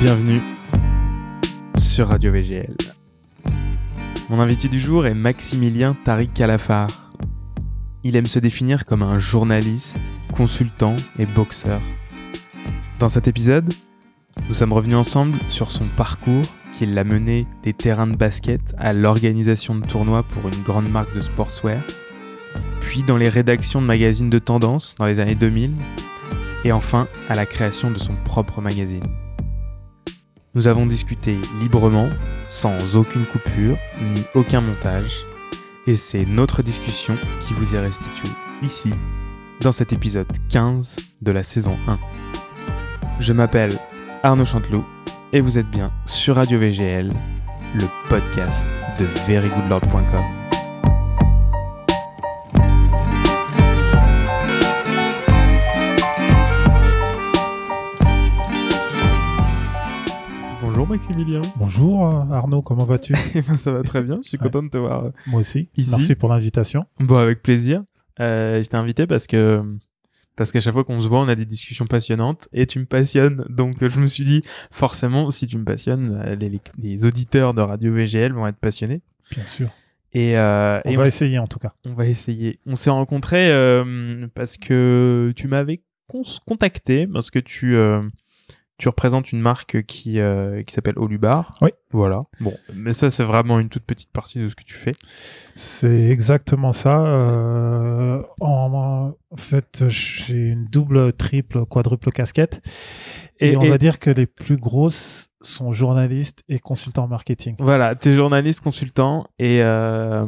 Bienvenue sur Radio VGL. Mon invité du jour est Maximilien Tariq Calafar. Il aime se définir comme un journaliste, consultant et boxeur. Dans cet épisode, nous sommes revenus ensemble sur son parcours qui l'a mené des terrains de basket à l'organisation de tournois pour une grande marque de sportswear, puis dans les rédactions de magazines de tendance dans les années 2000, et enfin à la création de son propre magazine. Nous avons discuté librement, sans aucune coupure, ni aucun montage, et c'est notre discussion qui vous est restituée ici, dans cet épisode 15 de la saison 1. Je m'appelle Arnaud Chanteloup, et vous êtes bien sur Radio VGL, le podcast de verygoodlord.com. Maximilien. Bonjour euh, Arnaud, comment vas-tu Eh ben, ça va très bien, je suis content de te voir. euh, Moi aussi. Ici. Merci pour l'invitation. Bon, avec plaisir. Euh, je t'ai invité parce que parce qu'à chaque fois qu'on se voit, on a des discussions passionnantes et tu me passionnes. Donc je me suis dit, forcément, si tu me passionnes, les, les- les auditeurs de Radio VGL vont être passionnés. Bien sûr. Et, euh, On et va on, essayer en tout cas. on va essayer. On s'est rencontrés euh, parce que tu m'avais contacté parce que tu tu représentes une marque qui euh, qui s'appelle Olubar. Oui. Voilà. Bon, mais ça c'est vraiment une toute petite partie de ce que tu fais. C'est exactement ça. Euh, en, en fait, j'ai une double, triple, quadruple casquette. Et, Et- on et- va dire que les plus grosses sont journalistes et consultants marketing. Voilà, t'es journaliste consultant et euh,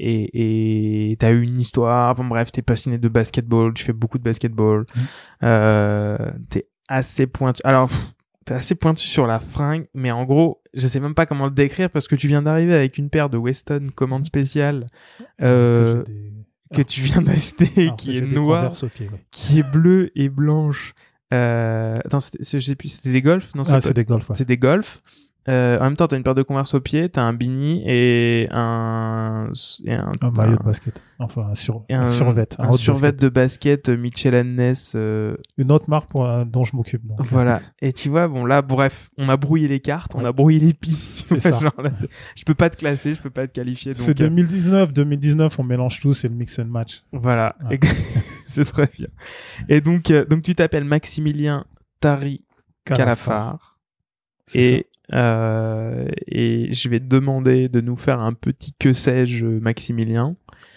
et t'as eu une histoire. Bon bref, t'es passionné de basketball, tu fais beaucoup de basketball. Mhm. Euh, t'es assez pointu. Alors t'es assez pointu sur la fringue, mais en gros, je sais même pas comment le décrire parce que tu viens d'arriver avec une paire de Weston commande spéciale euh, J'ai des- que tu viens d'acheter, Alors, qui est noire, pied, ouais. qui est bleue et blanche. Euh, attends, c'était- c'est- je sais plus, c'était des golfs? Non, Ah, c'est des golfs. ouais. c'est des golfs. Euh, en même temps, t'as une paire de converse au pied, t'as un beanie et un, et un, Un maillot de basket. Enfin, un, sur, et un, survêt. un survêt basket. de basket euh, Mitchell Ness. euh, Une autre marque pour, euh, dont je m'occupe. voilà. Et tu vois, bon là, bref, on a brouillé les cartes, on a brouillé les pistes. tu vois, ça. genre, là, c'est- je peux pas te classer, je peux pas te qualifier. C'est euh, 2019. 2019, on mélange tout, c'est le mix and match. Voilà, c'est très bien. Et donc, euh, donc tu t'appelles Maximilien Tari Calafar. C'est ça. Et, euh, et je vais te demander de nous faire un petit que sais-je Maximilien,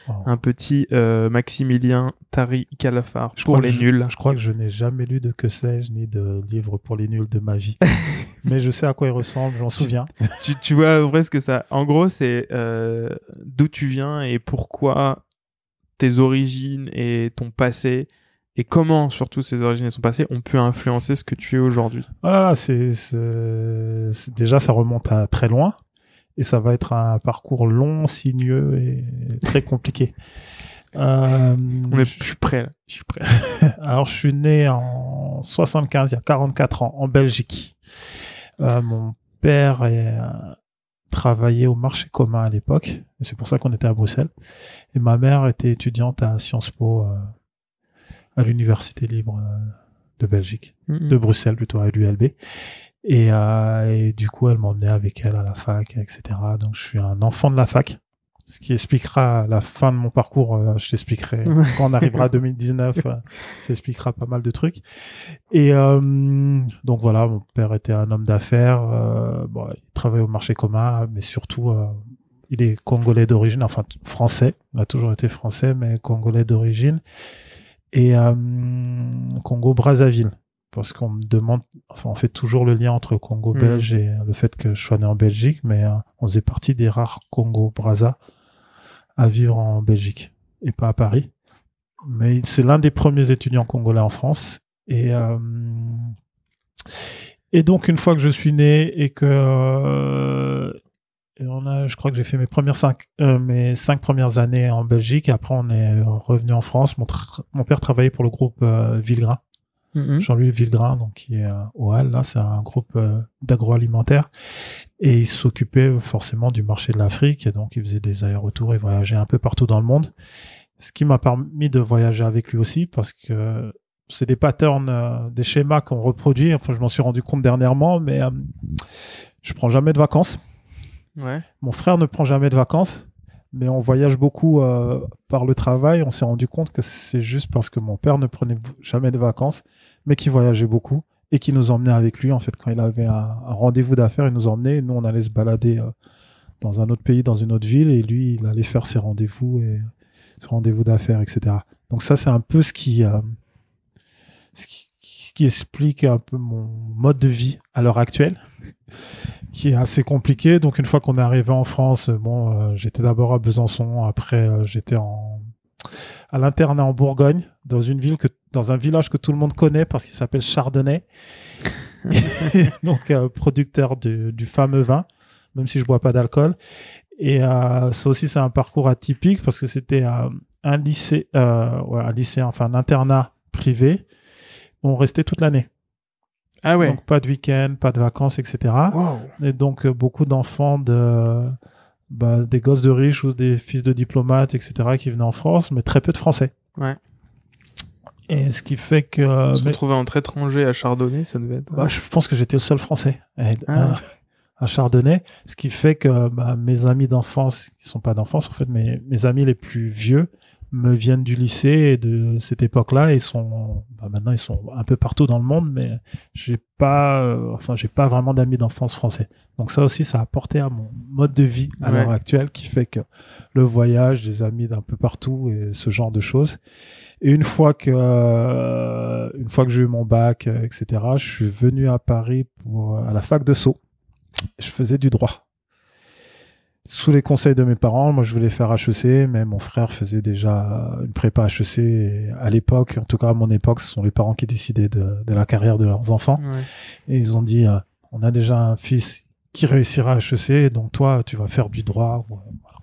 Oh. un petit euh, Maximilien Tari Calafar Je pour que les je- nuls. Je crois que je n'ai jamais lu de que sais-je ni de livre pour les nuls de ma vie. Mais je sais à quoi il ressemble, j'en souviens. tu, tu vois presque ça. En gros, c'est euh, d'où tu viens et pourquoi tes origines et ton passé et comment surtout ces origines et son passé ont pu influencer ce que tu es aujourd'hui? Voilà, c'est, c'est- c'est- déjà ça remonte à très loin et ça va être un parcours long, sinueux et très compliqué. Euh, On est, je suis prêt. Là. Je suis prêt. Alors, je suis né en 75, il y a 44 ans, en Belgique. Euh, mon père est, euh, travaillait au marché commun à l'époque. C'est pour ça qu'on était à Bruxelles. Et ma mère était étudiante à Sciences Po, euh, à l'Université libre euh, de Belgique, de Bruxelles plutôt, à l'ULB. Et, euh, et du coup, elle m'emmenait avec elle à la fac, etc. Donc, je suis un enfant de la fac. Ce qui expliquera la fin de mon parcours, euh, je t'expliquerai quand on arrivera à 2019, euh, ça expliquera pas mal de trucs. Et euh, donc voilà, mon père était un homme d'affaires, euh, bon, il travaillait au marché commun, mais surtout, il est congolais d'origine, enfin français, il a toujours été français, mais congolais d'origine, et euh, Congo-Brazzaville. Parce qu'on me demande, enfin, on fait toujours le lien entre Congo Mhm. belge et le fait que je sois né en Belgique, mais euh, on faisait partie des rares Congo-Brazza à vivre en Belgique et pas à Paris. Mais c'est l'un des premiers étudiants congolais en France. Et, euh, et donc, une fois que je suis né et que euh, et on a, je crois que j'ai fait mes premières cinq, euh, mes cinq premières années en Belgique. Et après, on est revenu en France. Mon, père travaillait pour le groupe euh, Villegrain. Mhm. Jean-Louis Villegrain, donc qui est euh, au Hall, là, c'est un groupe euh, d'agroalimentaire, et il s'occupait forcément du marché de l'Afrique, et donc il faisait des allers-retours et voyageait un peu partout dans le monde, ce qui m'a permis de voyager avec lui aussi, parce que c'est des patterns, euh, des schémas qu'on reproduit. Enfin, je m'en suis rendu compte dernièrement, mais euh, je prends jamais de vacances. Mon frère ne prend jamais de vacances, mais on voyage beaucoup euh, par le travail. On s'est rendu compte que c'est juste parce que mon père ne prenait jamais de vacances, mais qu'il voyageait beaucoup et qu'il nous emmenait avec lui. En fait, quand il avait un, rendez-vous d'affaires, il nous emmenait. Nous, on allait se balader euh, dans un autre pays, dans une autre ville, et lui, il allait faire ses rendez-vous et ses rendez-vous d'affaires, etc. Donc ça, c'est un peu euh, ce qui explique un peu mon mode de vie à l'heure actuelle, qui est assez compliqué. Donc une fois qu'on est arrivé en France, euh, bon, euh, j'étais d'abord à Besançon, après euh, j'étais en à l'internat en Bourgogne, dans une ville que dans un village que tout le monde connaît parce qu'il s'appelle Chardonnay, donc euh, producteur de- du fameux vin, même si je bois pas d'alcool. Et euh, ça aussi c'est un parcours atypique parce que c'était euh, un lycée, euh, ouais, un lycée, enfin un internat privé. On restait toute l'année. Ah ouais. Donc pas de week-end, pas de vacances, etc. Wow. Et donc euh, beaucoup d'enfants de bah, des gosses de riches ou des fils de diplomates, etc. qui venaient en France, mais très peu de Français. Ouais. Et ce qui fait que euh, Se mais- retrouver entre étrangers à Chardonnay, ça devait être. bah, je pense que j'étais le seul Français à, Ah. à Chardonnay, ce qui fait que bah, mes amis d'enfance, qui sont pas d'enfance en fait, mais mes amis les plus vieux me viennent du lycée et de cette époque-là. Ils sont, bah, maintenant ils sont un peu partout dans le monde, mais j'ai pas, euh, enfin j'ai pas vraiment d'amis d'enfance français. Donc ça aussi, ça a apporté à mon mode de vie à Ouais. l'heure actuelle, qui fait que le voyage, des amis d'un peu partout et ce genre de choses. Et une fois que, euh, une fois que j'ai eu mon bac, euh, etc., je suis venu à Paris pour à la fac de Sceaux. Je faisais du droit. Sous les conseils de mes parents, moi je voulais faire HEC, mais mon frère faisait déjà une prépa HEC. Et à l'époque, en tout cas à mon époque, ce sont les parents qui décidaient de, de la carrière de leurs enfants. Ouais. Et ils ont dit, euh, on a déjà un fils qui réussira à HEC, donc toi, tu vas faire du droit. Voilà.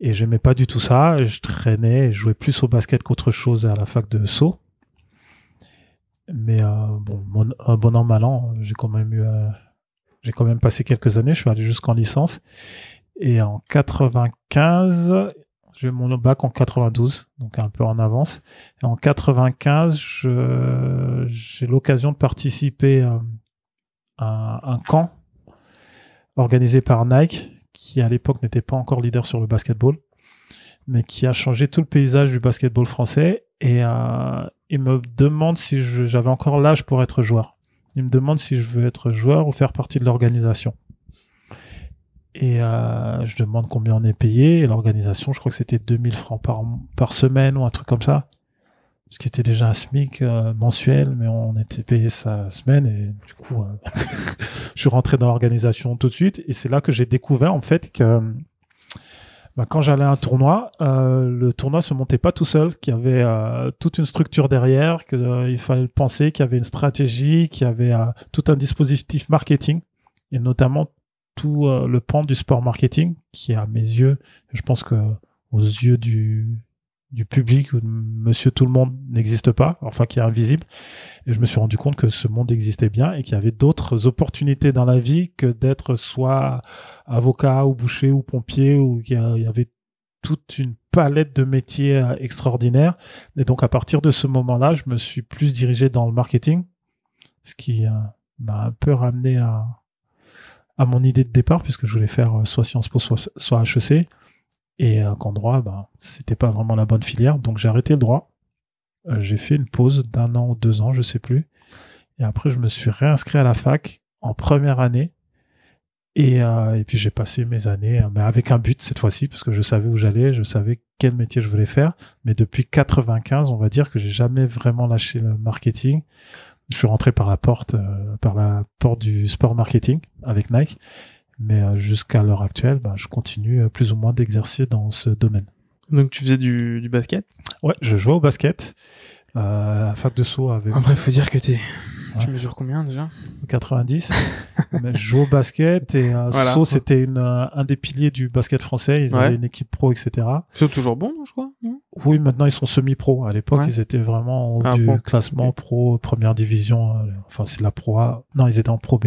Et j'aimais pas du tout ça. Je traînais, je jouais plus au basket qu'autre chose à la fac de Sceaux. Mais euh, bon, mon, un bon an, mal an, j'ai quand même eu, euh, j'ai quand même passé quelques années. Je suis allé jusqu'en licence. Et en 95, j'ai mon bac en 92, donc un peu en avance. Et en 95, je- j'ai l'occasion de participer euh, à un camp organisé par Nike, qui à l'époque n'était pas encore leader sur le basketball, mais qui a changé tout le paysage du basketball français. Et euh, il me demande si j'avais encore l'âge pour être joueur. Il me demande si je veux être joueur ou faire partie de l'organisation. Et euh, je demande combien on est payé. Et l'organisation, je crois que c'était 2000 francs par, par semaine ou un truc comme ça. Ce qui était déjà un SMIC euh, mensuel, mais on était payé sa semaine. Et du coup, euh, je suis rentré dans l'organisation tout de suite. Et c'est là que j'ai découvert en fait que bah, quand j'allais à un tournoi, euh, le tournoi se montait pas tout seul, qu'il y avait euh, toute une structure derrière, qu'il fallait penser, qu'il y avait une stratégie, qu'il y avait tout un dispositif marketing, et notamment tout euh, le pan du sport marketing, qui à mes yeux, je pense que aux yeux du, du public ou de monsieur tout le monde n'existe pas, enfin qui est invisible. Et je me suis rendu compte que ce monde existait bien et qu'il y avait d'autres opportunités dans la vie que d'être soit avocat ou boucher ou pompier ou qu'il y avait toute une palette de métiers euh, extraordinaires. Et donc à partir de ce moment-là, je me suis plus dirigé dans le marketing, ce qui euh, m'a un peu ramené à, à mon idée de départ puisque je voulais faire euh, soit Sciences Po, soit, soit HEC. Et euh, qu'en droit, bah, c'était pas vraiment la bonne filière. Donc j'ai arrêté le droit. Euh, j'ai fait une pause d'un an ou deux ans, je sais plus. Et après, je me suis réinscrit à la fac en première année. Et, puis j'ai passé mes années, mais avec un but cette fois-ci, parce que je savais où j'allais, je savais quel métier je voulais faire. Mais depuis 95, on va dire que j'ai jamais vraiment lâché le marketing. Je suis rentré par la porte, euh, par la porte du sport marketing avec Nike. Mais euh, jusqu'à l'heure actuelle, ben, je continue euh, plus ou moins d'exercer dans ce domaine. Donc tu faisais du, du basket? Ouais, je jouais au basket euh, à fac de Sceaux avec Après, faut dire que t'es. Tu Ouais. mesures combien déjà 90. Mais je jouais au basket et euh, Voilà. Sceaux, c'était une, euh, un des piliers du basket français. Ils Ouais. avaient une équipe pro, etc. C'est toujours bon, je crois. non? Oui, maintenant ils sont semi-pro. À l'époque, Ouais. ils étaient vraiment au Ah, du pro. classement pro, première division. euh, enfin, c'est la pro A. Non, ils étaient en pro B.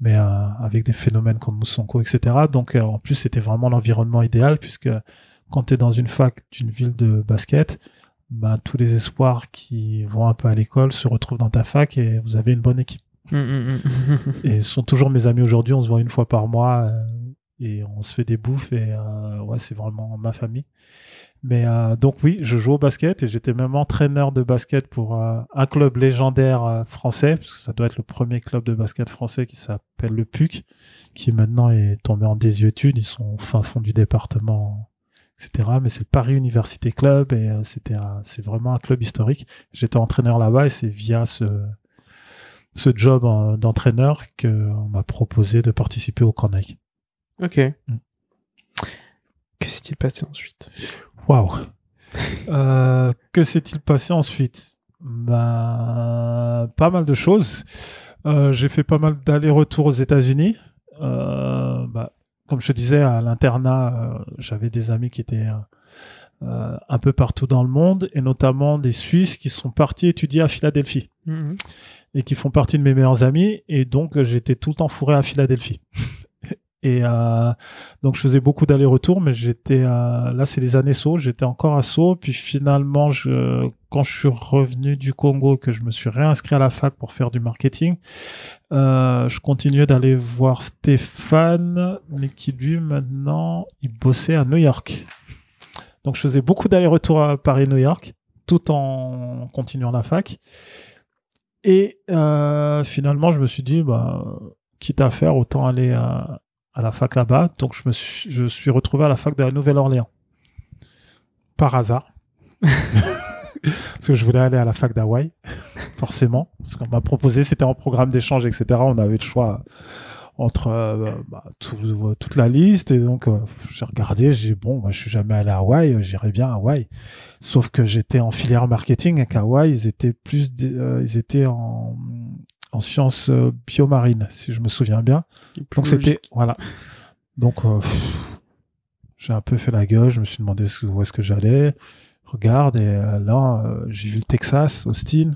Mais euh, avec des phénomènes comme Moussonko, etc. Donc, euh, en plus, c'était vraiment l'environnement idéal puisque quand tu es dans une fac d'une ville de basket, bah, tous les espoirs qui vont un peu à l'école se retrouvent dans ta fac et vous avez une bonne équipe. Mm, mm, mm. Et ce sont toujours mes amis aujourd'hui. On se voit une fois par mois euh, et on se fait des bouffes et euh, ouais, c'est vraiment ma famille. Mais euh, donc oui, je joue au basket et j'étais même entraîneur de basket pour euh, un club légendaire français, parce que ça doit être le premier club de basket français qui s'appelle le PUC, qui maintenant est tombé en désuétude. Ils sont au fin fond du département, etc. Mais c'est le Paris Université Club et euh, c'était c'est vraiment un club historique. J'étais entraîneur là-bas et c'est via ce ce job euh, d'entraîneur qu'on m'a proposé de participer au Nike. ok. Mm. Que s'est-il passé ensuite? Waouh. Euh, que s'est-il passé ensuite? Ben, pas mal de choses. Euh, j'ai fait pas mal d'allers-retours aux États-Unis. Euh, bah, comme je te disais, à l'internat, euh, j'avais des amis qui étaient euh, euh, un peu partout dans le monde, et notamment des Suisses qui sont partis étudier à Philadelphie Mhm. et qui font partie de mes meilleurs amis. Et donc, j'étais tout le temps fourré à Philadelphie. et euh, donc, je faisais beaucoup d'allers-retours, mais j'étais euh, là, c'est les années Sceaux. J'étais encore à Sceaux. Puis finalement, je, quand je suis revenu du Congo, que je me suis réinscrit à la fac pour faire du marketing, euh, je continuais d'aller voir Stéphane, mais qui lui maintenant, il bossait à New York. Donc, je faisais beaucoup d'allers-retours à Paris-New York, tout en continuant la fac. Et euh, finalement, je me suis dit, bah, quitte à faire, autant aller à, à la fac là-bas. Donc, je me suis, je suis retrouvé à la fac de la Nouvelle-Orléans. Par hasard. parce que je voulais aller à la fac d'Hawaï, forcément. Parce qu'on m'a proposé, c'était en programme d'échange, etc. On avait le choix entre euh, bah, tout- toute la liste. Et donc, euh, j'ai regardé, j'ai dit, bon, moi, je suis jamais allé à Hawaï, euh, j'irai bien à Hawaï. Sauf que j'étais en filière marketing et qu'à Hawaï, ils étaient plus, euh, ils étaient en, en sciences euh, biomarines, si je me souviens bien. Donc c'était, voilà. Donc, euh, j'ai un peu fait la gueule, je me suis demandé où est-ce que j'allais. Regarde, et euh, là, euh, j'ai vu le Texas, Austin.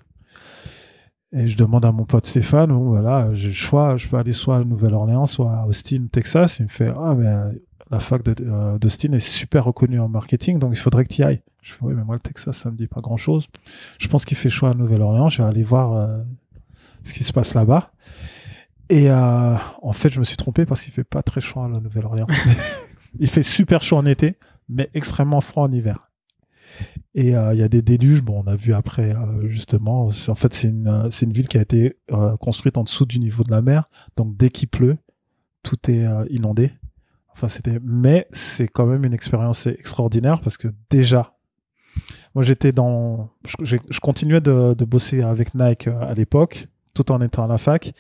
Et je demande à mon pote Stéphane, bon, voilà, j'ai le choix, je peux aller soit à Nouvelle-Orléans, soit à Austin, Texas. Il me fait, ah, mais la fac d'Austin est super reconnue en marketing, donc il faudrait que tu y ailles. Je fais, oui, mais moi, le Texas, ça me dit pas grand chose. Je pense qu'il fait choix à Nouvelle-Orléans, je vais aller voir euh, ce qui se passe là-bas. Et euh, en fait, je me suis trompé parce qu'il fait pas très chaud à la Nouvelle-Orléans. il fait super chaud en été, mais extrêmement froid en hiver. Et euh, il y a des déluges. Bon, on a vu après euh, justement. c'est- En fait, c'est une euh, c'est une ville qui a été euh, construite en dessous du niveau de la mer. Donc dès qu'il pleut, tout est euh, inondé. Enfin, c'était. Mais c'est quand même une expérience extraordinaire parce que déjà, moi j'étais dans. Je, je continuais de, de bosser avec Nike à l'époque, tout en étant à la fac.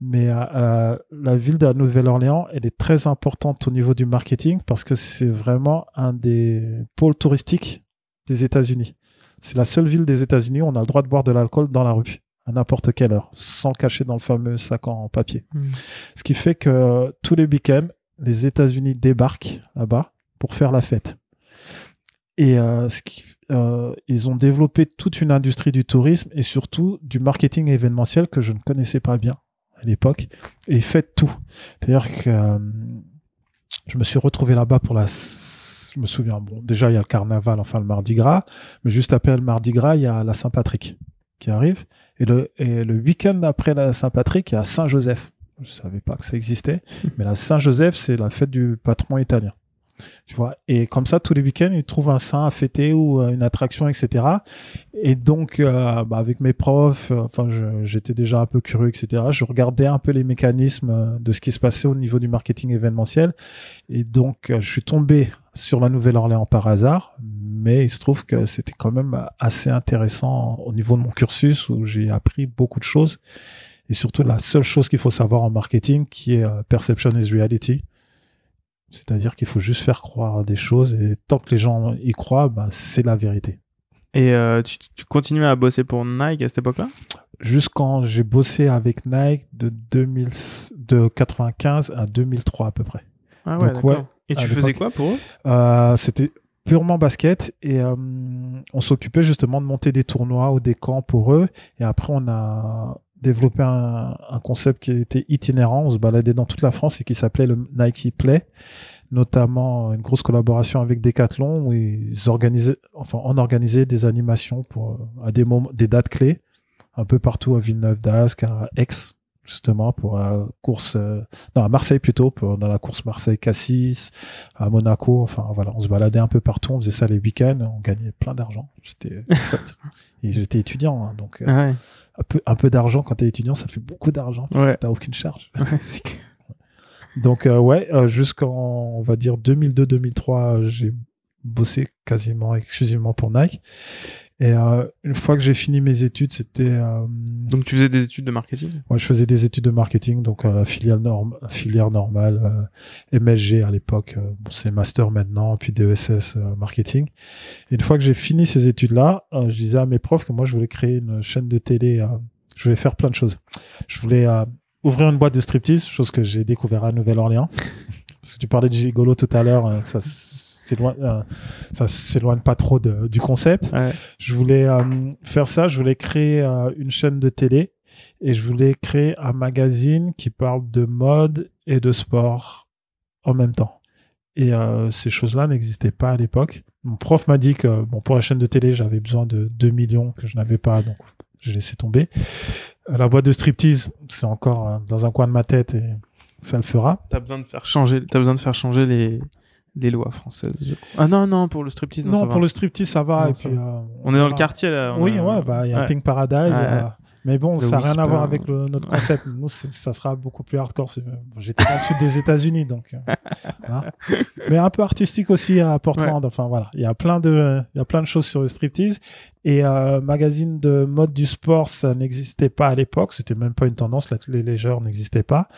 Mais euh, euh, la ville de la Nouvelle-Orléans, elle est très importante au niveau du marketing parce que c'est vraiment un des pôles touristiques des États-Unis. C'est la seule ville des États-Unis où on a le droit de boire de l'alcool dans la rue à n'importe quelle heure, sans le cacher dans le fameux sac en papier. Mhm. Ce qui fait que tous les week-ends, les États-Unis débarquent là-bas pour faire la fête. Et euh, ce qui, euh, ils ont développé toute une industrie du tourisme et surtout du marketing événementiel que je ne connaissais pas bien à l'époque. Et ils font tout. C'est-à-dire que euh, je me suis retrouvé là-bas pour la... Je me souviens, bon, déjà il y a le carnaval, enfin le Mardi Gras, mais juste après le Mardi Gras, il y a la Saint-Patrick qui arrive. Et le, et le week-end après la Saint-Patrick, il y a Saint-Joseph. Je savais pas que ça existait, mais la Saint-Joseph, c'est la fête du patron italien. Tu vois, et comme ça, tous les week-ends, ils trouvent un saint à fêter ou euh, une attraction, etc. Et donc, euh, bah, avec mes profs, euh, enfin, j'étais déjà un peu curieux, etc. Je regardais un peu les mécanismes de ce qui se passait au niveau du marketing événementiel. Et donc, je suis tombé sur la Nouvelle-Orléans par hasard, mais il se trouve que c'était quand même assez intéressant au niveau de mon cursus où j'ai appris beaucoup de choses. Et surtout, la seule chose qu'il faut savoir en marketing, qui est perception is reality. C'est-à-dire qu'il faut juste faire croire des choses et tant que les gens y croient, ben, c'est la vérité. Et euh, tu, tu continuais à bosser pour Nike à cette époque-là? Jusqu'en j'ai bossé avec Nike de 2000, de 95 à 2003 à peu près. Ah Donc, d'accord. ouais, Et tu faisais quoi pour eux? Euh, c'était purement basket et euh, on s'occupait justement de monter des tournois ou des camps pour eux. Et après, on a développé un, un concept qui était itinérant. On se baladait dans toute la France et qui s'appelait le Nike Play. notamment une grosse collaboration avec Decathlon où ils organisaient, enfin, on organisait des animations pour à des moments, des dates clés, un peu partout à Villeneuve d'Ascq, à Aix, justement pour la course, euh, non à Marseille plutôt, pour, dans la course Marseille-Cassis, à Monaco. Enfin voilà, on se baladait un peu partout, on faisait ça les week-ends, on gagnait plein d'argent. J'étais et j'étais étudiant, hein, donc euh, Ouais. Un peu un peu d'argent quand t'es étudiant, ça fait beaucoup d'argent parce Ouais. que t'as aucune charge. Donc euh, ouais, euh, jusqu'en on va dire 2002-2003, euh, j'ai bossé quasiment exclusivement pour Nike. Et euh, une fois que j'ai fini mes études, c'était euh, Donc tu faisais des études de marketing? moi je faisais des études de marketing, donc euh, la filière norme, filière normale, euh, MSG à l'époque, euh, bon, c'est master maintenant, puis DESS euh, marketing. Et une fois que j'ai fini ces études-là, euh, je disais à mes profs que moi je voulais créer une chaîne de télé, euh, je voulais faire plein de choses. Je voulais euh, ouvrir une boîte de striptease, chose que j'ai découvert à Nouvelle-Orléans. Parce que tu parlais de gigolo tout à l'heure, euh, ça s'éloigne, euh, ça s'éloigne pas trop de- du concept. Ouais. Je voulais euh, faire ça, je voulais créer euh, une chaîne de télé et je voulais créer un magazine qui parle de mode et de sport en même temps. Et euh, ces choses-là n'existaient pas à l'époque. Mon prof m'a dit que bon pour la chaîne de télé, j'avais besoin de 2 millions que je n'avais pas, donc j'ai laissé tomber. La boîte de striptease, c'est encore dans un coin de ma tête et ça le fera. T'as besoin de faire changer, t'as besoin de faire changer les, les lois françaises. je crois. Ah non, non, pour le striptease, non, Non, ça pour va. le striptease, ça va. Non, et ça puis, va. euh, On est dans le quartier là. on Oui, a- ouais, bah, il y a Ouais. Pink Paradise. Ouais. Mais bon, ça n'a rien à voir avec le, notre concept. Nous, ça sera beaucoup plus hardcore. J'étais dans le sud des États-Unis, donc. euh, voilà. Mais un peu artistique aussi à Portland. Enfin, voilà. Il y a plein de, il y a plein de choses sur le striptease. Et euh, magazine de mode du sport, ça n'existait pas à l'époque. C'était même pas une tendance. La télé légère n'existait pas.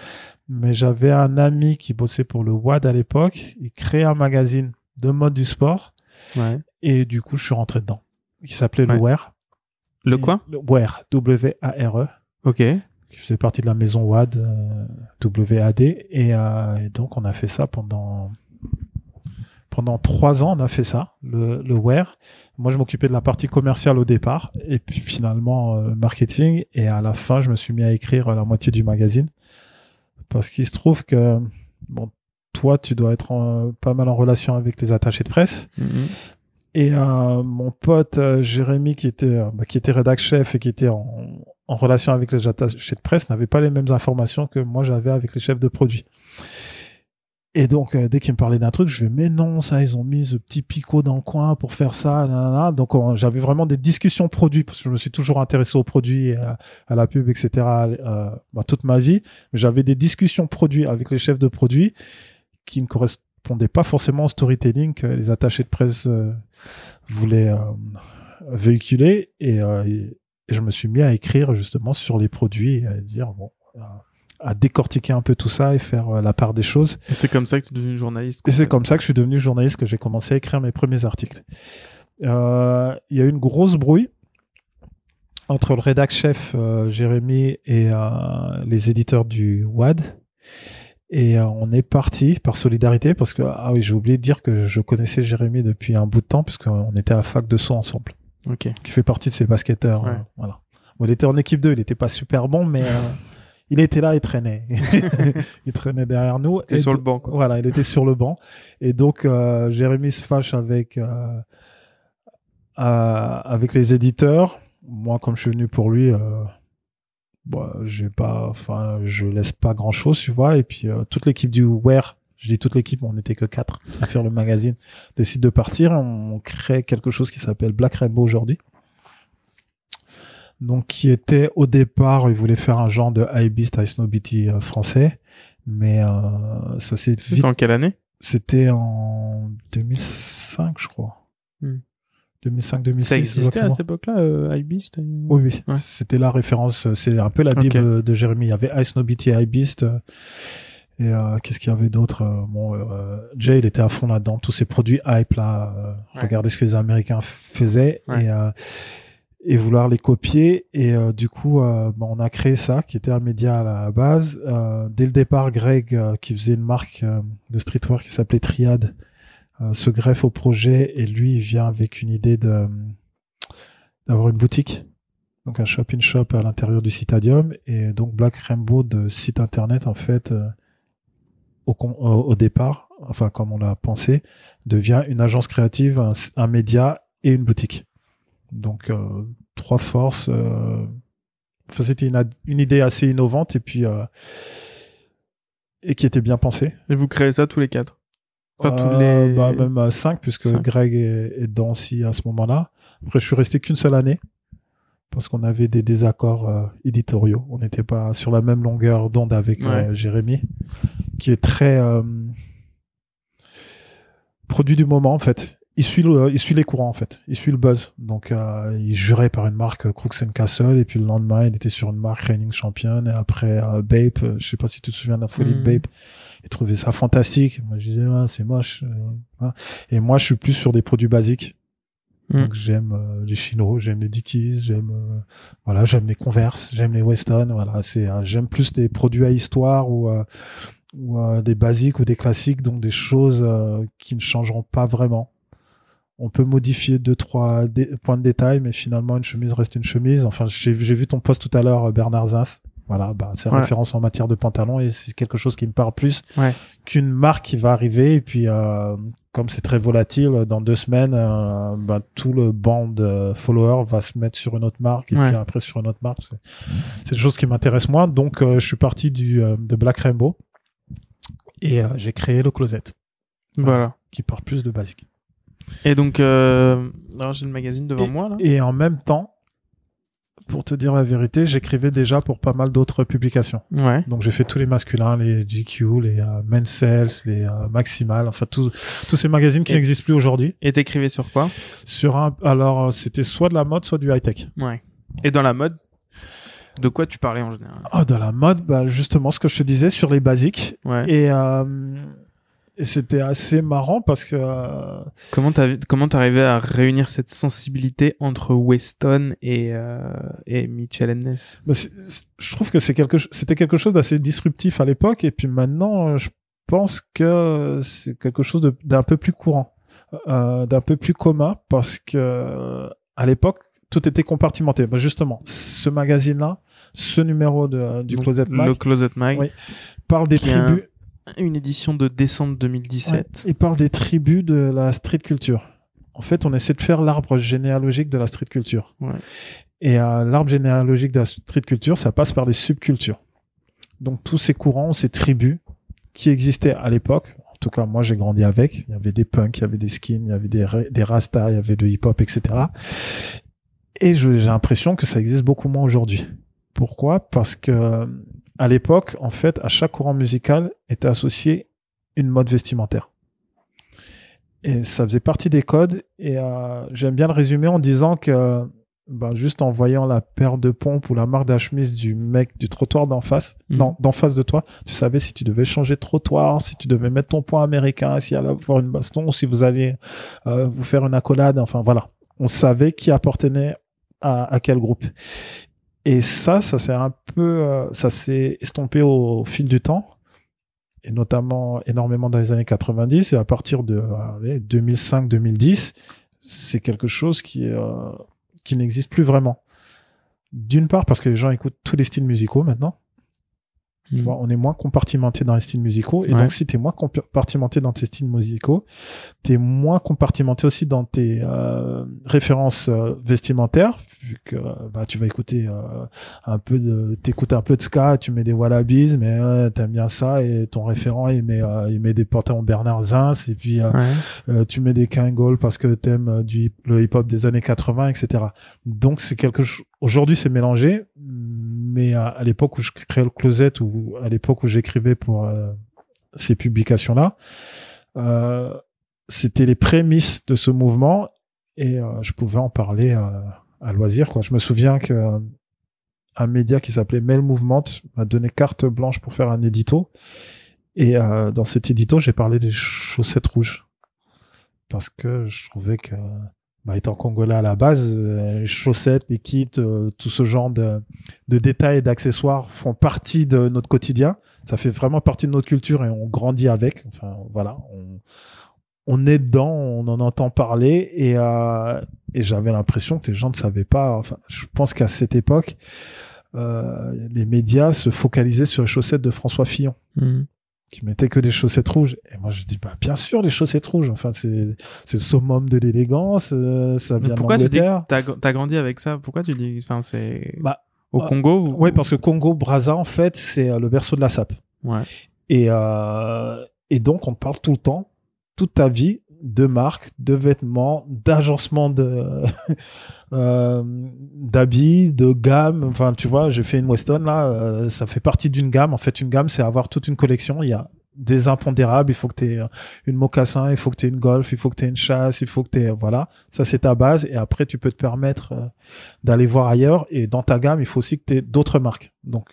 Mais j'avais un ami qui bossait pour le WAD à l'époque. Il créait un magazine de mode du sport. Ouais. Et du coup, je suis rentré dedans. Il s'appelait le. Wear. Le quoi le WARE, W-A-R-E, Ok. Qui faisait partie de la maison WAD, euh, W-A-D. Et, euh, et donc, on a fait ça pendant, pendant trois ans, on a fait ça, le, le WARE. Moi, je m'occupais de la partie commerciale au départ, et puis finalement, euh, marketing. Et à la fin, je me suis mis à écrire la moitié du magazine. Parce qu'il se trouve que, bon, toi, tu dois être en- pas mal en relation avec les attachés de presse. Mhm. Et euh, mon pote euh, Jérémy, qui était, euh, bah, qui était rédac chef et qui était en, en relation avec les attachés de presse, n'avait pas les mêmes informations que moi j'avais avec les chefs de produits. Et donc, euh, dès qu'il me parlait d'un truc, je vais mais non, ça, ils ont mis ce petit picot dans le coin pour faire ça. nanana. Donc, on- j'avais vraiment des discussions produits parce que je me suis toujours intéressé aux produits, à, à la pub, etc. euh, bah, toute ma vie. J'avais des discussions produits avec les chefs de produits qui ne correspondaient pas forcément au storytelling que les attachés de presse euh, voulaient euh, véhiculer. Et, euh, et- je me suis mis à écrire justement sur les produits et à dire bon. à- décortiquer un peu tout ça et faire euh, la part des choses. Et c'est comme ça que tu es devenu journaliste. Et c'est comme ça que je suis devenu journaliste, que j'ai commencé à écrire mes premiers articles. Euh, Il y a eu une grosse brouille entre le rédac chef euh, Jérémy et les éditeurs du WAD. Et euh, on est parti par solidarité parce que ah oui j'ai oublié de dire que je connaissais Jérémy depuis un bout de temps puisqu'on était à la fac de son ensemble, qui fait partie de ces basketteurs. Ouais. euh, voilà. Bon, il était en équipe 2, il n'était pas super bon, mais euh, il était là, il traînait, il traînait derrière nous. T'es Et sur le banc, quoi. voilà, il était sur le banc. Et donc, euh, Jérémy se fâche avec, euh, euh, avec les éditeurs. Moi, comme je suis venu pour lui, bah, j'ai pas, enfin, je laisse pas grand chose, tu vois. Et puis, euh, toute l'équipe du Wear, je dis toute l'équipe, on n'était que quatre à faire le magazine, décide de partir. On crée quelque chose qui s'appelle Black Rainbow aujourd'hui. Donc, qui était au départ, il voulait faire un genre de High Beast, High Snow Beatty euh, français. Mais euh, ça s'est vite C'était en quelle année? C'était en 2005, je crois. Hmm. 2005-2006. Ça existait à cette époque-là, euh, Hypebeast, euh Oui, oui. Ouais. C'était la référence. euh, C'est un peu la Bible de Jérémy. Il y avait Ice Nobity et Beast. euh, Et euh, qu'est-ce qu'il y avait d'autre Bon, euh, Jay, il était à fond là-dedans. Tous ces produits hype là. euh, Ouais. Regardez ce que les Américains faisaient Ouais. et euh, et vouloir les copier. Et euh, du coup, euh, bah, on a créé ça, qui était un média à la base. Euh, dès le départ, Greg, euh, qui faisait une marque de streetwear qui s'appelait Triad, se greffe au projet et lui, vient avec une idée de d'avoir une boutique, donc un shop-in-shop à l'intérieur du Citadium. Et donc Black Rainbow de site internet, en fait, euh, au, départ, enfin comme on l'a pensé, devient une agence créative, un, média et une boutique. Donc euh, trois forces. Euh, c'était une, idée assez innovante et puis euh, et qui était bien pensée. Et vous créez ça tous les quatre? Enfin, tous les... Bah, même cinq, puisque Greg est, est dedans aussi à ce moment-là. Après, je suis resté qu'une seule année parce qu'on avait des désaccords euh, éditoriaux. On n'était pas sur la même longueur d'onde avec euh, Jérémy, qui est très euh, produit du moment en fait. Il suit, il suit les courants en fait. Il suit le buzz. Donc il jurait par une marque Crooks Castle et puis le lendemain il était sur une marque Reigning Champion et après Bape. Je sais pas si tu te souviens de la folie de mm. Bape. Il trouvait ça fantastique. Moi je disais c'est moche. Hein. Et moi je suis plus sur des produits basiques Mm. Donc j'aime euh, les Chinois, j'aime les Dickies, j'aime euh, voilà, j'aime les Converse, j'aime les Weston, voilà, c'est euh, j'aime plus des produits à histoire ou ou des basiques ou des classiques, donc des choses qui ne changeront pas vraiment. On peut modifier deux trois points de détail, mais finalement une chemise reste une chemise. Enfin, j'ai vu ton post tout à l'heure, Bernard Zins. Voilà, bah, c'est référence en matière de pantalon et c'est quelque chose qui me parle plus qu'une marque qui va arriver et puis euh, comme c'est très volatile, dans deux semaines, euh, bah, tout le banc de followers va se mettre sur une autre marque et puis après sur une autre marque. C'est des choses qui m'intéressent moins. Donc euh, je suis parti du de Black Rainbow et j'ai créé le Closet. Voilà. Qui porte plus de basique. Et donc, j'ai le magazine devant moi là? Et en même temps, pour te dire la vérité, j'écrivais déjà pour pas mal d'autres publications. Ouais. Donc j'ai fait tous les masculins, les GQ, les euh, Men's Health, les euh, Maximal, enfin tous tous ces magazines qui n'existent plus aujourd'hui. Et t'écrivais sur quoi? Sur un, alors euh, c'était soit de la mode, soit du high tech. Ouais. Et dans la mode, de quoi tu parlais en général? Oh, dans la mode, bah justement ce que je te disais sur les basiques. Ouais. Et euh, et c'était assez marrant parce que euh, comment t'as comment t'arrivais à réunir cette sensibilité entre Weston et euh, et Mitchell Ness? bah Je trouve que c'est quelque c'était quelque chose d'assez disruptif à l'époque et puis maintenant je pense que c'est quelque chose d'un peu plus courant, euh, d'un peu plus commun parce que à l'époque tout était compartimenté. Bah justement, ce magazine-là, ce numéro de, du Closet Mag, le Closet Mag, oui, parle des tribus une édition de décembre 2017. il parle des tribus de la street culture. En fait, on essaie de faire l'arbre généalogique de la street culture. Et euh, l'arbre généalogique de la street culture, ça passe par les subcultures. Donc tous ces courants, ces tribus qui existaient à l'époque, en tout cas moi j'ai grandi avec, il y avait des punks, il y avait des skins, il y avait des, des rastas, il y avait le hip-hop, etc. Et j'ai l'impression que ça existe beaucoup moins aujourd'hui. Pourquoi? Parce que à l'époque, en fait, à chaque courant musical était associé une mode vestimentaire. Et ça faisait partie des codes. Et euh, j'aime bien le résumer en disant que bah, juste en voyant la paire de pompes ou la marque de chemise du mec du trottoir d'en face, mhm. non, d'en face de toi, tu savais si tu devais changer de trottoir, si tu devais mettre ton point américain, si allait avoir une baston, ou si vous alliez euh, vous faire une accolade. Enfin voilà, on savait qui appartenait à, à quel groupe. Et ça, ça s'est un peu, euh, ça s'est estompé au, fil du temps, et notamment énormément dans les années 90. Et à partir de 2005-2010, c'est quelque chose qui euh, qui n'existe plus vraiment. D'une part parce que les gens écoutent tous les styles musicaux maintenant. Mm. on est moins compartimenté dans les styles musicaux. Et donc, si tu es moins compartimenté dans tes styles musicaux, tu es moins compartimenté aussi dans tes euh, références euh, vestimentaires, vu que bah, tu vas écouter euh, un peu de, t'écoutes un peu de ska, tu mets des Wallabies, mais t'aimes bien ça, et ton référent, il met, il met des pantalons Bernard Zins, et puis tu mets des Kangol parce que t'aimes du le hip-hop des années 80, etc. Donc, c'est quelque chose, aujourd'hui, c'est mélangé, mais à, l'époque où je créais le closet ou à l'époque où j'écrivais pour euh, ces publications-là, euh, c'était les prémices de ce mouvement et euh, je pouvais en parler à loisir. Quoi. Je me souviens que un média qui s'appelait Mail Movement m'a donné carte blanche pour faire un édito. Et dans cet édito, j'ai parlé des chaussettes rouges. Parce que je trouvais que bah, étant congolais à la base, euh, chaussettes, les kits, euh, tout ce genre de, de détails et d'accessoires font partie de notre quotidien. Ça fait vraiment partie de notre culture et on grandit avec. Enfin, voilà, on, on est dedans, on en entend parler et, euh, et j'avais l'impression que les gens ne savaient pas. Enfin, je pense qu'à cette époque, euh, les médias se focalisaient sur les chaussettes de François Fillon. Mmh. Qui mettait que des chaussettes rouges. Et moi, je dis, bah, bien sûr, les chaussettes rouges. Enfin, c'est, c'est le summum de l'élégance. euh, ça vient pourquoi tu dis t'as t'as grandi avec ça? Pourquoi tu dis Enfin, c'est Bah, au euh, Congo ou- Oui, parce que Congo, Brazza, en fait, c'est euh, le berceau de la sape. Ouais. Et, euh, et donc, on parle tout le temps, toute ta vie, de marques, de vêtements, d'agencement de euh, d'habits, de gamme. Enfin, tu vois, j'ai fait une Weston là, euh, ça fait partie d'une gamme. En fait, une gamme, c'est avoir toute une collection. Il y a des impondérables. Il faut que tu aies une mocassin, il faut que tu aies une golf, il faut que tu aies une chasse, il faut que tu voilà. Ça c'est ta base. Et après, tu peux te permettre euh, d'aller voir ailleurs. Et dans ta gamme, il faut aussi que tu aies d'autres marques. Donc,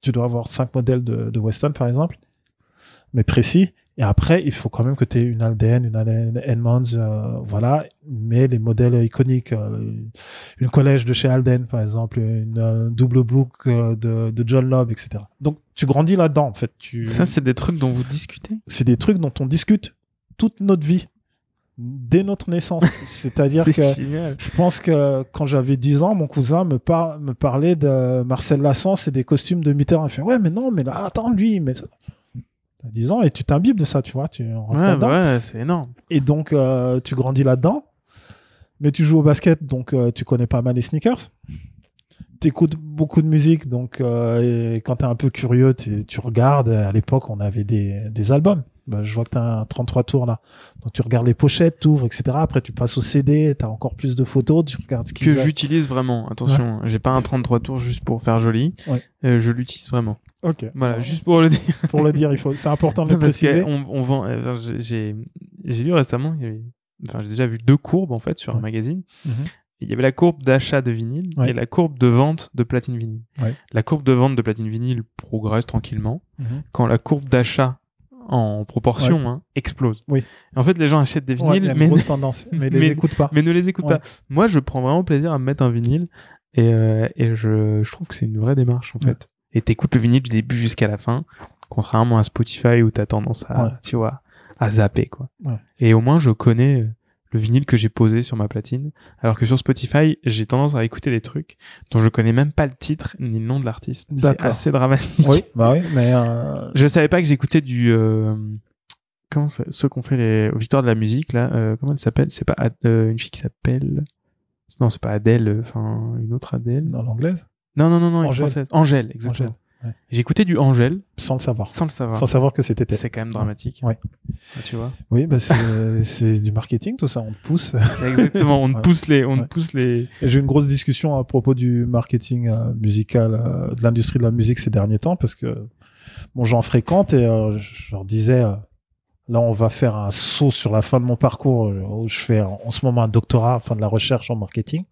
tu dois avoir cinq modèles de, de Weston par exemple, mais précis. Et après, il faut quand même que tu aies une Alden, une Allen Edmonds, euh, voilà. Mais les modèles iconiques, euh, une collège de chez Alden, par exemple, une euh, double book euh, de, de John Lobb, etc. Donc, tu grandis là-dedans, en fait. Tu... Ça, c'est des trucs dont vous discutez? C'est des trucs dont on discute toute notre vie, dès notre naissance. C'est-à-dire que génial. je pense que quand j'avais 10 ans, mon cousin me, par- me parlait de Marcel Lassens et des costumes de Mitterrand. Il fait Ouais, mais non, mais là, attends, lui, mais. Ça- T'as 10 ans et tu t'imbibes de ça, tu vois. Tu Ouais, bah ouais, c'est énorme. Et donc, euh, tu grandis là-dedans. Mais tu joues au basket, donc euh, tu connais pas mal les sneakers. T'écoutes beaucoup de musique, donc euh, et quand t'es un peu curieux, tu regardes. À l'époque, on avait des, des albums. Bah, je vois que t'as un 33 tours là. Donc tu regardes les pochettes, t'ouvres, etc. Après, tu passes au CD, t'as encore plus de photos, tu regardes ce Que qu'ils a- j'utilise vraiment. Attention, j'ai pas un 33 tours juste pour faire joli. Ouais. Euh, je l'utilise vraiment. Ok. Voilà, juste pour le dire. pour le dire, il faut. C'est important de le Parce préciser. qu'on on vend. euh, j'ai- J'ai lu récemment. il y avait- Enfin, j'ai déjà vu deux courbes en fait sur un Ouais. magazine. Mhm. Il y avait la courbe d'achat de vinyle Ouais. et la courbe de vente de platine vinyle. Ouais. La courbe de vente de platine vinyle progresse tranquillement Mhm. quand la courbe d'achat en proportion hein, explose. Oui. En fait, les gens achètent des Ouais, il y vinyles, a une mais, grosse tendance, mais les mais- écoute pas. mais ne les écoutent Ouais. pas. Moi, je prends vraiment plaisir à me mettre un vinyle et, euh, et je, je trouve que c'est une vraie démarche en Ouais. fait. Et t'écoutes le vinyle du début jusqu'à la fin, contrairement à Spotify où t'as tendance à, Ouais. tu vois, à zapper quoi. Ouais. Et au moins, je connais euh, le vinyle que j'ai posé sur ma platine, alors que sur Spotify, j'ai tendance à écouter des trucs dont je connais même pas le titre ni le nom de l'artiste. C'est assez dramatique. Oui, bah oui, mais euh, Je savais pas que j'écoutais du euh, comment ça, ceux qu'on fait les victoires de la musique là. euh, comment elle s'appelle? C'est pas Ad- euh, une fille qui s'appelle non, c'est pas Adèle. euh, Enfin, une autre Adèle. dans l'anglaise, Non, non, non, non, une Angèle. française. Angèle, exactement. Angèle, ouais. J'écoutais du Angèle sans le savoir, sans le savoir. sans savoir que c'était elle. C'est quand même dramatique. Ouais. Ah, Tu vois. Oui, bah c'est c'est du marketing tout ça, on te pousse. Exactement. On te pousse les, on Ouais. pousse les. J'ai eu une grosse discussion à propos du marketing euh, musical euh, de l'industrie de la musique ces derniers temps parce que bon, j'en fréquente et euh, je leur disais euh, là on va faire un saut sur la fin de mon parcours euh, où je fais en, en ce moment un doctorat, enfin de la recherche en marketing.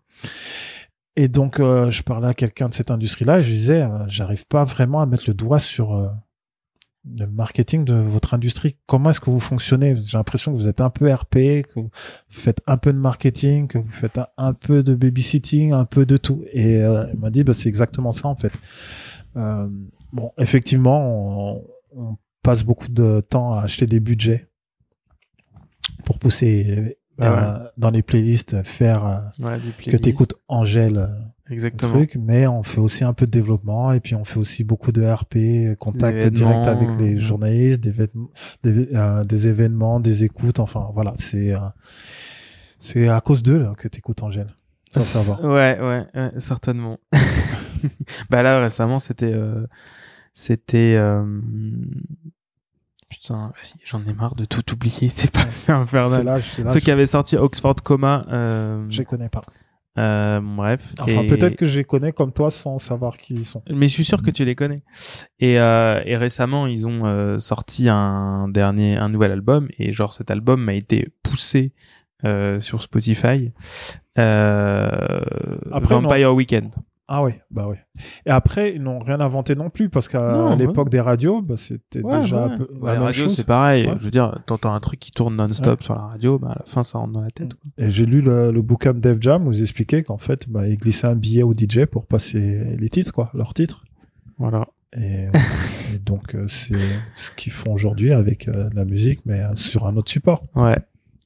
Et donc euh, je parlais à quelqu'un de cette industrie-là et je disais euh, j'arrive pas vraiment à mettre le doigt sur euh, le marketing de votre industrie. Comment est-ce que vous fonctionnez? J'ai l'impression que vous êtes un peu RP, que vous faites un peu de marketing, que vous faites un, peu de babysitting, un peu de tout. Et euh, il m'a dit, bah, c'est exactement ça en fait. Bon, effectivement, on passe beaucoup de temps à acheter des budgets pour pousser Bah euh, dans les playlists, faire euh, Ouais, que t'écoutes Angèle euh, Exactement. truc, mais on fait aussi un peu de développement et puis on fait aussi beaucoup de RP, contact direct avec les journalistes, des, vêtements- des, euh, des événements, des écoutes, enfin voilà, c'est euh, c'est à cause d'eux là, que t'écoutes Angèle, sans savoir. Ouais, ouais, ouais, certainement. bah là récemment c'était euh, c'était euh, putain vas-y, j'en ai marre de tout oublier c'est pas c'est C'est infernal là, c'est là, ceux qui avaient sorti Oxford Coma euh, je les connais pas. euh, bref Enfin, Et- peut-être que je les connais comme toi sans savoir qui ils sont. mais je suis sûr que tu les connais. Et, euh, et récemment ils ont euh, sorti un dernier un nouvel album et genre cet album m'a été poussé euh, sur Spotify euh, Après, Vampire Weekend Ah oui, bah oui. Et après, ils n'ont rien inventé non plus parce qu'à ouais. l'époque des radios, bah, c'était Ouais, déjà ouais. un peu Bah, la les même radios, chose. c'est pareil. Ouais. Je veux dire, t'entends un truc qui tourne non-stop sur la radio, bah, à la fin, ça rentre dans la tête. quoi. Et j'ai lu le, le bouquin de Def Jam où ils expliquaient qu'en fait, bah, ils glissaient un billet au DJ pour passer les titres, quoi, leurs titres. Voilà. Et, et donc, euh, c'est ce qu'ils font aujourd'hui avec euh, la musique, mais euh, sur un autre support. Ouais.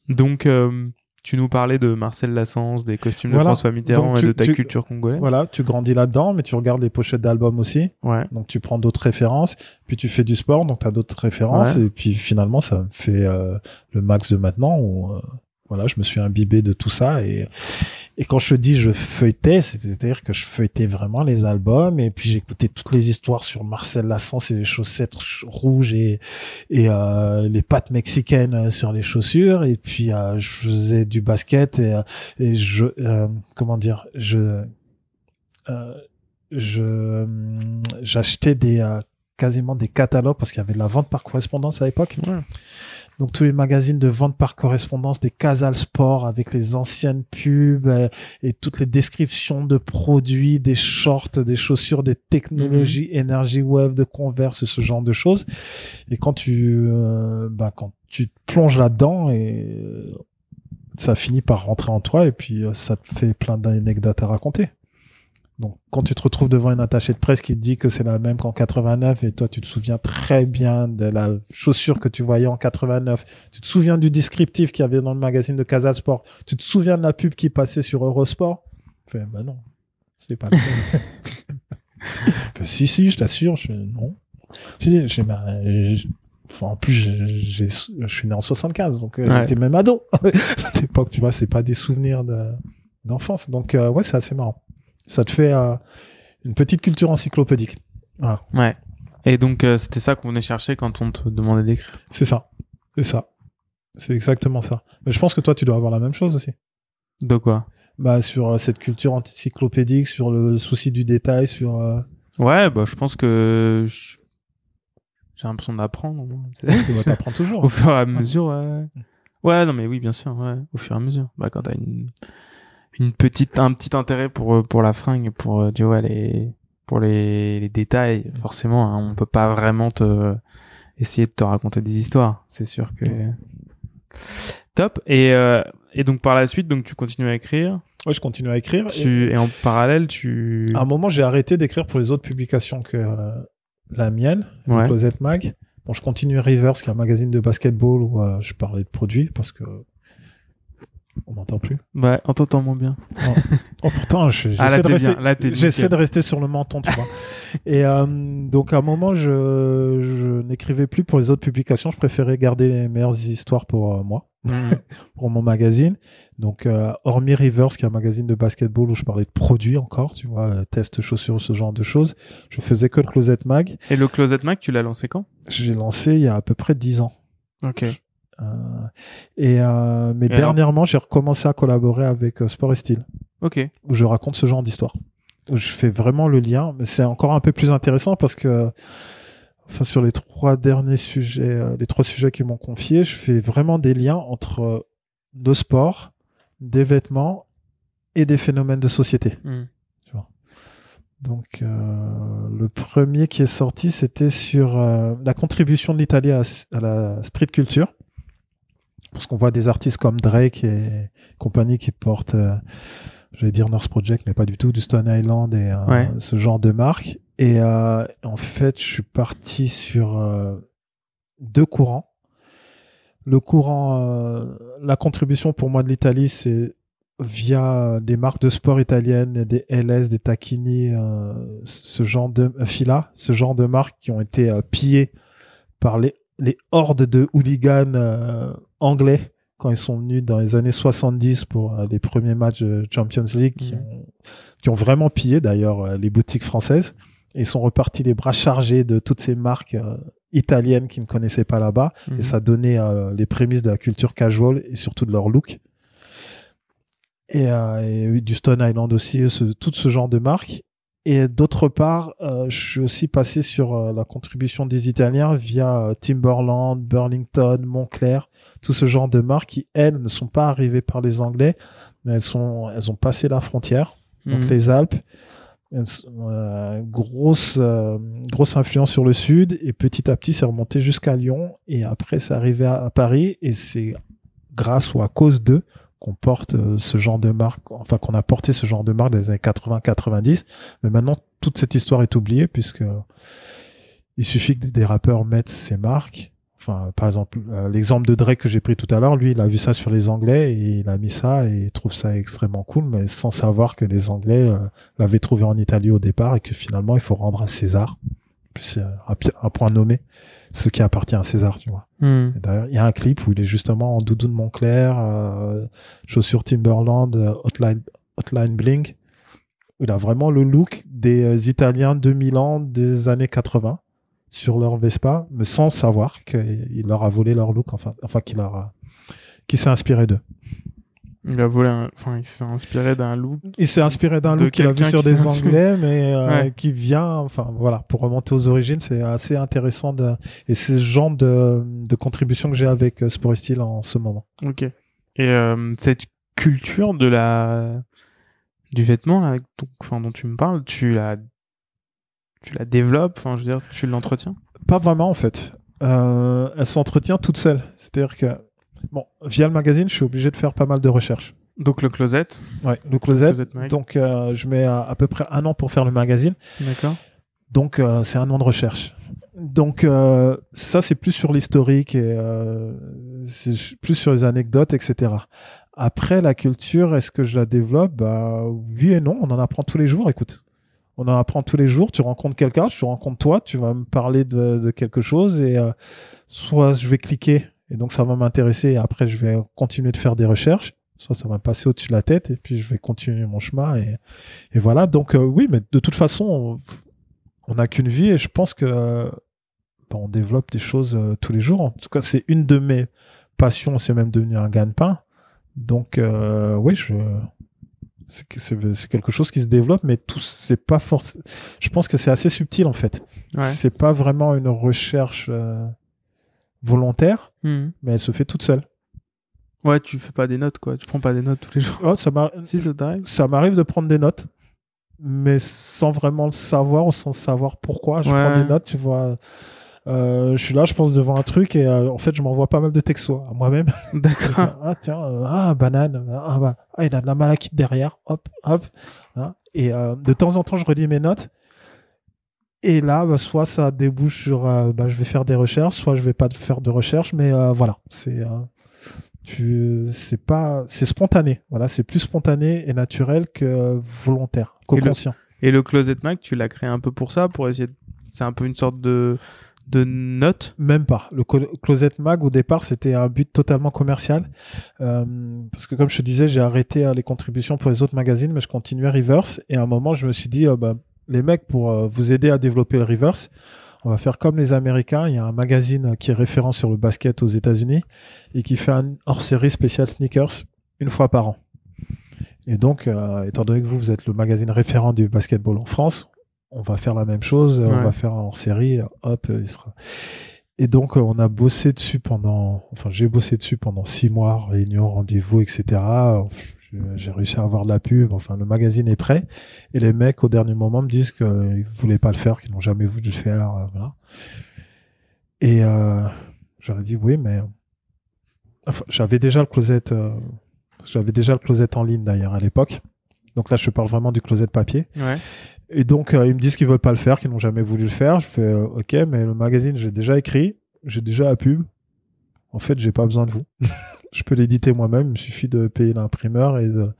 Donc, euh, tu nous parlais de Marcel Lassens, des costumes de. François Mitterrand et de ta tu- culture congolaise. Voilà, tu grandis là-dedans, mais tu regardes les pochettes d'albums aussi. Ouais. Donc tu prends d'autres références, puis tu fais du sport, donc tu as d'autres références, Ouais. et puis finalement ça me fait euh, le max de maintenant où euh, voilà, je me suis imbibé de tout ça et et quand je dis je feuilletais, c'est-à-dire que je feuilletais vraiment les albums et puis j'écoutais toutes les histoires sur Marcel Lassens et les chaussettes ch- rouges et et euh, les pattes mexicaines euh, sur les chaussures et puis euh, je faisais du basket et, euh, et je euh, comment dire je euh, je j'achetais des quasiment des catalogues parce qu'il y avait de la vente par correspondance à l'époque. Donc tous les magazines de vente par correspondance, des Casal Sport avec les anciennes pubs euh, et toutes les descriptions de produits, des shorts, des chaussures, des technologies, énergie web, de Converse, ce genre de choses. Et quand tu euh, bah, quand tu te plonges là-dedans et euh, ça finit par rentrer en toi et puis ça te fait plein d'anecdotes à raconter. Donc, quand tu te retrouves devant une attachée de presse qui te dit que c'est la même qu'en 89 et toi, tu te souviens très bien de la chaussure que tu voyais en 89, tu te souviens du descriptif qu'il y avait dans le magazine de Casal Sport, tu te souviens de la pub qui passait sur Eurosport, tu fais, bah non, c'est pas le. Ben, si, si, je t'assure, je non. Si, si, je bah, je- Enfin, en plus, je suis né en 75, donc euh, Ouais. j'étais même ado. Cette époque, tu vois, c'est pas des souvenirs de- d'enfance. Donc, euh, ouais, c'est assez marrant. Ça te fait euh, une petite culture encyclopédique. Voilà, Ouais. Et donc, euh, c'était ça qu'on venait chercher quand on te demandait d'écrire. c'est ça. C'est ça. C'est exactement ça. Mais je pense que toi, tu dois avoir la même chose aussi. De quoi? Bah, sur euh, cette culture encyclopédique, sur le souci du détail, sur. Ouais, bah, je pense que je- j'ai l'impression d'apprendre. Tu dois t'apprendre toujours. Au fur et à mesure, ouais. Ouais, non, mais oui, bien sûr, ouais. Au fur et à mesure. Bah, quand t'as une, une petite, un petit intérêt pour, euh, pour la fringue, pour, tu vois, les, pour les, les détails, forcément, hein, on peut pas vraiment te, essayer de te raconter des histoires. C'est sûr que, top. Et, euh, et donc, par la suite, donc, tu continues à écrire? Ouais, je continue à écrire. Et Tu, et en parallèle, tu, à un moment, j'ai arrêté d'écrire pour les autres publications que euh, la mienne, Ouais. Closet Mag. Bon, je continue Rivers, qui est un magazine de basketball où euh, je parlais de produits parce que on m'entend plus. bah, on t'entend moins bien. Oh pourtant, je- j'essaie Ah, de rester. J'essaie de rester sur le menton, tu vois. Et euh, donc à un moment, je, je n'écrivais plus pour les autres publications. Je préférais garder les meilleures histoires pour euh, moi, Mhm. pour mon magazine. Donc euh, hormis Rivers, qui est un magazine de basketball où je parlais de produits encore, tu vois, euh, test chaussures, ce genre de choses. Je faisais que le Closet Mag. Et le Closet Mac, tu l'as lancé quand? J'ai lancé il y a à peu près 10 ans. Ok. Euh, et euh, mais Et dernièrement, j'ai recommencé à collaborer avec euh, Sport et Style. Ok. où je raconte ce genre d'histoire. Où je fais vraiment le lien, mais c'est encore un peu plus intéressant parce que, enfin, sur les trois derniers sujets, euh, les trois sujets qu'ils m'ont confiés, je fais vraiment des liens entre euh, le sport, des vêtements et des phénomènes de société. Mhm. Donc, euh, le premier qui est sorti, c'était sur la contribution de l'Italie à, à la street culture. Parce qu'on voit des artistes comme Drake et compagnie qui portent, euh, j'allais dire North Project, mais pas du tout, du Stone Island et euh, Ouais. ce genre de marque. Et euh, en fait, je suis parti sur deux courants. Le courant, la contribution pour moi de l'Italie, c'est via des marques de sport italiennes, des LS, des Tacchini, ce genre de Fila, ce genre de marques qui ont été pillées par les, les hordes de hooligans anglais quand ils sont venus dans les années 70 pour euh, les premiers matchs de Champions League qui, Mhm. ont, qui ont vraiment pillé d'ailleurs euh, les boutiques françaises et ils sont repartis les bras chargés de toutes ces marques euh, italiennes qui ne connaissaient pas là-bas Mhm. et ça donnait euh, les prémices de la culture casual et surtout de leur look. Et, euh, du Stone Island aussi, ce- tout ce genre de marques. Et d'autre part, je suis aussi passé sur la contribution des Italiens via Timberland, Burlington, Montclair, tout ce genre de marques qui, elles, ne sont pas arrivées par les Anglais, mais elles, sont, elles ont passé la frontière, donc Mhm. les Alpes. Euh, grosse, euh, grosse influence sur le sud, et petit à petit, c'est remonté jusqu'à Lyon, et après, c'est arrivé à, à Paris, et c'est grâce ou à cause d'eux qu'on porte euh, ce genre de marque, enfin qu'on a porté ce genre de marque des années 80-90, mais maintenant toute cette histoire est oubliée puisque il suffit que des rappeurs mettent ces marques, Enfin, par exemple, euh, l'exemple de Drake que j'ai pris tout à l'heure, lui, il a vu ça sur les Anglais et il a mis ça et il trouve ça extrêmement cool, mais sans savoir que les Anglais euh, l'avaient trouvé en Italie au départ et que finalement, il faut rendre à César, c'est un, un point nommé, ce qui appartient à César, tu vois. Hmm. D'ailleurs, il y a un clip où il est justement en doudou de Montclair, euh, chaussures Timberland, Hotline, Hotline Bling, il a vraiment le look des Italiens de Milan des années 80 sur leur Vespa, mais sans savoir qu'il leur a volé leur look, enfin, enfin qu'il a, s'est inspiré d'eux. Il a volé, un- enfin, il s'est inspiré d'un look. Il s'est inspiré d'un look qu'il a vu sur des. Anglais, mais euh, Ouais. qui vient, enfin voilà, pour remonter aux origines, c'est assez intéressant de, et c'est ce genre de, de contribution que j'ai avec euh, Sport et Style en ce moment. Ok. Et euh, cette culture de la du vêtement là, donc, enfin, dont tu me parles, tu la tu la développes, enfin, je veux dire, tu l'entretiens? Pas vraiment en fait. Euh, elle s'entretient toute seule. C'est-à-dire que, bon, via le magazine, je suis obligé de faire pas mal de recherches. Donc le closet, Ouais, le closet. Donc, euh, je mets à, à peu près un an pour faire le magazine. d'accord. Donc, euh, c'est un an de recherche. Donc, euh, ça, c'est plus sur l'historique et euh, plus sur les anecdotes, etc. Après, la culture, est-ce que je la développe? Bah, Oui et non, on en apprend tous les jours, écoute. On en apprend tous les jours. Tu rencontres quelqu'un, je te rencontre toi, tu vas me parler de, quelque chose et euh, soit je vais cliquer et donc ça va m'intéresser et après je vais continuer de faire des recherches. Soit ça va passer au-dessus de la tête et puis je vais continuer mon chemin et, voilà. Donc euh, oui, mais de toute façon, on- n'a qu'une vie et je pense que euh, bah, on développe des choses tous les jours. En tout cas, c'est une de mes passions, c'est même devenu un gagne-pain. Donc oui, je c'est que- c'est c'est quelque chose qui se développe, mais tout c'est pas forcément. Je pense que c'est assez subtil en fait. Ouais. C'est pas vraiment une recherche euh, volontaire, Mhm. mais elle se fait toute seule. Ouais, tu fais pas des notes quoi, tu prends pas des notes tous les jours. Oh, ça m'a- si ça t'arrive. ça m'arrive de prendre des notes, mais sans vraiment le savoir ou sans savoir pourquoi. Je Ouais. prends des notes, tu vois. Euh, je suis là, je pense devant un truc et euh, en fait, je m'envoie pas mal de textos à moi-même. D'accord. ah tiens, euh, ah banane, ah bah, ah, il a de la malakite derrière, hop, hop. hein. Et de temps en temps, je relis mes notes. Et là, bah, soit ça débouche sur, bah, je vais faire des recherches, soit je vais pas faire de recherches, mais voilà, c'est, c'est pas, c'est spontané. Voilà, c'est plus spontané et naturel que volontaire, Et le- co-conscient. Et le Closet Mag, tu l'as créé un peu pour ça, pour essayer de... C'est un peu une sorte de, de note Même pas. Le Closet Mag, au départ, c'était un but totalement commercial. Euh, parce que, comme je te disais, j'ai arrêté euh, les contributions pour les autres magazines, mais je continuais Reverse. Et à un moment, je me suis dit, euh, bah, les mecs, pour euh, vous aider à développer le Reverse, on va faire comme les Américains. Il y a un magazine qui est référent sur le basket aux États-Unis et qui fait un hors-série spécial sneakers une fois par an. Et donc, euh, étant donné que vous, vous êtes le magazine référent du basketball en France, on va faire la même chose. Ouais. On va faire hors-série. euh, Hop, euh, il sera. Et donc, euh, on a bossé dessus pendant, enfin, j'ai bossé dessus pendant six mois, réunions, rendez-vous, etc. J'ai réussi à avoir de la pub. Enfin, le magazine est prêt. Et les mecs, au dernier moment, me disent qu'ils voulaient pas le faire, qu'ils n'ont jamais voulu le faire. euh, voilà. Et euh, j'aurais dit oui, mais enfin, j'avais déjà le closet. euh, j'avais déjà le closet en ligne d'ailleurs à l'époque. Donc là, je te parle vraiment du closet papier. Ouais. Et donc, euh, ils me disent qu'ils veulent pas le faire, qu'ils n'ont jamais voulu le faire. Je fais, euh, ok, mais le magazine, j'ai déjà écrit, j'ai déjà la pub. En fait, j'ai pas besoin de vous. je peux l'éditer moi-même. Il me suffit de payer l'imprimeur et de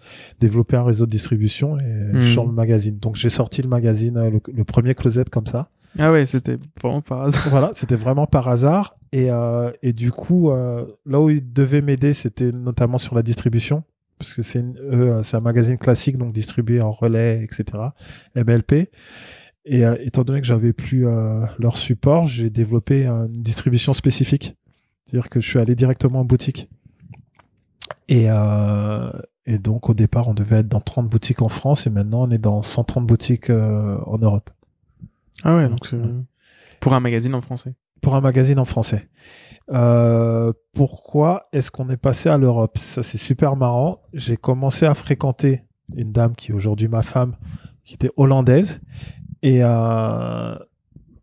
développer un réseau de distribution et je sors le magazine. Donc, j'ai sorti le magazine, euh, le, le premier closet comme ça. Ah ouais, c'était vraiment par hasard. voilà, c'était vraiment par hasard. Et, euh, et du coup, euh, là où ils devaient m'aider, c'était notamment sur la distribution. Parce que c'est euh, un magazine classique, donc distribué en relais, etc. MLP. Et euh, étant donné que j'avais plus euh, leur support, j'ai développé une distribution spécifique. C'est-à-dire que je suis allé directement en boutique. Et, euh, et donc, au départ, on devait être dans 30 boutiques en France et maintenant, on est dans 130 boutiques euh, en Europe. Ah ouais, donc c'est pour un magazine en français. Pour un magazine en français. Euh, pourquoi est-ce qu'on est passé à l'Europe? Ça, c'est super marrant. J'ai commencé à fréquenter une dame qui est aujourd'hui ma femme, qui était hollandaise. Et, euh,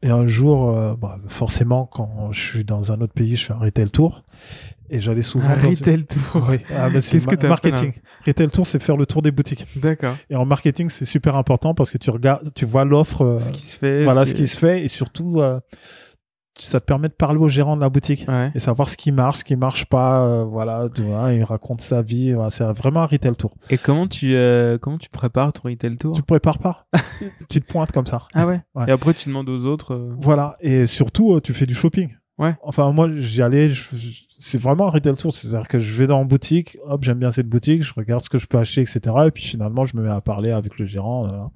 et un jour, euh, bah, forcément, quand je suis dans un autre pays, je fais un retail tour. Et j'allais souvent. une- Arrêtez le tour. Oui, ah, bah, Qu'est-ce que ma- t'as marketing. Retail tour, c'est faire le tour des boutiques. D'accord. Et en marketing, c'est super important parce que tu regardes, tu vois l'offre. euh, Ce qui se fait. voilà ce ce qui se fait et surtout ça te permet de parler au gérant de la boutique Ouais. et savoir ce qui marche, ce qui marche pas. euh, voilà, tu vois, il raconte sa vie. voilà, c'est vraiment un retail tour. Et comment tu, euh, comment tu prépares ton retail tour? Tu prépares pas. tu te pointes comme ça. Ah ouais. Ouais. Et après, tu demandes aux autres. euh, Voilà. Et surtout, tu fais du shopping. Ouais. Enfin, moi, j'y allais. c'est vraiment un retail tour. C'est-à-dire que je vais dans une boutique. Hop, j'aime bien cette boutique. Je regarde ce que je peux acheter, etc. Et puis finalement, je me mets à parler avec le gérant.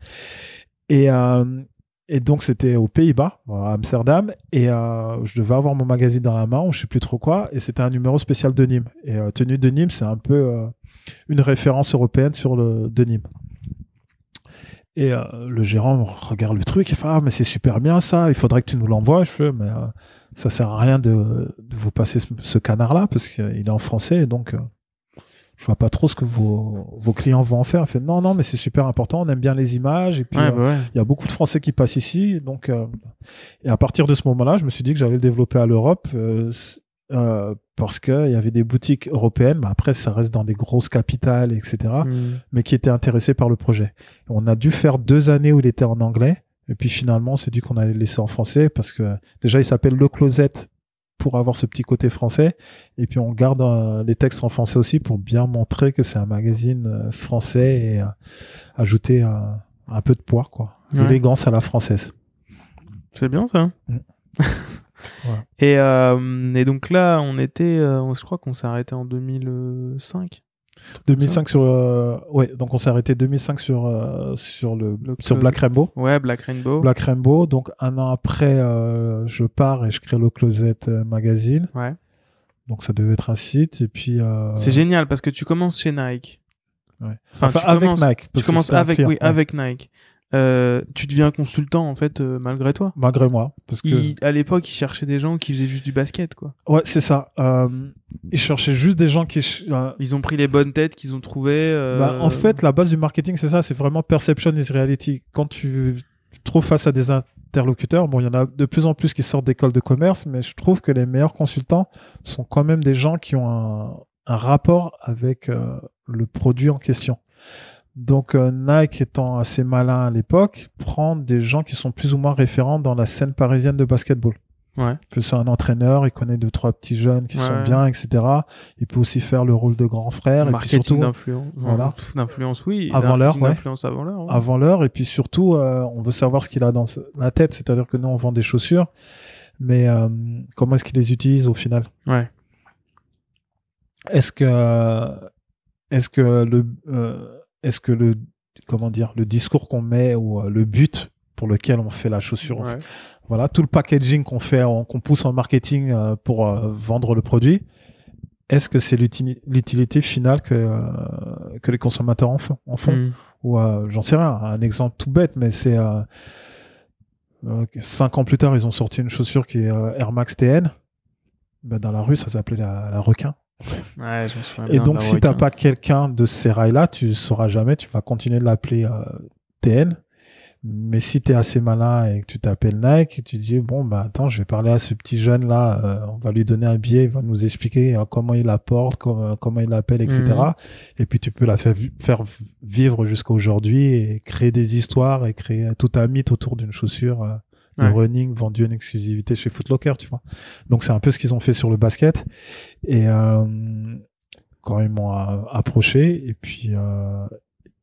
Et, euh, et donc, c'était aux Pays-Bas, à Amsterdam. Et euh, je devais avoir mon magazine dans la main, ou je sais plus trop quoi. Et c'était un numéro spécial de Nîmes. Et euh, tenue de Nîmes, c'est un peu euh, une référence européenne sur le de Nîmes. Et le gérant regarde le truc, il fait Ah, mais c'est super bien ça, il faudrait que tu nous l'envoies. Je fais Mais ça sert à rien de, vous passer ce, ce canard-là, parce qu'il est en français, et donc je vois pas trop ce que vos, vos clients vont en faire. Il fait Non, non, mais c'est super important, on aime bien les images, et puis Ouais, euh, bah ouais. il y a beaucoup de Français qui passent ici. Donc, euh, et à partir de ce moment-là, je me suis dit que j'allais le développer à l'Europe. euh, euh, parce qu'il y avait des boutiques européennes, mais après ça reste dans des grosses capitales, etc Hmm. mais qui était intéressé par le projet. On a dû faire deux années où il était en anglais, et puis finalement, on s'est dit qu'on allait le laisser en français parce que déjà, il s'appelle Le Closet pour avoir ce petit côté français, et puis on garde euh, les textes en français aussi pour bien montrer que c'est un magazine euh, français et euh, ajouter un peu de poids, quoi. Ouais. Élégance à la française. C'est bien ça. Mm. Et, et donc là, on était, je crois qu'on s'est arrêté en 2005. 2005 sur, euh, ouais, donc on s'est arrêté 2005 sur euh, sur le, Le sur. Black Rainbow. Ouais, Black Rainbow. Black Rainbow. Donc un an après, euh, je pars et je crée le Closet euh, Magazine. Ouais. Donc ça devait être un site. Et puis. euh, C'est génial parce que tu commences chez Nike. ouais. Enfin, Enfin, tu avec commences- Nike. Tu parce commences avec, oui, avec Nike. Euh, tu deviens consultant en fait euh, malgré toi. Malgré moi, parce que. Il- à l'époque, il cherchait des gens qui faisaient juste du basket, quoi. Ouais, c'est ça. Euh, ils cherchaient juste des gens qui. euh, Ils ont pris les bonnes têtes qu'ils ont trouvées. euh, bah, en fait, la base du marketing, c'est ça. C'est vraiment perception is reality. Quand tu te trouves face à des interlocuteurs, bon, il y en a de plus en plus qui sortent d'écoles de commerce, mais je trouve que les meilleurs consultants sont quand même des gens qui ont un, un rapport avec euh, le produit en question. Donc euh, Nike étant assez malin à l'époque, prend des gens qui sont plus ou moins référents dans la scène parisienne de basketball. Ouais. Que c'est un entraîneur, il connaît deux trois petits jeunes qui Ouais. sont bien, etc. Il peut aussi faire le rôle de grand frère et puis marketing surtout d'influence. voilà. D'influence, oui. Avant l'heure, Marketing ouais. D'influence avant l'heure. ouais. avant l'heure et puis surtout euh, on veut savoir ce qu'il a dans la tête, c'est-à-dire que nous on vend des chaussures, mais euh, comment est-ce qu'il les utilise au final? Ouais. Est-ce que est-ce que le euh, est-ce que le comment dire le discours qu'on met ou euh, le but pour lequel on fait la chaussure, Ouais. voilà tout le packaging qu'on fait, qu'on pousse en marketing euh, pour euh, vendre le produit, est-ce que c'est l'uti- l'utilité finale que euh, que les consommateurs en font, en font Mm. ou j'en sais rien, un exemple tout bête, mais c'est cinq ans plus tard, ils ont sorti une chaussure qui est Air Max TN. Ben, dans la rue, ça s'appelait la, la requin. Ouais, je me souviens Et bien donc, si t'as pas quelqu'un de ces rails-là, tu sauras jamais, tu vas continuer de l'appeler euh, TN. Mais si tu es assez malin et que tu t'appelles Nike, tu dis bon bah attends, je vais parler à ce petit jeune là, euh, on va lui donner un billet, il va nous expliquer euh, comment il apporte, comment, comment il l'appelle, etc. Mhm. Et puis tu peux la faire, faire vivre jusqu'à aujourd'hui et créer des histoires et créer tout un mythe autour d'une chaussure euh, de Ouais. running vendue en exclusivité chez Footlocker, tu vois. Donc c'est un peu ce qu'ils ont fait sur le basket. Et euh, quand ils m'ont approché, et puis euh,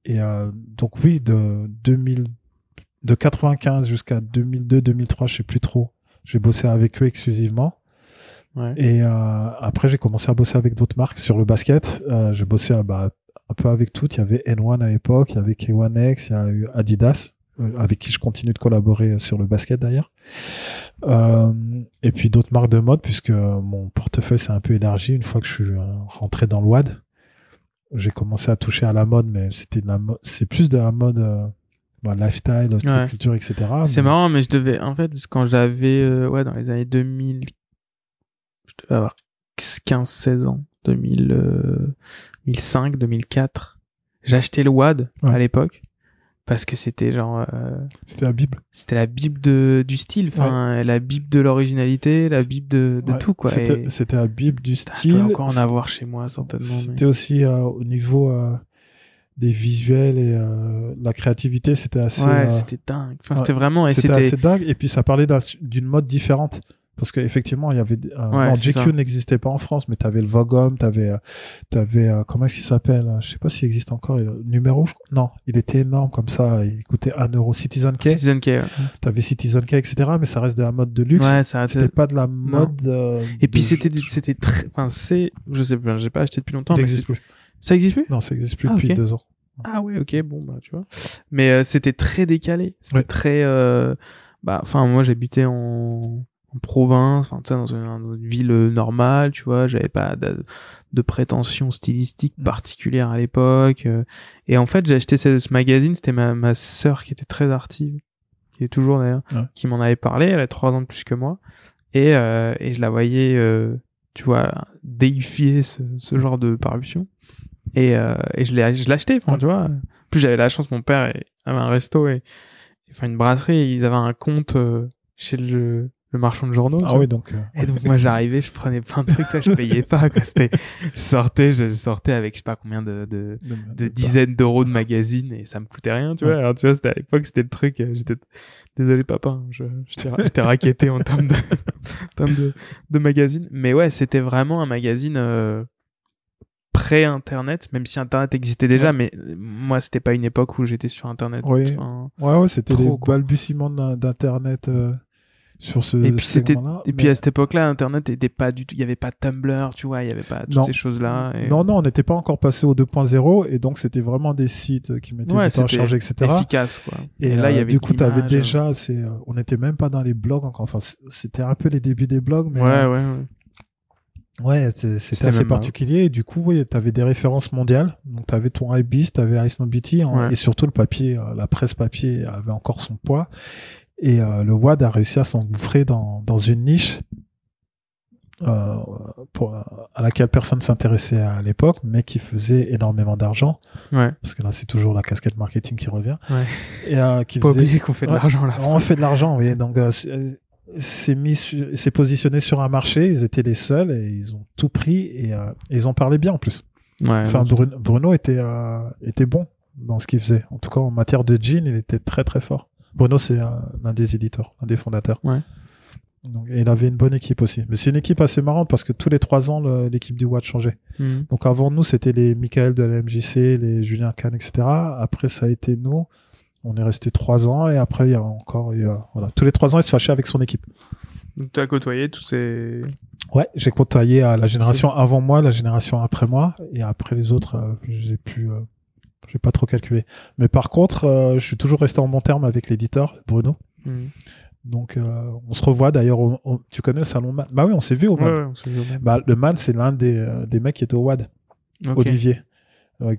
et euh, donc oui, de 2000, de 95 jusqu'à 2002-2003, je sais plus trop. J'ai bossé avec eux exclusivement. Ouais. Et euh, après, j'ai commencé à bosser avec d'autres marques sur le basket. Euh, j'ai bossé bah, un peu avec toutes. Il y avait N1 à l'époque, il y avait K1X, il y a eu Adidas, avec qui je continue de collaborer euh, sur le basket d'ailleurs. Euh, et puis d'autres marques de mode, puisque euh, mon portefeuille s'est un peu élargi une fois que je suis euh, rentré dans le WAD. J'ai commencé à toucher à la mode, mais c'était de la mode, c'est plus de la mode euh, bah, lifestyle, street Ouais. culture, etc. C'est Mais- marrant, mais je devais, en fait, quand j'avais, euh, ouais, dans les années 2000, je devais avoir 15-16 ans, 2000, euh, 2005, 2004, j'ai acheté le WAD Ouais. à l'époque, parce que c'était genre, euh, C'était la Bible. c'était la bible de, du style, enfin, la bible de l'originalité, la bible de, de Ouais, tout, quoi. C'était la Bible du je style. dois encore en avoir chez moi, certainement. mais- C'était aussi euh, au niveau euh, des visuels et la créativité, c'était assez, Ouais, c'était dingue. Enfin, c'était vraiment, et c'était assez dingue. Et puis ça parlait d'un- d'une mode différente. Parce qu'effectivement, il y avait, euh, Ouais, non. GQ n'existait pas en France, mais t'avais le Vogom, t'avais, euh, t'avais, euh, comment est-ce qu'il s'appelle? Je sais pas s'il existe encore, le numéro, non, il était énorme comme ça, il coûtait 1 euro. Citizen K, Citizen K. ouais. t'avais Citizen K, etc., mais ça reste de la mode de luxe. Ouais, ça C'était pas de la mode, euh, Et puis de- c'était c'était très enfin c'est je sais pas, j'ai pas acheté depuis longtemps Ça mais plus. ça existe plus? Non, ça existe plus Ah, depuis deux ans. Ah ouais, OK, bon bah tu vois. Mais euh, c'était très décalé, c'était très euh, bah enfin moi j'habitais en en province, enfin tu sais dans une, dans une ville euh, normale, tu vois, j'avais pas de, de prétention stylistique Mm. particulière à l'époque euh, et en fait, j'ai acheté ce, ce magazine, c'était ma ma sœur qui était très artive, qui est toujours d'ailleurs, Ouais. qui m'en avait parlé, elle a trois ans de plus que moi. Et euh, et je la voyais euh, tu vois déifier ce, ce genre de parution. Et, euh, et je l'ai je acheté enfin Ouais. tu vois. En plus j'avais la chance mon père avait un resto et enfin une brasserie. Et ils avaient un compte euh, chez le, le marchand de journaux Ah oui, donc, euh, et donc moi j'arrivais je prenais plein de trucs je payais pas quoi c'était je sortais je sortais avec je sais pas combien de, de de, de dizaines d'euros de magazines et ça me coûtait rien, tu vois. Alors, tu vois, c'était à l'époque, c'était le truc, euh, j'étais, désolé papa, hein, je, je t'ai raquetté en termes de, en termes de, de magazines. Mais ouais, c'était vraiment un magazine, euh, pré-internet, même si internet existait déjà, Ouais. mais moi, c'était pas une époque où j'étais sur internet. Oui. Ouais, ouais, c'était quoi. balbutiements d'in- d'Internet euh, sur ce et puis c'était, et puis mais- à cette époque-là, internet était pas du tout, il y avait pas Tumblr, tu vois, il y avait pas toutes Non. ces choses-là. et- Non, non, on n'était pas encore passé au 2.0 et donc c'était vraiment des sites qui mettaient Ouais, du temps à charger, etc. efficace, quoi. Et, là, il y euh, avait du coup, tu avais déjà, c'est, euh, on n'était même pas dans les blogs encore. Enfin, c'était un peu les débuts des blogs, mais Ouais, euh, ouais, ouais. ouais, c'est- C'était assez euh, particulier. Et du coup, oui, tu avais des références mondiales. Donc, tu avais ton iBeast, tu avais Ice Nobity, hein, Ouais. et surtout le papier, la presse papier avait encore son poids. Et euh, le WAD a réussi à s'engouffrer dans, dans une niche euh, pour, à laquelle personne s'intéressait à l'époque, mais qui faisait énormément d'argent, Ouais. parce que là, c'est toujours la casquette marketing qui revient. Ouais. Et euh, qui Pas faisait... oublier qu'on fait de l'argent là. On fait de l'argent, oui. Donc, euh, c'est mis, c'est positionné sur un marché. Ils étaient les seuls et ils ont tout pris et euh, ils en parlaient bien en plus. Ouais, Enfin, Bruno, Bruno était euh, était bon dans ce qu'il faisait. En tout cas, en matière de jean, il était très très fort. Bruno, c'est euh, l'un des éditeurs, l'un des fondateurs. Ouais. Donc, et il avait une bonne équipe aussi. Mais c'est une équipe assez marrante parce que tous les trois ans, l'équipe du Watt changeait. Mhm. Donc avant nous, c'était les Michael de la MJC, les Julien Kahn, etc. Après, ça a été nous. On est resté trois ans et après, il y a encore, il y a- voilà, tous les trois ans, il se fâchait avec son équipe. Donc tu as côtoyé tous ces. Ouais, j'ai côtoyé à la génération avant moi, la génération après moi, et après les autres, euh, je les ai plus, euh, j'ai pas trop calculé. Mais par contre, euh, je suis toujours resté en bon terme avec l'éditeur Bruno. Mhm. Donc, euh, on se revoit d'ailleurs. au- au- tu connais le salon Man? Bah oui, on s'est vu au Man. ouais, on au. Bah, le Man, c'est l'un des, euh, des mecs qui était au WAD. Olivier,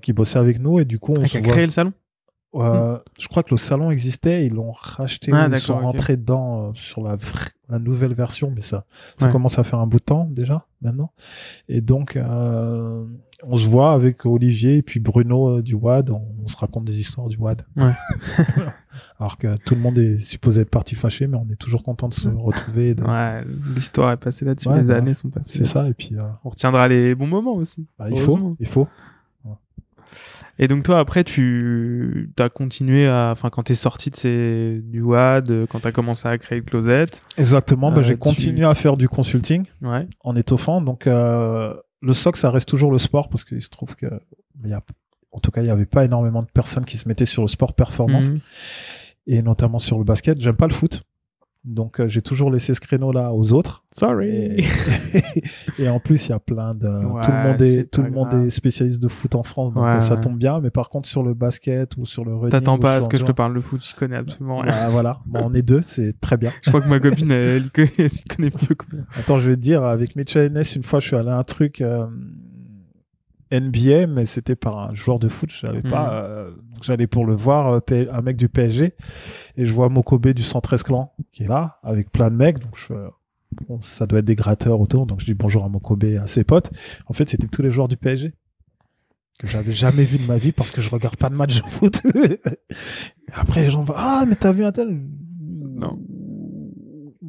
qui bossait avec nous, et du coup, on Ah, se voit. créé le salon? Euh, Je crois que le salon existait, ils l'ont racheté, Ah, ils sont d'accord, ok. rentrés dedans sur la, la nouvelle version, mais ça, ça Ouais. commence à faire un bout de temps déjà maintenant. Et donc, on se voit avec Olivier et puis Bruno euh, du WAD, on, on se raconte des histoires du WAD. Ouais. Alors que tout le monde est supposé être parti fâché, mais on est toujours content de se retrouver. de- Ouais, l'histoire est passée là-dessus, Ouais, les bah, années sont passées. C'est ça, et puis euh, On retiendra les bons moments aussi. bah, il faut, il faut. Et donc toi après tu as continué à, enfin quand t'es sorti de ces du WAD, euh, quand t'as commencé à créer le closet, Exactement, bah, Euh, j'ai tu- continué à faire du consulting. ouais, en étoffant. Donc, euh, le soc, ça reste toujours le sport parce qu'il se trouve que, il y a, en tout cas, il n'y avait pas énormément de personnes qui se mettaient sur le sport performance Mhm. et notamment sur le basket. J'aime pas le foot. Donc, euh, j'ai toujours laissé ce créneau-là aux autres. Sorry. Et, et en plus, il y a plein de, Ouais, tout le monde est, tout le monde grave. est spécialiste de foot en France. Donc, Ouais, euh, ça ouais. tombe bien. Mais par contre, sur le basket ou sur le running. T'attends pas à ce que je te parle de foot, j'y connais absolument rien. Bah, voilà. Bon, on est deux, c'est très bien. Je crois que ma copine elle, elle connaît mieux que moi. Attends, je vais te dire, avec Mitchell Ness, une fois, je suis allé à un truc euh, NBA, mais c'était par un joueur de foot. Je savais Mhm. pas. euh, donc j'allais pour le voir, euh, un mec du PSG, et je vois Mokobe du 113 clan qui est là, avec plein de mecs. Donc je bon, ça doit être des gratteurs autour. Donc je dis bonjour à Mokobe et à ses potes. En fait, c'était tous les joueurs du PSG que j'avais jamais vu de ma vie parce que je regarde pas de match de foot. Après, les gens vont ah mais t'as vu un tel? Non.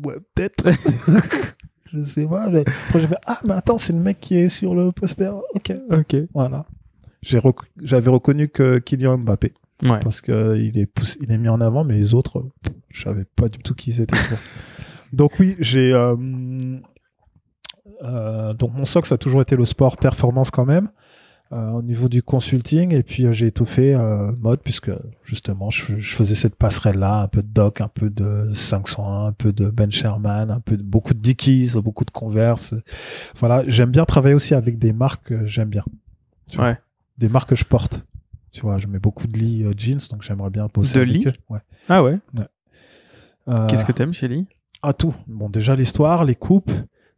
Ouais, peut-être. je sais pas. mais Après, j'ai fait ah mais attends, c'est le mec qui est sur le poster. Ok, Ok. voilà. Rec- J'avais reconnu que Kylian Mbappé Ouais. parce que il est il est mis en avant, mais les autres, je savais pas du tout qui ils étaient. Donc oui, j'ai euh, euh, donc mon socle ça a toujours été le sport performance quand même euh, au niveau du consulting et puis euh, j'ai étoffé euh, mode puisque justement je, je faisais cette passerelle là un peu de doc un peu de 501 un peu de Ben Sherman un peu de beaucoup de Dickies beaucoup de Converse voilà j'aime bien travailler aussi avec des marques que j'aime bien vois, Ouais. des marques que je porte tu vois je mets beaucoup de Lee euh, jeans donc j'aimerais bien bosser De Lee ouais Ah ouais. Euh, Qu'est-ce que t'aimes chez Lee? À tout. Bon, déjà l'histoire, les coupes.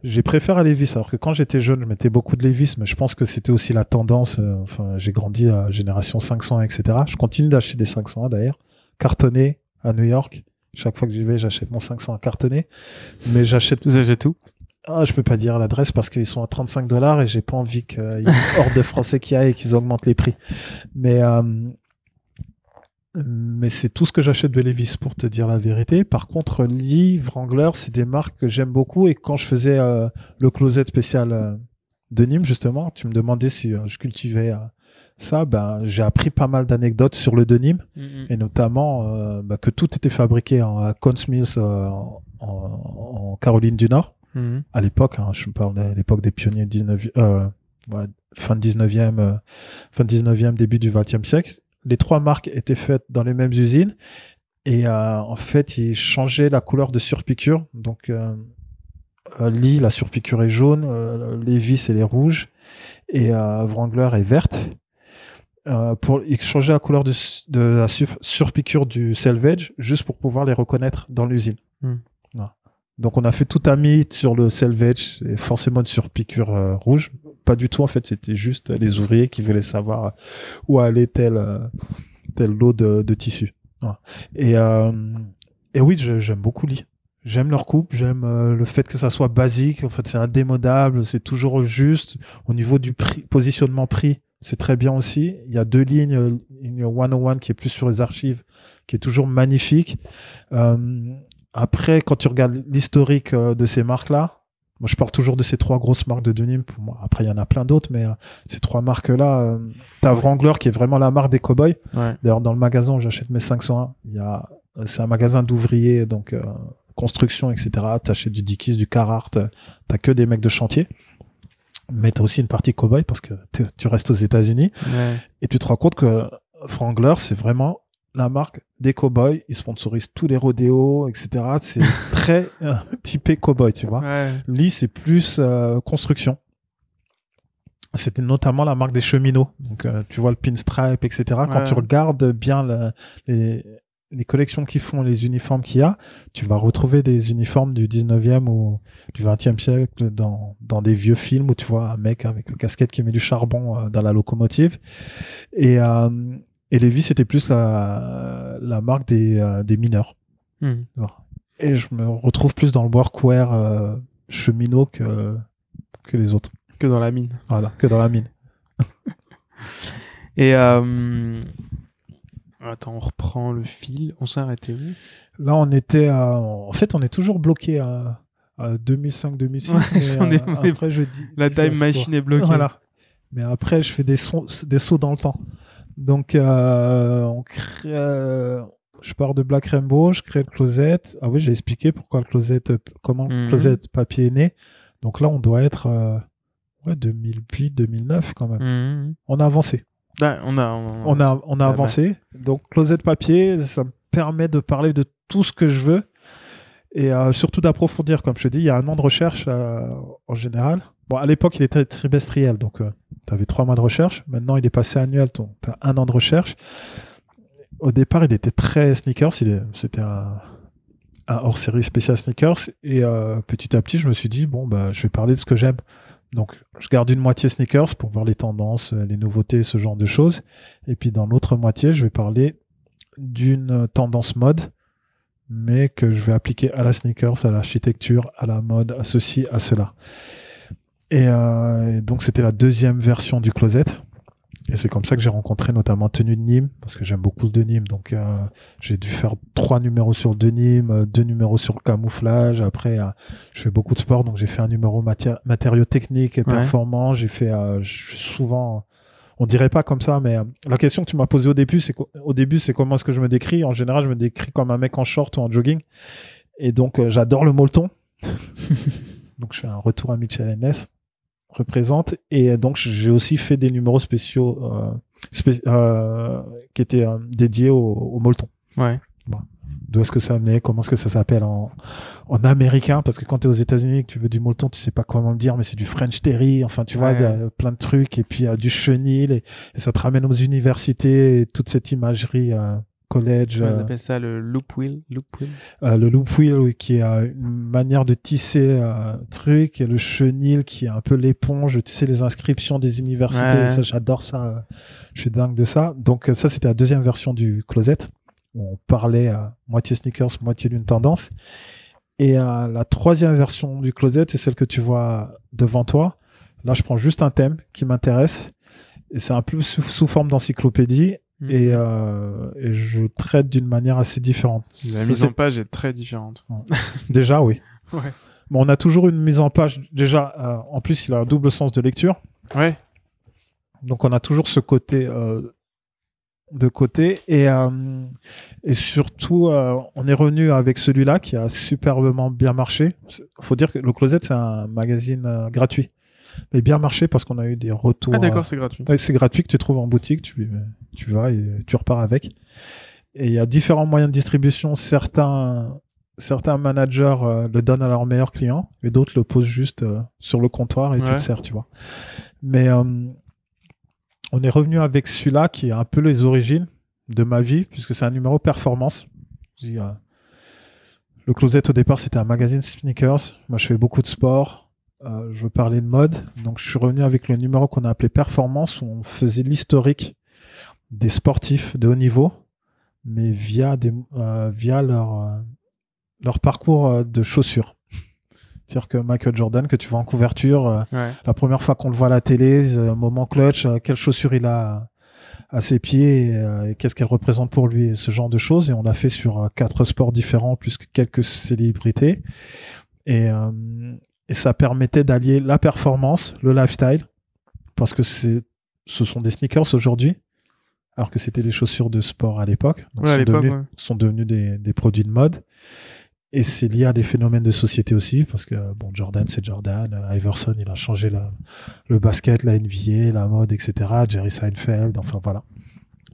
J'ai préféré Levis, alors que quand j'étais jeune, je mettais beaucoup de Levis, mais je pense que c'était aussi la tendance. euh, enfin, j'ai grandi à génération 500, etc. Je continue d'acheter des 500 d'ailleurs, cartonnés à New York. Chaque fois que j'y vais, j'achète mon 500 cartonné. Mais j'achète. Vous achetez tout? Ah, je peux pas dire l'adresse parce qu'ils sont à 35 dollars et j'ai pas envie qu'il y ait une horde de Français qui aillent et qu'ils augmentent les prix. Mais euh, mais c'est tout ce que j'achète de Levis pour te dire la vérité. Par contre, Lee, Wrangler, c'est des marques que j'aime beaucoup et quand je faisais euh, le closet spécial euh, de Nîmes justement, tu me demandais si euh, je cultivais euh, ça, ben j'ai appris pas mal d'anecdotes sur le denim et notamment euh, bah, que tout était fabriqué en, à Mills euh, en, en Caroline du Nord Mhm. à l'époque, hein, je parle de l'époque des pionniers 19 euh, ouais, fin 19e, euh, fin 19e, début du 20e siècle. Les trois marques étaient faites dans les mêmes usines et euh, en fait, ils changeaient la couleur de surpiqûre. Donc, euh, euh, Lee, la surpiqûre est jaune, euh, Levis, elle est rouge et euh, Wrangler est verte. Euh, pour ils changeaient la couleur de, de la sur- surpiqûre du selvage juste pour pouvoir les reconnaître dans l'usine. Hmm. Voilà. Donc on a fait tout un mythe sur le selvage et forcément une surpiqûre rouge. Pas du tout en fait, c'était juste les ouvriers qui voulaient savoir où allait tel euh, tel lot de, de tissu. Voilà. Et euh, et oui, j'aime beaucoup Lee. J'aime leur coupe, j'aime euh, le fait que ça soit basique. En fait, c'est indémodable, c'est toujours juste. Au niveau du positionnement prix, c'est très bien aussi. Il y a deux lignes, une 101 qui est plus sur les archives, qui est toujours magnifique. Après, quand tu regardes l'historique de ces marques-là, moi je parle toujours de ces trois grosses marques de denim. Pour moi, après il y en a plein d'autres, mais euh, ces trois marques-là, euh, t'as Wrangler qui est vraiment la marque des cowboys. Ouais. D'ailleurs, dans le magasin où j'achète mes 501, il y a, c'est un magasin d'ouvriers, donc euh, construction, etc. T'achètes du Dickies, du Carhartt, euh, t'as que des mecs de chantier. Mais t'as aussi une partie cowboy parce que tu restes aux États-Unis Ouais. et tu te rends compte que Wrangler, c'est vraiment la marque des cowboys. Ils sponsorisent tous les rodéos, etc. C'est très euh, typé cowboy, tu vois. Ouais. Lee, c'est plus euh, construction. C'était notamment la marque des cheminots. Donc, euh, tu vois le pinstripe, etc. Quand tu regardes bien le- les, les collections qu'ils font, les uniformes qu'il y a, tu vas retrouver des uniformes du 19e ou du 20e siècle dans, dans des vieux films où tu vois un mec avec une casquette qui met du charbon euh, dans la locomotive. Et, euh, et Levi, c'était plus la, la marque des, euh, des mineurs. Mhm. Et je me retrouve plus dans le workwear euh, cheminot que, que les autres. Que dans la mine. Voilà, que dans la mine. Et euh... attends, on reprend le fil. On s'est arrêté où? Là, on était à, en fait, on est toujours bloqué à, à 2005-2006. Ouais, mais on est- euh, après, je dis. La time machine est bloquée. Voilà. Mais après, je fais des sauts dans le temps. Donc, euh, on crée, euh, je pars de Black Rainbow, je crée le closet. Ah oui, j'ai expliqué pourquoi le closet, euh, comment le Mhm. closet papier est né. Donc là, on doit être, euh, ouais, 2008, 2009 quand même. Mhm. On a avancé. Ah, on a, On a, on a bah. avancé. Donc, closet papier, ça me permet de parler de tout ce que je veux et euh, surtout d'approfondir. Comme je te dis, il y a un an de recherche euh, en général. Bon, à l'époque, il était trimestriel, donc tu avais trois mois de recherche. Maintenant, il est passé annuel, tu as un an de recherche. Au départ, il était très sneakers. C'était un, hors-série spécial sneakers. Et euh, petit à petit, je me suis dit, bon, bah, je vais parler de ce que j'aime. Donc, je garde une moitié sneakers pour voir les tendances, les nouveautés, ce genre de choses. Et puis, dans l'autre moitié, je vais parler d'une tendance mode, mais que je vais appliquer à la sneakers, à l'architecture, à la mode, à ceci, à cela. Et, euh, et donc, c'était la deuxième version du closet. Et c'est comme ça que j'ai rencontré notamment Tenue de Nîmes, parce que j'aime beaucoup le denim. Donc, euh, j'ai dû faire trois numéros sur le denim, euh, deux numéros sur le camouflage. Après, euh, je fais beaucoup de sport, donc j'ai fait un numéro maté- matériaux techniques et Ouais. performants. J'ai fait euh, je suis souvent, on dirait pas comme ça, mais euh, la question que tu m'as posée au début, c'est au début, c'est comment est-ce que je me décris? En général, je me décris comme un mec en short ou en jogging. Et donc, j'adore le molleton. donc, je fais un retour à Mitchell NS, représente. Et donc, j'ai aussi fait des numéros spéciaux euh, spé- euh, qui étaient euh, dédiés au, au molleton. Ouais. D'où est-ce que ça venait? Comment est-ce que ça s'appelle en, en américain? Parce que quand tu es aux États-Unis et que tu veux du molleton, tu sais pas comment le dire, mais c'est du French Terry. Enfin, tu vois, Ouais. il y a plein de trucs. Et puis, il y a du chenil. Et, et ça te ramène aux universités et toute cette imagerie euh, college. On euh, appelle ça le loop wheel. Loop wheel? euh, le loop wheel oui, qui est euh, une manière de tisser euh, truc et le chenil qui est un peu l'éponge tu sais les inscriptions des universités Ouais. ça j'adore ça je suis dingue de ça donc ça c'était la deuxième version du closet où on parlait euh, moitié sneakers moitié d'une tendance et la troisième version du closet c'est celle que tu vois devant toi là je prends juste un thème qui m'intéresse et c'est un peu sous, sous forme d'encyclopédie et, euh, et je traite d'une manière assez différente La mise en page est très différente. Déjà, oui. Ouais. Bon, on a toujours une mise en page. Déjà, euh, en plus, il a un double sens de lecture. Ouais. Donc, on a toujours ce côté euh, de côté. Et, euh, et surtout, euh, on est revenu avec celui-là qui a superbement bien marché. Il faut dire que le Closet, c'est un magazine euh, gratuit. Mais bien marché parce qu'on a eu des retours. Ah d'accord, c'est gratuit. Ouais, c'est gratuit que tu trouves en boutique, tu, tu vas et tu repars avec. Et il y a différents moyens de distribution. Certains, certains managers euh, le donnent à leurs meilleurs clients et d'autres le posent juste euh, sur le comptoir et tu te sers, tu vois. Mais euh, on est revenu avec celui-là qui est un peu les origines de ma vie puisque c'est un numéro performance. Le Closet au départ c'était un magazine sneakers. Moi je fais beaucoup de sport. Euh, je veux parler de mode. Donc, je suis revenu avec le numéro qu'on a appelé Performance, où on faisait l'historique des sportifs de haut niveau, mais via, des, euh, via leur, euh, leur parcours euh, de chaussures. C'est-à-dire que Michael Jordan, que tu vois en couverture, euh, Ouais. la première fois qu'on le voit à la télé, euh, moment clutch, euh, quelles chaussures il a à ses pieds et, et qu'est-ce qu'elles représentent pour lui, et ce genre de choses. Et on l'a fait sur quatre sports différents, plus que quelques célébrités. Et, euh, et ça permettait d'allier la performance, le lifestyle, parce que c'est, ce sont des sneakers aujourd'hui, alors que c'était des chaussures de sport à l'époque. Donc, Ouais, sont devenus, ouais. sont devenus des, des produits de mode. Et c'est lié à des phénomènes de société aussi, parce que bon, Jordan, c'est Jordan. Iverson, il a changé la, le basket, la NBA, la mode, etc. Jerry Seinfeld, enfin voilà.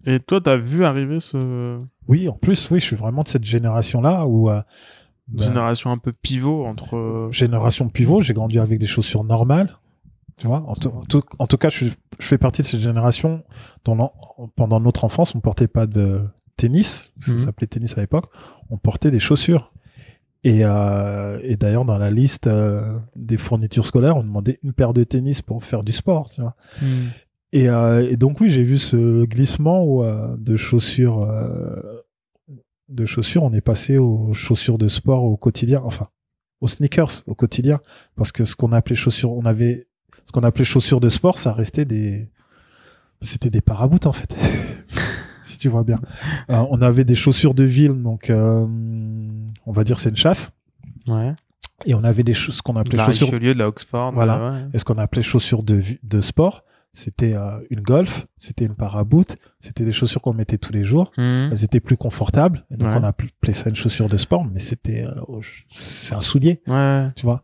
Et toi, t'as vu arriver ce Oui, en plus, oui, je suis vraiment de cette génération-là où euh, ben, génération un peu pivot entre. euh, génération pivot, j'ai grandi avec des chaussures normales. Tu vois, en, tout- en cas, je, je fais partie de cette génération dont pendant notre enfance, on portait pas de tennis, ça Mhm. s'appelait tennis à l'époque, on portait des chaussures. Et, euh, et d'ailleurs, dans la liste euh, des fournitures scolaires, on demandait une paire de tennis pour faire du sport. Tu vois. hmm. Et, euh, et donc oui, j'ai vu ce glissement où, euh, de chaussures, euh, de chaussures, on est passé aux chaussures de sport au quotidien, enfin aux sneakers au quotidien, parce que ce qu'on appelait chaussures, on avait ce qu'on appelait chaussures de sport, ça restait des, c'était des paraboutes en fait, si tu vois bien. Euh, on avait des chaussures de ville, donc euh, on va dire c'est une chasse, Ouais. et on avait des choses ce qu'on appelait la chaussures de la Oxford. Voilà. ouais. et ce qu'on appelait chaussures de, de sport, c'était euh, une golf, c'était une paraboot, c'était des chaussures qu'on mettait tous les jours. Hmm. Elles étaient plus confortables, et donc Ouais. on a appelé ça une chaussure de sport, mais c'était euh, c'est un soulier, Ouais. tu vois.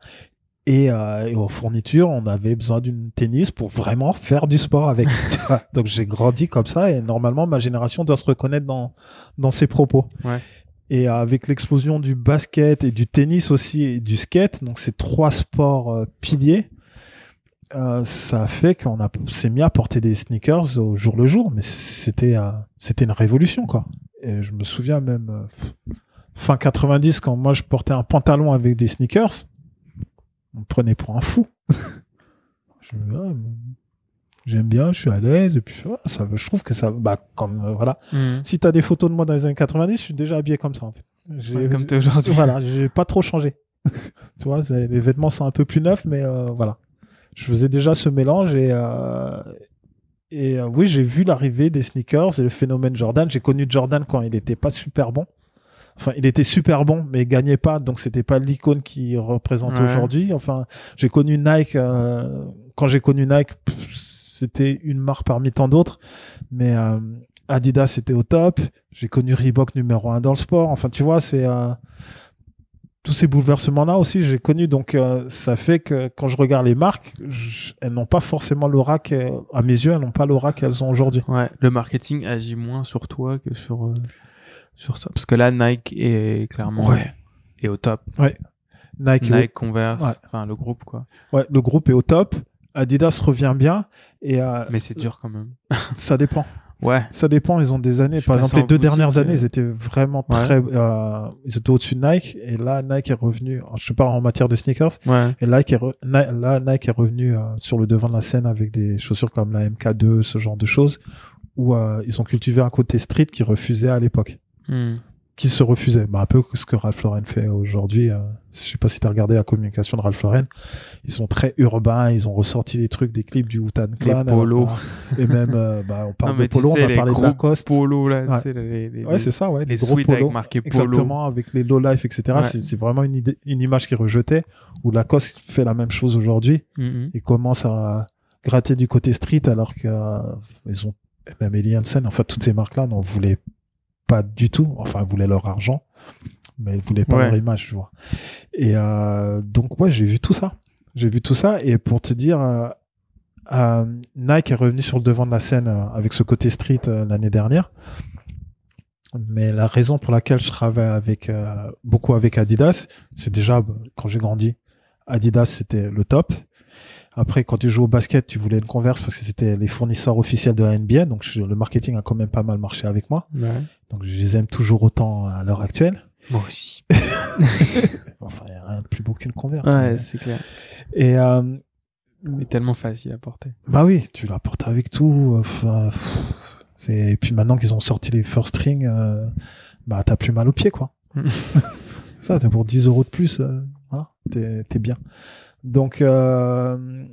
Et, euh, et aux fournitures, on avait besoin d'une tennis pour vraiment faire du sport avec. donc j'ai grandi comme ça, et normalement ma génération doit se reconnaître dans dans ces propos. Ouais. Et avec l'explosion du basket et du tennis aussi et du skate, donc ces trois sports euh, piliers, euh, ça a fait qu'on a s'est mis à porter des sneakers au jour le jour, mais c'était euh, c'était une révolution quoi. Et je me souviens même euh, fin 90 quand moi je portais un pantalon avec des sneakers, on me prenait pour un fou. je me ah, j'aime bien, je suis à l'aise et puis ça je trouve que ça bah comme euh, voilà, Hmm. si t'as des photos de moi dans les années 90, je suis déjà habillé comme ça en fait. Ouais, comme t'es aujourd'hui. voilà, j'ai pas trop changé. tu vois, les vêtements sont un peu plus neufs, mais voilà. Je faisais déjà ce mélange et euh, et euh, oui, j'ai vu l'arrivée des sneakers et le phénomène Jordan. J'ai connu Jordan quand il était pas super bon. Enfin, il était super bon, mais il gagnait pas, donc c'était pas l'icône qui représente Ouais. aujourd'hui. Enfin, j'ai connu Nike euh, quand j'ai connu Nike, c'était une marque parmi tant d'autres, mais euh, Adidas était au top. J'ai connu Reebok numéro un dans le sport. Enfin, tu vois, c'est euh, tous ces bouleversements-là aussi, j'ai connu. Donc, euh, ça fait que quand je regarde les marques, je- elles n'ont pas forcément l'aura qu'elles- à mes yeux, elles n'ont pas l'aura qu'elles ont aujourd'hui. Ouais, le marketing agit moins sur toi que sur euh, sur ça. Parce que là, Nike est clairement Ouais. est au top. Nike, est Nike, Converse, Ouais. enfin le groupe quoi. ouais, le groupe est au top. Adidas revient bien. Et euh, Mais c'est dur quand même. ça dépend. Ouais. Ça dépend. Ils ont des années. Je Par exemple, les deux boutique, dernières années, euh, ils étaient vraiment Ouais. très. euh, ils étaient au-dessus de Nike. Et là, Nike est revenu. Je parle en matière de sneakers. Ouais. Et Nike est, re- là, Nike est revenu euh, sur le devant de la scène avec des chaussures comme la MK2, ce genre de choses, où euh, ils ont cultivé un côté street qui refusait à l'époque, Hmm. Qui se refusait. Bah, un peu ce que Ralph Lauren fait aujourd'hui. euh, je sais pas si tu as regardé la communication de Ralph Lauren. Ils sont très urbains, ils ont ressorti des trucs, des clips du Wu-Tang Clan. polos. euh, et même, euh, bah, on parle Non, de mais tu polo, on va les parler de gros Lacoste. Polo là, Ouais. sais, les, les, Ouais, c'est ça, ouais. les gros polos. avec marqué Polo. Exactement, avec les low life, etc. Ouais. C'est- C'est vraiment une, idée, une image qui est rejetée, où Lacoste fait la même chose aujourd'hui Mhm. et commence à gratter du côté street alors que euh, ont même Eli Hansen, enfin toutes ces marques-là n'en voulaient pas du tout. Enfin, elles voulaient leur argent, mais elles voulaient pas Ouais. leur image, tu vois. Et euh, donc ouais, j'ai vu tout ça. J'ai vu tout ça et pour te dire, euh, euh, Nike est revenu sur le devant de la scène avec ce côté street l'année dernière. Mais la raison pour laquelle je travaille avec euh, beaucoup avec Adidas, c'est déjà bah, quand j'ai grandi, Adidas c'était le top. Après, quand tu joues au basket, tu voulais une Converse parce que c'était les fournisseurs officiels de la NBA. Donc, je- le marketing a quand même pas mal marché avec moi. Ouais. Donc, je les aime toujours autant à l'heure actuelle. Moi aussi. Enfin, il n'y a rien de plus beau qu'une Converse. Ouais, mais- c'est clair. Et, euh, Mais tellement facile à porter. bah oui, tu la portes avec tout. Enfin, c'est, et puis maintenant qu'ils ont sorti les first string, euh, bah, t'as plus mal aux pieds, quoi. Ça, t'es pour 10 euros de plus, euh, t'es, bien. Donc, euh,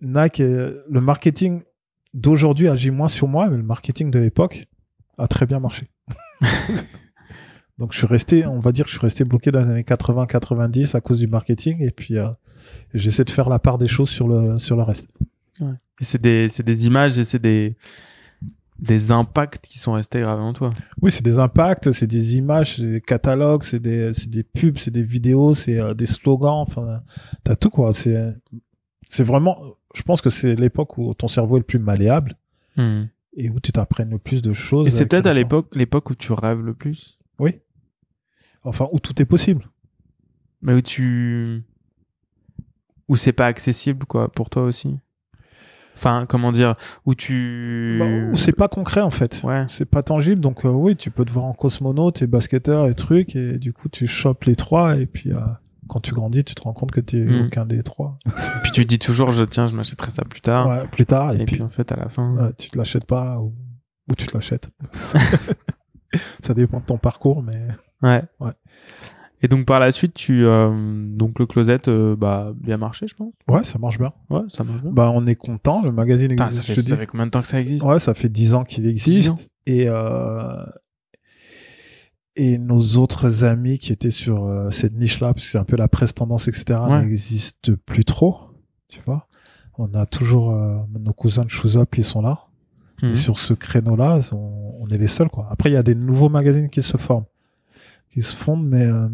Nike, le marketing d'aujourd'hui agit moins sur moi, mais le marketing de l'époque a très bien marché. Donc, je suis resté, on va dire que je suis resté bloqué dans les années 80-90 à cause du marketing, et puis euh, j'essaie de faire la part des choses sur le, sur le reste. Et c'est des, c'est des images et c'est des, des impacts qui sont restés gravés en toi. Oui, c'est des impacts, c'est des images, c'est des catalogues, c'est des, c'est des pubs, c'est des vidéos, c'est euh, des slogans, enfin, t'as tout quoi. C'est, c'est vraiment, je pense que c'est l'époque où ton cerveau est le plus malléable Hmm. et où tu t'apprennes le plus de choses. Et c'est avec peut-être à l'époque, l'époque où tu rêves le plus? Oui. Enfin, où tout est possible. Mais où tu, où c'est pas accessible, quoi, pour toi aussi? Enfin, comment dire, où tu, Bah, où c'est pas concret en fait. ouais. C'est pas tangible, donc euh, oui, tu peux te voir en cosmonaute et basketteur et trucs, et du coup tu chopes les trois, et puis euh, quand tu grandis, tu te rends compte que t'es Mm. aucun des trois. Puis tu dis toujours, je tiens, je m'achèterai ça plus tard. Ouais, plus tard, Et, puis, en fait, à la fin. Ouais, tu te l'achètes pas ou, ou tu te l'achètes. ça dépend de ton parcours, mais Ouais. Ouais. Et donc par la suite, tu euh, donc le closet, euh, bah bien marché, je pense. ouais, ça marche bien. Ouais, ça marche bien. Bah, on est content. Le magazine existe. ça, fait, je te ça dis. fait combien de temps que ça existe Ouais, ça fait 10 ans qu'il 10 ans. existe. Et, euh, et nos autres amis qui étaient sur euh, cette niche-là, parce que c'est un peu la presse tendance, etc., Ouais. n'existent plus trop. Tu vois On a toujours euh, nos cousins de Shoes Up qui sont là. Et sur ce créneau-là, on, on est les seuls. Quoi. Après, il y a des nouveaux magazines qui se forment, qui se fondent, mais euh,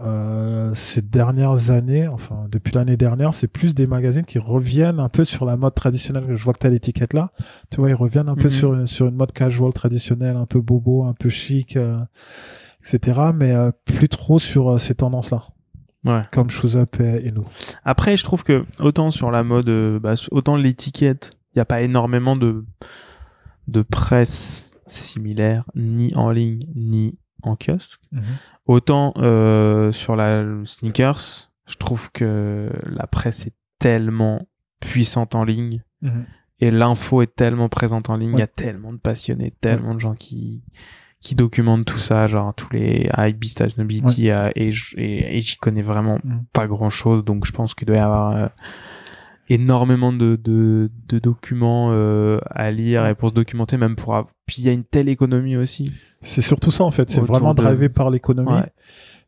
euh, ces dernières années, enfin depuis l'année dernière, c'est plus des magazines qui reviennent un peu sur la mode traditionnelle. Je vois que tu as l'étiquette là. Tu vois, ils reviennent un peu Mhm. sur, sur une mode casual traditionnelle, un peu bobo, un peu chic, euh, etc. Mais euh, plus trop sur ces tendances-là, Ouais. comme Shoes Up et, et nous. Après, je trouve que autant sur la mode, bah, autant l'étiquette, il n'y a pas énormément de de presse similaire, ni en ligne, ni en kiosque. Autant euh, sur la sneakers, je trouve que la presse est tellement puissante en ligne Mhm. et l'info est tellement présente en ligne. Il y a tellement de passionnés, tellement de gens qui qui documentent tout ça, genre tous les Hypebeast, Nobility, euh, et, et j'y connais vraiment Mhm. pas grand chose, donc je pense qu'il doit y avoir euh, énormément de, de, de documents euh, à lire et pour se documenter, même pour. av- Puis il y a une telle économie aussi C'est surtout ça en fait. C'est Autour vraiment de- drivé par l'économie. Ouais.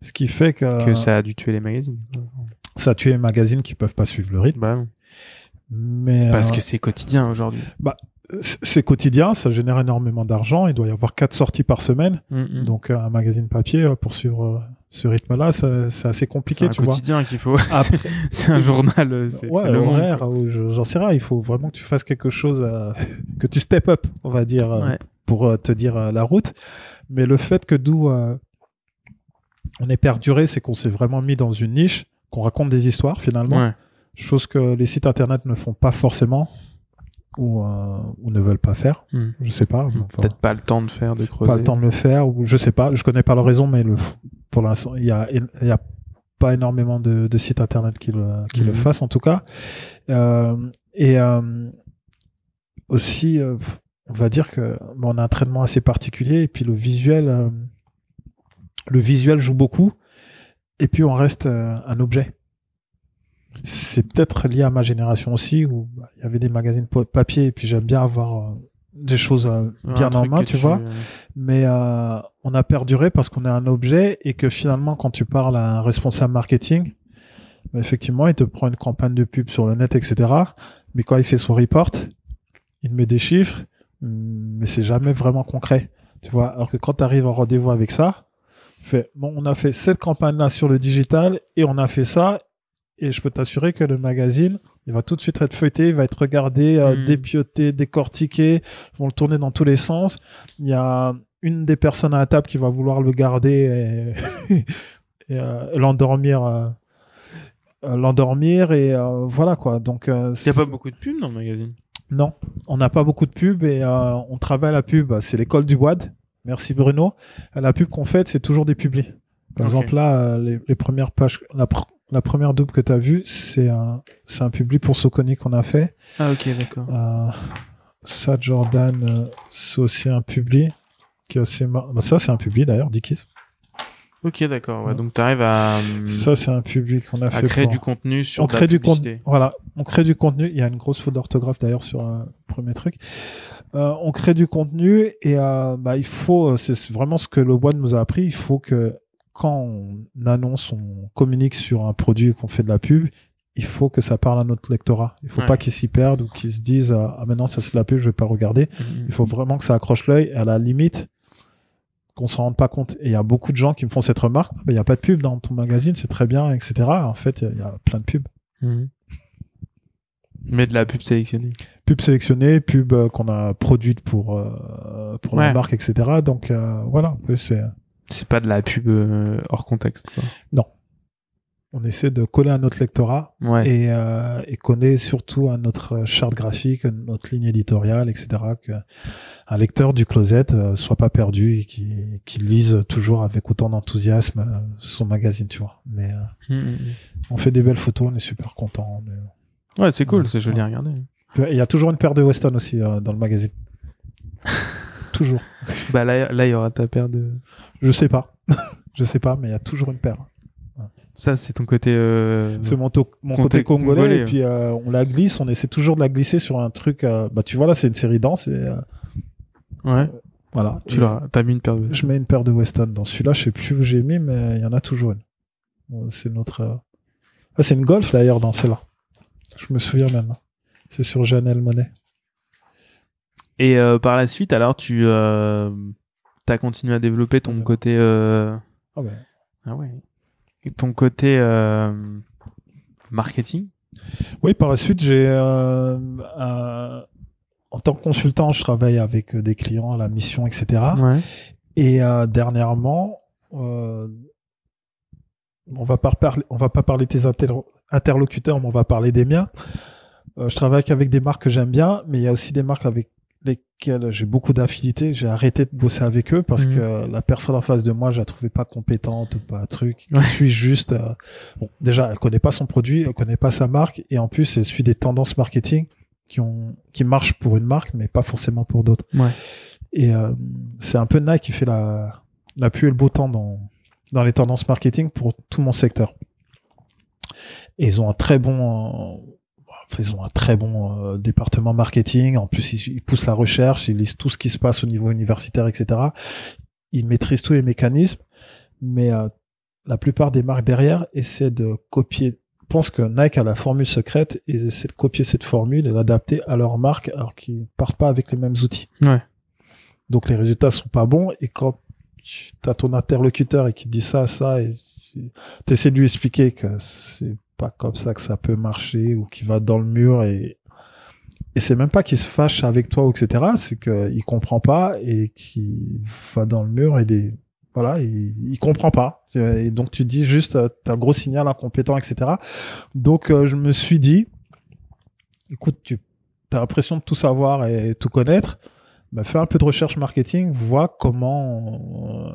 Ce qui fait que, que ça a dû tuer les magazines. ça tue les magazines qui peuvent pas suivre le rythme. Bah. Mais Parce euh, que c'est quotidien aujourd'hui. c'est quotidien, ça génère énormément d'argent. Il doit y avoir quatre sorties par semaine. Mm, mm. Donc euh, un magazine papier euh, pour suivre euh, ce rythme-là, c'est assez c'est compliqué, un tu vois. quotidien qu'il faut. Après, c'est un journal. euh, C'est ouais, c'est horaire, j'en sais rien. Il faut vraiment que tu fasses quelque chose, euh, que tu step up, on va dire, euh, Ouais. pour te dire la route. Mais le fait que d'où euh, on est perduré, c'est qu'on s'est vraiment mis dans une niche, qu'on raconte des histoires finalement, Ouais. chose que les sites internet ne font pas forcément ou, euh, ou ne veulent pas faire. Mm. Je sais pas. Enfin, Peut-être pas le temps de faire, de creuser. pas le temps de le faire ou je sais pas. Je connais pas la raison, mais le, pour l'instant, il y a, y a pas énormément de, de sites internet qui le, qui le Mhm. fassent en tout cas. Euh, et euh, aussi, euh, on va dire que bon, on a un traitement assez particulier et puis le visuel, euh, le visuel joue beaucoup. Et puis on reste euh, un objet. C'est peut-être lié à ma génération aussi où bah, il y avait des magazines pa- papier et puis j'aime bien avoir euh, des choses euh, bien en main, tu vois. mais euh, on a perduré parce qu'on est un objet et que finalement quand tu parles à un responsable marketing bah, effectivement il te prend une campagne de pub sur le net etc mais quand il fait son report il met des chiffres hum, mais c'est jamais vraiment concret tu vois. Alors que quand tu arrives en rendez-vous avec ça tu fais bon on a fait cette campagne là sur le digital et on a fait ça et je peux t'assurer que le magazine il va tout de suite être feuilleté il va être regardé euh, Hmm. dépioté décortiqué ils vont le tourner dans tous les sens. Il y a une des personnes à la table qui va vouloir le garder et, et, euh, l'endormir euh, euh, l'endormir et voilà quoi. Donc Il n'y a pas beaucoup de pubs dans le magazine? non on n'a pas beaucoup de pubs et on travaille la pub. C'est l'école du WAD. Merci Bruno. La pub qu'on fait c'est toujours des publis par exemple là les, les premières pages la, pr- la première double que tu as vue c'est un c'est un publi pour Soconi qu'on a fait Ah ok, d'accord. euh, ça, Jordan, euh, c'est aussi un publi qui est assez mar- bah, ça, c'est un publi d'ailleurs, Dickies. Ok, d'accord. Ouais, donc tu arrives à, hum, Ça, c'est un publi qu'on a à fait. créer pour- du contenu sur on de la crée du publicité. Voilà, on crée du contenu. Il y a une grosse faute d'orthographe d'ailleurs sur un premier truc. Euh, on crée du contenu et euh, bah, il faut, euh, c'est vraiment ce que le One nous a appris. Il faut que quand on annonce, on communique sur un produit, qu'on fait de la pub, il faut que ça parle à notre lectorat. Il faut Ouais. pas qu'ils s'y perdent ou qu'ils se disent euh, ah maintenant ça c'est de la pub, je vais pas regarder. Mhm. Il faut vraiment que ça accroche l'œil à la limite qu'on s'en rende pas compte. Et il y a beaucoup de gens qui me font cette remarque. Il n'y a pas de pub dans ton magazine, c'est très bien, etc. En fait, il y, a plein de pubs. Mais de la pub sélectionnée. Pubs sélectionnées, pubs euh, qu'on a produites pour, euh, pour la marque, etc. Donc euh, voilà, c'est, C'est pas de la pub euh, hors contexte. Quoi. on essaie de coller à notre lectorat Ouais. et, euh, et coller surtout à notre charte graphique, notre ligne éditoriale, etc. Que un lecteur du closet euh, soit pas perdu et qui, qui lise toujours avec autant d'enthousiasme euh, son magazine, tu vois. Mais euh, Mhm. on fait des belles photos, on est super content. on est- Ouais, c'est cool, Ouais. c'est joli à regarder. Il y a toujours une paire de Weston aussi euh, dans le magazine. toujours. Bah là, là, il y aura ta paire de. Je sais pas. je sais pas, mais il y a toujours une paire. Ça, c'est ton côté. euh, C'est mon, Côté congolais, congolais, et puis euh, on la glisse, on essaie toujours de la glisser sur un truc. euh, bah tu vois là, c'est une série danse et euh, Ouais. voilà. Tu l'as. T'as mis une paire de. Je mets une paire de Weston dans celui-là. Je sais plus où j'ai mis, mais il y en a toujours une. Bon, c'est notre. Ah, c'est une Golf d'ailleurs dans celle-là. Je me souviens maintenant. C'est sur Janelle Monet. Et euh, par la suite, alors, tu euh, as continué à développer ton Ouais. côté. euh, Ah. Ah ouais. Et ton côté marketing? Oui, par la suite, j'ai en tant que consultant, je travaille avec des clients à la mission, etc. Ouais. Et dernièrement, on va pas parler, on va pas parler de tes inter- interlocuteurs, mais on va parler des miens. Je travaille avec des marques que j'aime bien, mais il y a aussi des marques avec lesquelles j'ai beaucoup d'affinités. J'ai arrêté de bosser avec eux parce Mhm. que la personne en face de moi, je la trouvais pas compétente ou pas un truc. Ouais. suit juste. euh, bon, déjà, elle connaît pas son produit, elle connaît pas sa marque, et en plus, elle suit des tendances marketing qui ont qui marchent pour une marque, mais pas forcément pour d'autres. Ouais. Et euh, c'est un peu Nike qui fait la la pluie et le beau temps dans dans les tendances marketing pour tout mon secteur. Et ils ont un très bon ils ont un très bon euh, département marketing. En plus, ils, ils poussent la recherche, ils lisent tout ce qui se passe au niveau universitaire, etc. Ils maîtrisent tous les mécanismes, mais euh, la plupart des marques derrière essaient de copier pensent que Nike a la formule secrète et c'est de copier cette formule et l'adapter à leur marque alors qu'ils partent pas avec les mêmes outils. Ouais. Donc les résultats sont pas bons et quand tu as ton interlocuteur et qui dit ça, ça et tu essaies de lui expliquer que c'est pas comme ça que ça peut marcher ou qu'il va dans le mur et et c'est même pas qu'il se fâche avec toi ou etc. C'est qu'il comprend pas et qu'il va dans le mur et des voilà, il, il comprend pas. Et donc tu dis juste, euh, t'as un gros signal incompétent, etc. Donc euh, je me suis dit, écoute, tu as l'impression de tout savoir et tout connaître, bah, fais un peu de recherche marketing, vois comment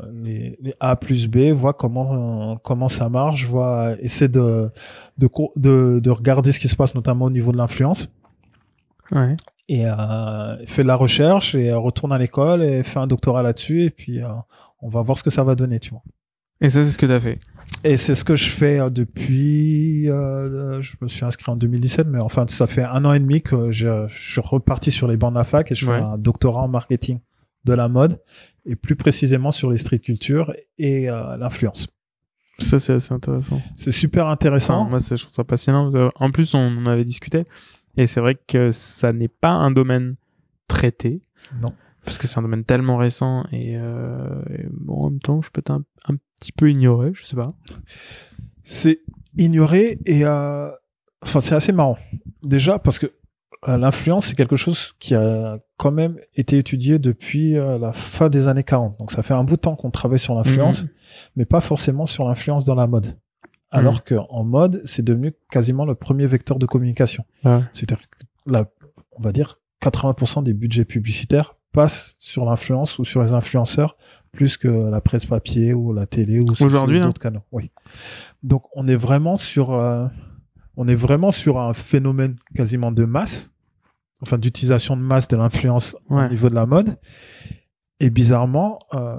euh, les, les, A plus B, vois comment comment ça marche, vois, essaie de de, de de regarder ce qui se passe notamment au niveau de l'influence. Ouais. Et euh, fais de la recherche et retourne à l'école et fais un doctorat là-dessus et puis on va voir ce que ça va donner, tu vois. Et ça, c'est ce que tu as fait. Et c'est ce que je fais euh, depuis. Euh, je me suis inscrit en 2017, mais enfin, ça fait un an et demi que je, je suis reparti sur les bancs de la fac et je fais un doctorat en marketing de la mode et plus précisément sur les street cultures et euh, l'influence. Ça, c'est assez intéressant. C'est super intéressant. Moi, je trouve ça passionnant. En plus, on en avait discuté et c'est vrai que ça n'est pas un domaine traité. Non parce que c'est un domaine tellement récent et, euh, et, bon, en même temps, je peux être un, un, petit peu ignoré, je sais pas. C'est ignoré et euh, enfin c'est assez marrant. Déjà parce que euh, l'influence c'est quelque chose qui a quand même été étudié depuis euh, la fin des années 40. Donc ça fait un bout de temps qu'on travaille sur l'influence, Mhm. mais pas forcément sur l'influence dans la mode. Alors que en mode, c'est devenu quasiment le premier vecteur de communication. C'est-à-dire la, on va dire 80% des budgets publicitaires passent sur l'influence ou sur les influenceurs plus que la presse papier ou la télé ou sur Aujourd'hui, là d'autres canaux. Oui. Donc on est vraiment sur euh, on est vraiment sur un phénomène quasiment de masse, enfin d'utilisation de masse de l'influence Ouais. au niveau de la mode. Et bizarrement, euh,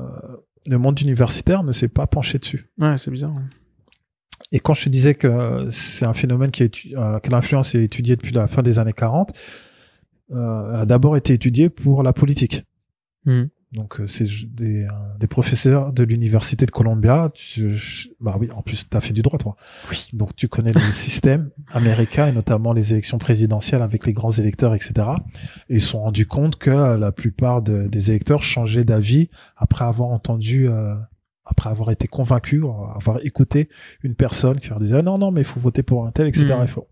le monde universitaire ne s'est pas penché dessus. Ouais, c'est bizarre. hein. Et quand je te disais que c'est un phénomène qui est euh, que l'influence est étudiée depuis la fin des années 40, euh, elle a d'abord été étudiée pour la politique. Mhm. Donc euh, c'est des, euh, des professeurs de l'université de Columbia. Tu, bah oui, en plus tu as fait du droit toi. Oui. Donc tu connais le système américain et notamment les élections présidentielles avec les grands électeurs, etc. Et ils se sont rendus compte que euh, la plupart de- des électeurs changeaient d'avis après avoir entendu, euh, après avoir été convaincus, avoir écouté une personne qui leur disait Ah non non mais il faut voter pour un tel, etc. Faut.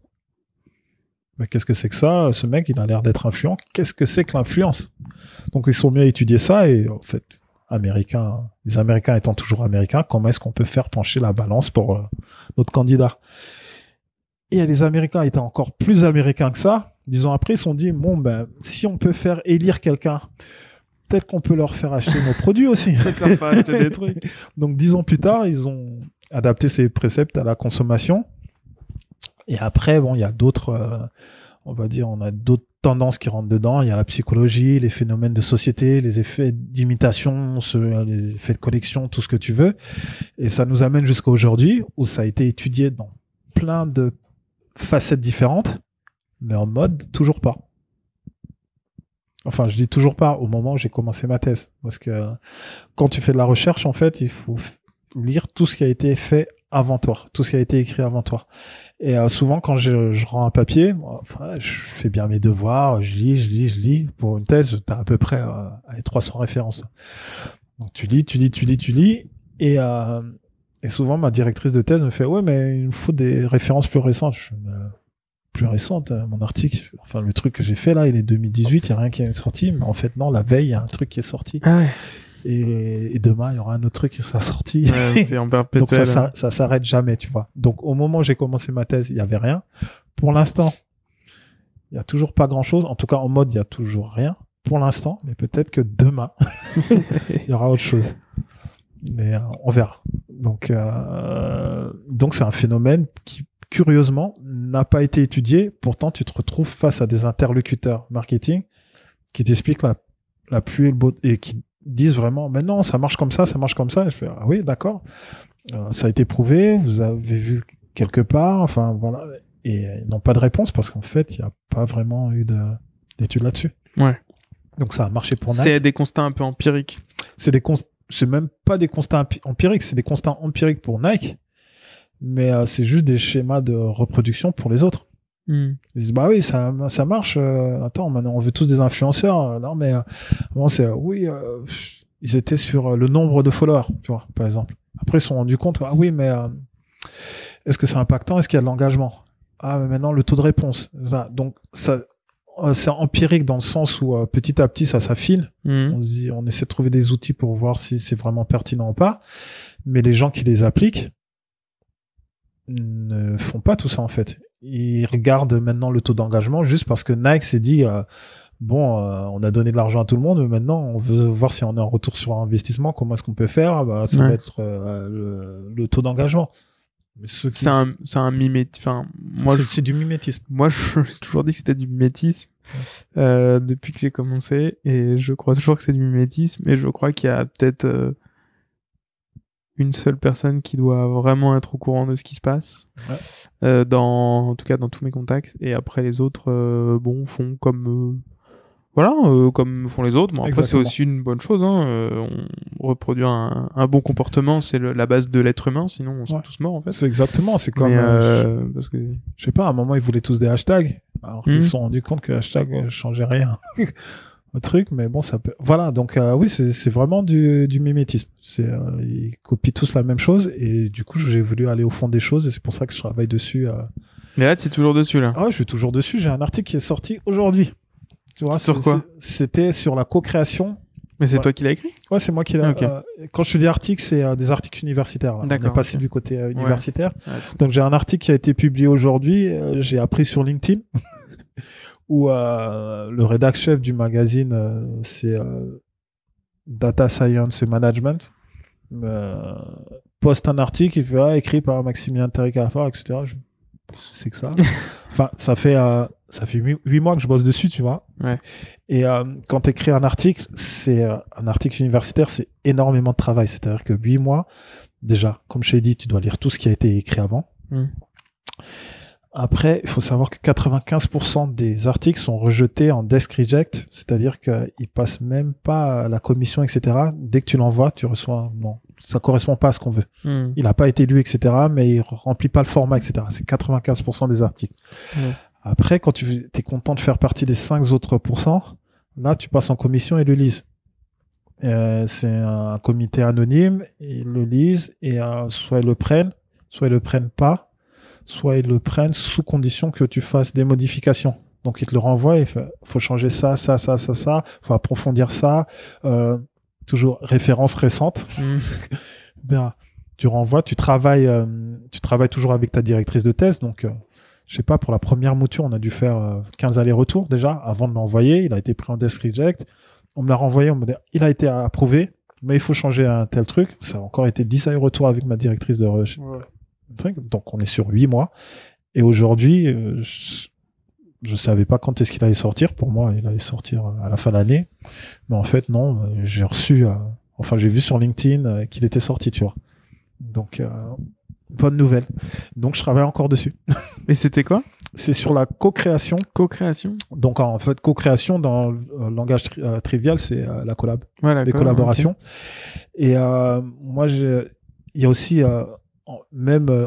Mais qu'est-ce que c'est que ça? Ce mec, il a l'air d'être influent. Qu'est-ce que c'est que l'influence? Donc ils sont mis à étudier ça et en fait, américains, les Américains étant toujours américains, comment est-ce qu'on peut faire pencher la balance pour euh, notre candidat? Et les Américains étaient encore plus américains que ça. Disons après, ils se sont dit bon ben si on peut faire élire quelqu'un, peut-être qu'on peut leur faire acheter nos produits aussi. Peut-être leur faire acheter des trucs. Donc dix ans plus tard, ils ont adapté ces préceptes à la consommation. Et après, bon, il y a d'autres, euh, on va dire, on a d'autres tendances qui rentrent dedans. Il y a la psychologie, les phénomènes de société, les effets d'imitation, les effets de collection, tout ce que tu veux. Et ça nous amène jusqu'à aujourd'hui où ça a été étudié dans plein de facettes différentes, mais en mode toujours pas. Enfin, je dis toujours pas au moment où j'ai commencé ma thèse, parce que quand tu fais de la recherche, en fait, il faut lire tout ce qui a été fait avant toi, tout ce qui a été écrit avant toi. Et euh, souvent, quand je, je rends un papier, moi, je fais bien mes devoirs, je lis, je lis, je lis. Pour une thèse, tu as à peu près euh, allez, 300 références. Donc tu lis, tu lis, tu lis, tu lis. Et, euh, et souvent, ma directrice de thèse me fait, ouais, mais il me faut des références plus récentes. Plus récentes, euh, mon article, enfin le truc que j'ai fait là, il est 2018, il n'y a rien qui est sorti. Mais en fait, non, la veille, il y a un truc qui est sorti. Ah ouais. Et, et demain, il y aura un autre truc qui sera sorti. Ouais, c'est en Donc ça, ça s'arrête jamais, tu vois. Donc au moment où j'ai commencé ma thèse, il y avait rien. Pour l'instant, il y a toujours pas grand chose. En tout cas, en mode, il y a toujours rien. Pour l'instant, mais peut-être que demain, il y aura autre chose. Mais euh, on verra. Donc, euh, donc c'est un phénomène qui, curieusement, n'a pas été étudié. Pourtant, tu te retrouves face à des interlocuteurs marketing qui t'expliquent la, la pluie et le beau et qui disent vraiment, mais non, ça marche comme ça, ça marche comme ça. Et je fais, ah oui, d'accord. Euh, ça a été prouvé, vous avez vu quelque part, enfin voilà. Et ils n'ont pas de réponse parce qu'en fait, il n'y a pas vraiment eu de- d'études là-dessus. Ouais. Donc ça a marché pour Nike. C'est des constats un peu empiriques. C'est des c'est même pas des constats empi- empiriques, c'est des constats empiriques pour Nike. mais euh, c'est juste des schémas de reproduction pour les autres. Hmm. Ils disent bah oui ça ça marche. euh, attends maintenant on veut tous des influenceurs. Euh, Non mais euh, bon c'est euh, oui euh, ils étaient sur euh, le nombre de followers tu vois par exemple. Après ils se sont rendus compte ah oui mais euh, est-ce que c'est impactant? Est-ce qu'il y a de l'engagement? Ah mais maintenant le taux de réponse Ça, donc ça euh, c'est empirique dans le sens où euh, petit à petit ça s'affine. Hmm. On se dit on essaie de trouver des outils pour voir si c'est vraiment pertinent ou pas. Mais les gens qui les appliquent ne font pas tout ça en fait. Ils regardent maintenant le taux d'engagement juste parce que Nike s'est dit euh, bon, euh, on a donné de l'argent à tout le monde, mais maintenant on veut voir si on a un retour sur investissement. Comment est-ce qu'on peut faire Bah, ça Ouais. va être euh, le, le taux d'engagement. Ceux qui- C'est un, c'est un mimétisme. Enfin, moi, c'est- c'est du mimétisme. moi, je- j'ai toujours dit que c'était du mimétisme euh, depuis que j'ai commencé, et je crois toujours que c'est du mimétisme. Et je crois qu'il y a peut-être euh, une seule personne qui doit vraiment être au courant de ce qui se passe, Ouais. euh, dans, en tout cas dans tous mes contacts. Et après, les autres, euh, bon, font comme. euh, voilà, euh, comme font les autres. Bon, après, c'est aussi une bonne chose. Hein. euh, on reproduire un, un bon comportement, c'est la base de l'être humain. Sinon, on serait Ouais. tous morts en fait. C'est exactement. C'est comme euh, euh, parce que je sais pas, à un moment, ils voulaient tous des hashtags. Alors qu'ils Mhm. se sont rendus compte que hashtag changeait rien au truc, mais bon, ça peut. Voilà, donc euh, oui, c'est c'est vraiment du, du mimétisme. C'est euh, ils copient tous la même chose et du coup, j'ai voulu aller au fond des choses et c'est pour ça que je travaille dessus. euh. Mais là, tu es toujours dessus, là. Ah ouais, je suis toujours dessus. J'ai un article qui est sorti aujourd'hui. Tu vois, Sur quoi C'était sur la co-création. Mais c'est Ouais. toi qui l'as écrit? Ouais, c'est moi qui l'ai. Euh, quand je te dis article, c'est euh, des articles universitaires. là. On D'accord, est passé du côté universitaire. Ouais, Donc j'ai un article qui a été publié aujourd'hui, j'ai appris sur LinkedIn, où euh, le rédac chef du magazine, euh, c'est euh, Data Science et Management, poste un article, il fait ah, écrit par Maximilien Terricafar, etc. Je... C'est que ça. enfin, ça fait euh, ça fait huit huit mois que je bosse dessus, tu vois. Ouais. Et euh, quand tu écris un article, c'est euh, un article universitaire, c'est énormément de travail. C'est-à-dire que huit mois, déjà, comme je t'ai dit, tu dois lire tout ce qui a été écrit avant. Mm. Après, il faut savoir que 95% des articles sont rejetés en desk reject, c'est-à-dire qu'ils passent même pas la commission, etc. Dès que tu l'envoies, tu reçois non, ça correspond pas à ce qu'on veut. Hmm. Il n'a pas été lu, etc. Mais il remplit pas le format, etc. C'est 95% des articles. Après, quand tu es content de faire partie des 5 autres pourcents, là, tu passes en commission et le lisent. Euh, c'est un comité anonyme, ils le lisent et euh, soit ils le prennent, soit ils le prennent pas, soit ils le prennent sous condition que tu fasses des modifications. Donc ils te le renvoient, il fait, faut changer ça, ça, ça, ça, ça, faut approfondir ça. Euh, toujours référence récente. Hmm. Bien, tu renvoies, tu travailles, euh, tu travailles toujours avec ta directrice de thèse, donc euh, je sais pas, pour la première mouture, on a dû faire euh, 15 allers-retours déjà avant de l'envoyer. Il a été pris en desk reject. On me l'a renvoyé, on me dit, il a été approuvé, mais il faut changer un tel truc. Ça a encore été 10 allers-retours avec ma directrice de recherche. Donc on est sur 8 mois. Et aujourd'hui, euh, je, je savais pas quand est-ce qu'il allait sortir. Pour moi, il allait sortir à la fin de l'année. Mais en fait, non, euh, j'ai reçu, euh, enfin j'ai vu sur LinkedIn euh, qu'il était sorti, tu vois. Donc, euh, bonne nouvelle. Donc je travaille encore dessus. Et c'était quoi? C'est sur la co-création. Co-création Donc en fait, co-création dans le euh, langage tri- euh, trivial, c'est euh, la collab Voilà, des collaborations. Et euh, moi, j'ai- il y a aussi, euh, même euh,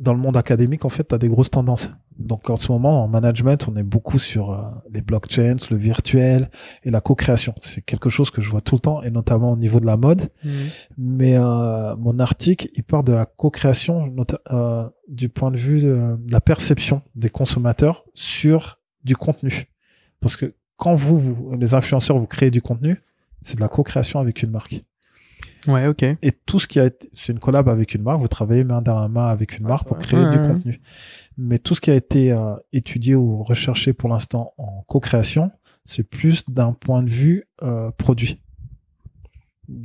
dans le monde académique, en fait, tu as des grosses tendances. Donc en ce moment, en management, on est beaucoup sur euh, les blockchains, le virtuel et la co-création. C'est quelque chose que je vois tout le temps, et notamment au niveau de la mode. Hmm. Mais euh, mon article, il part de la co-création euh, du point de vue de, de la perception des consommateurs sur du contenu. Parce que quand vous, vous les influenceurs, vous créez du contenu, c'est de la co-création avec une marque. Ouais, ok. Et tout ce qui a été, c'est une collab avec une marque, vous travaillez main dans la main avec une Ouais, marque pour vrai. créer Ouais, du ouais. contenu. Mais tout ce qui a été euh, étudié ou recherché pour l'instant en co-création, c'est plus d'un point de vue euh, produit.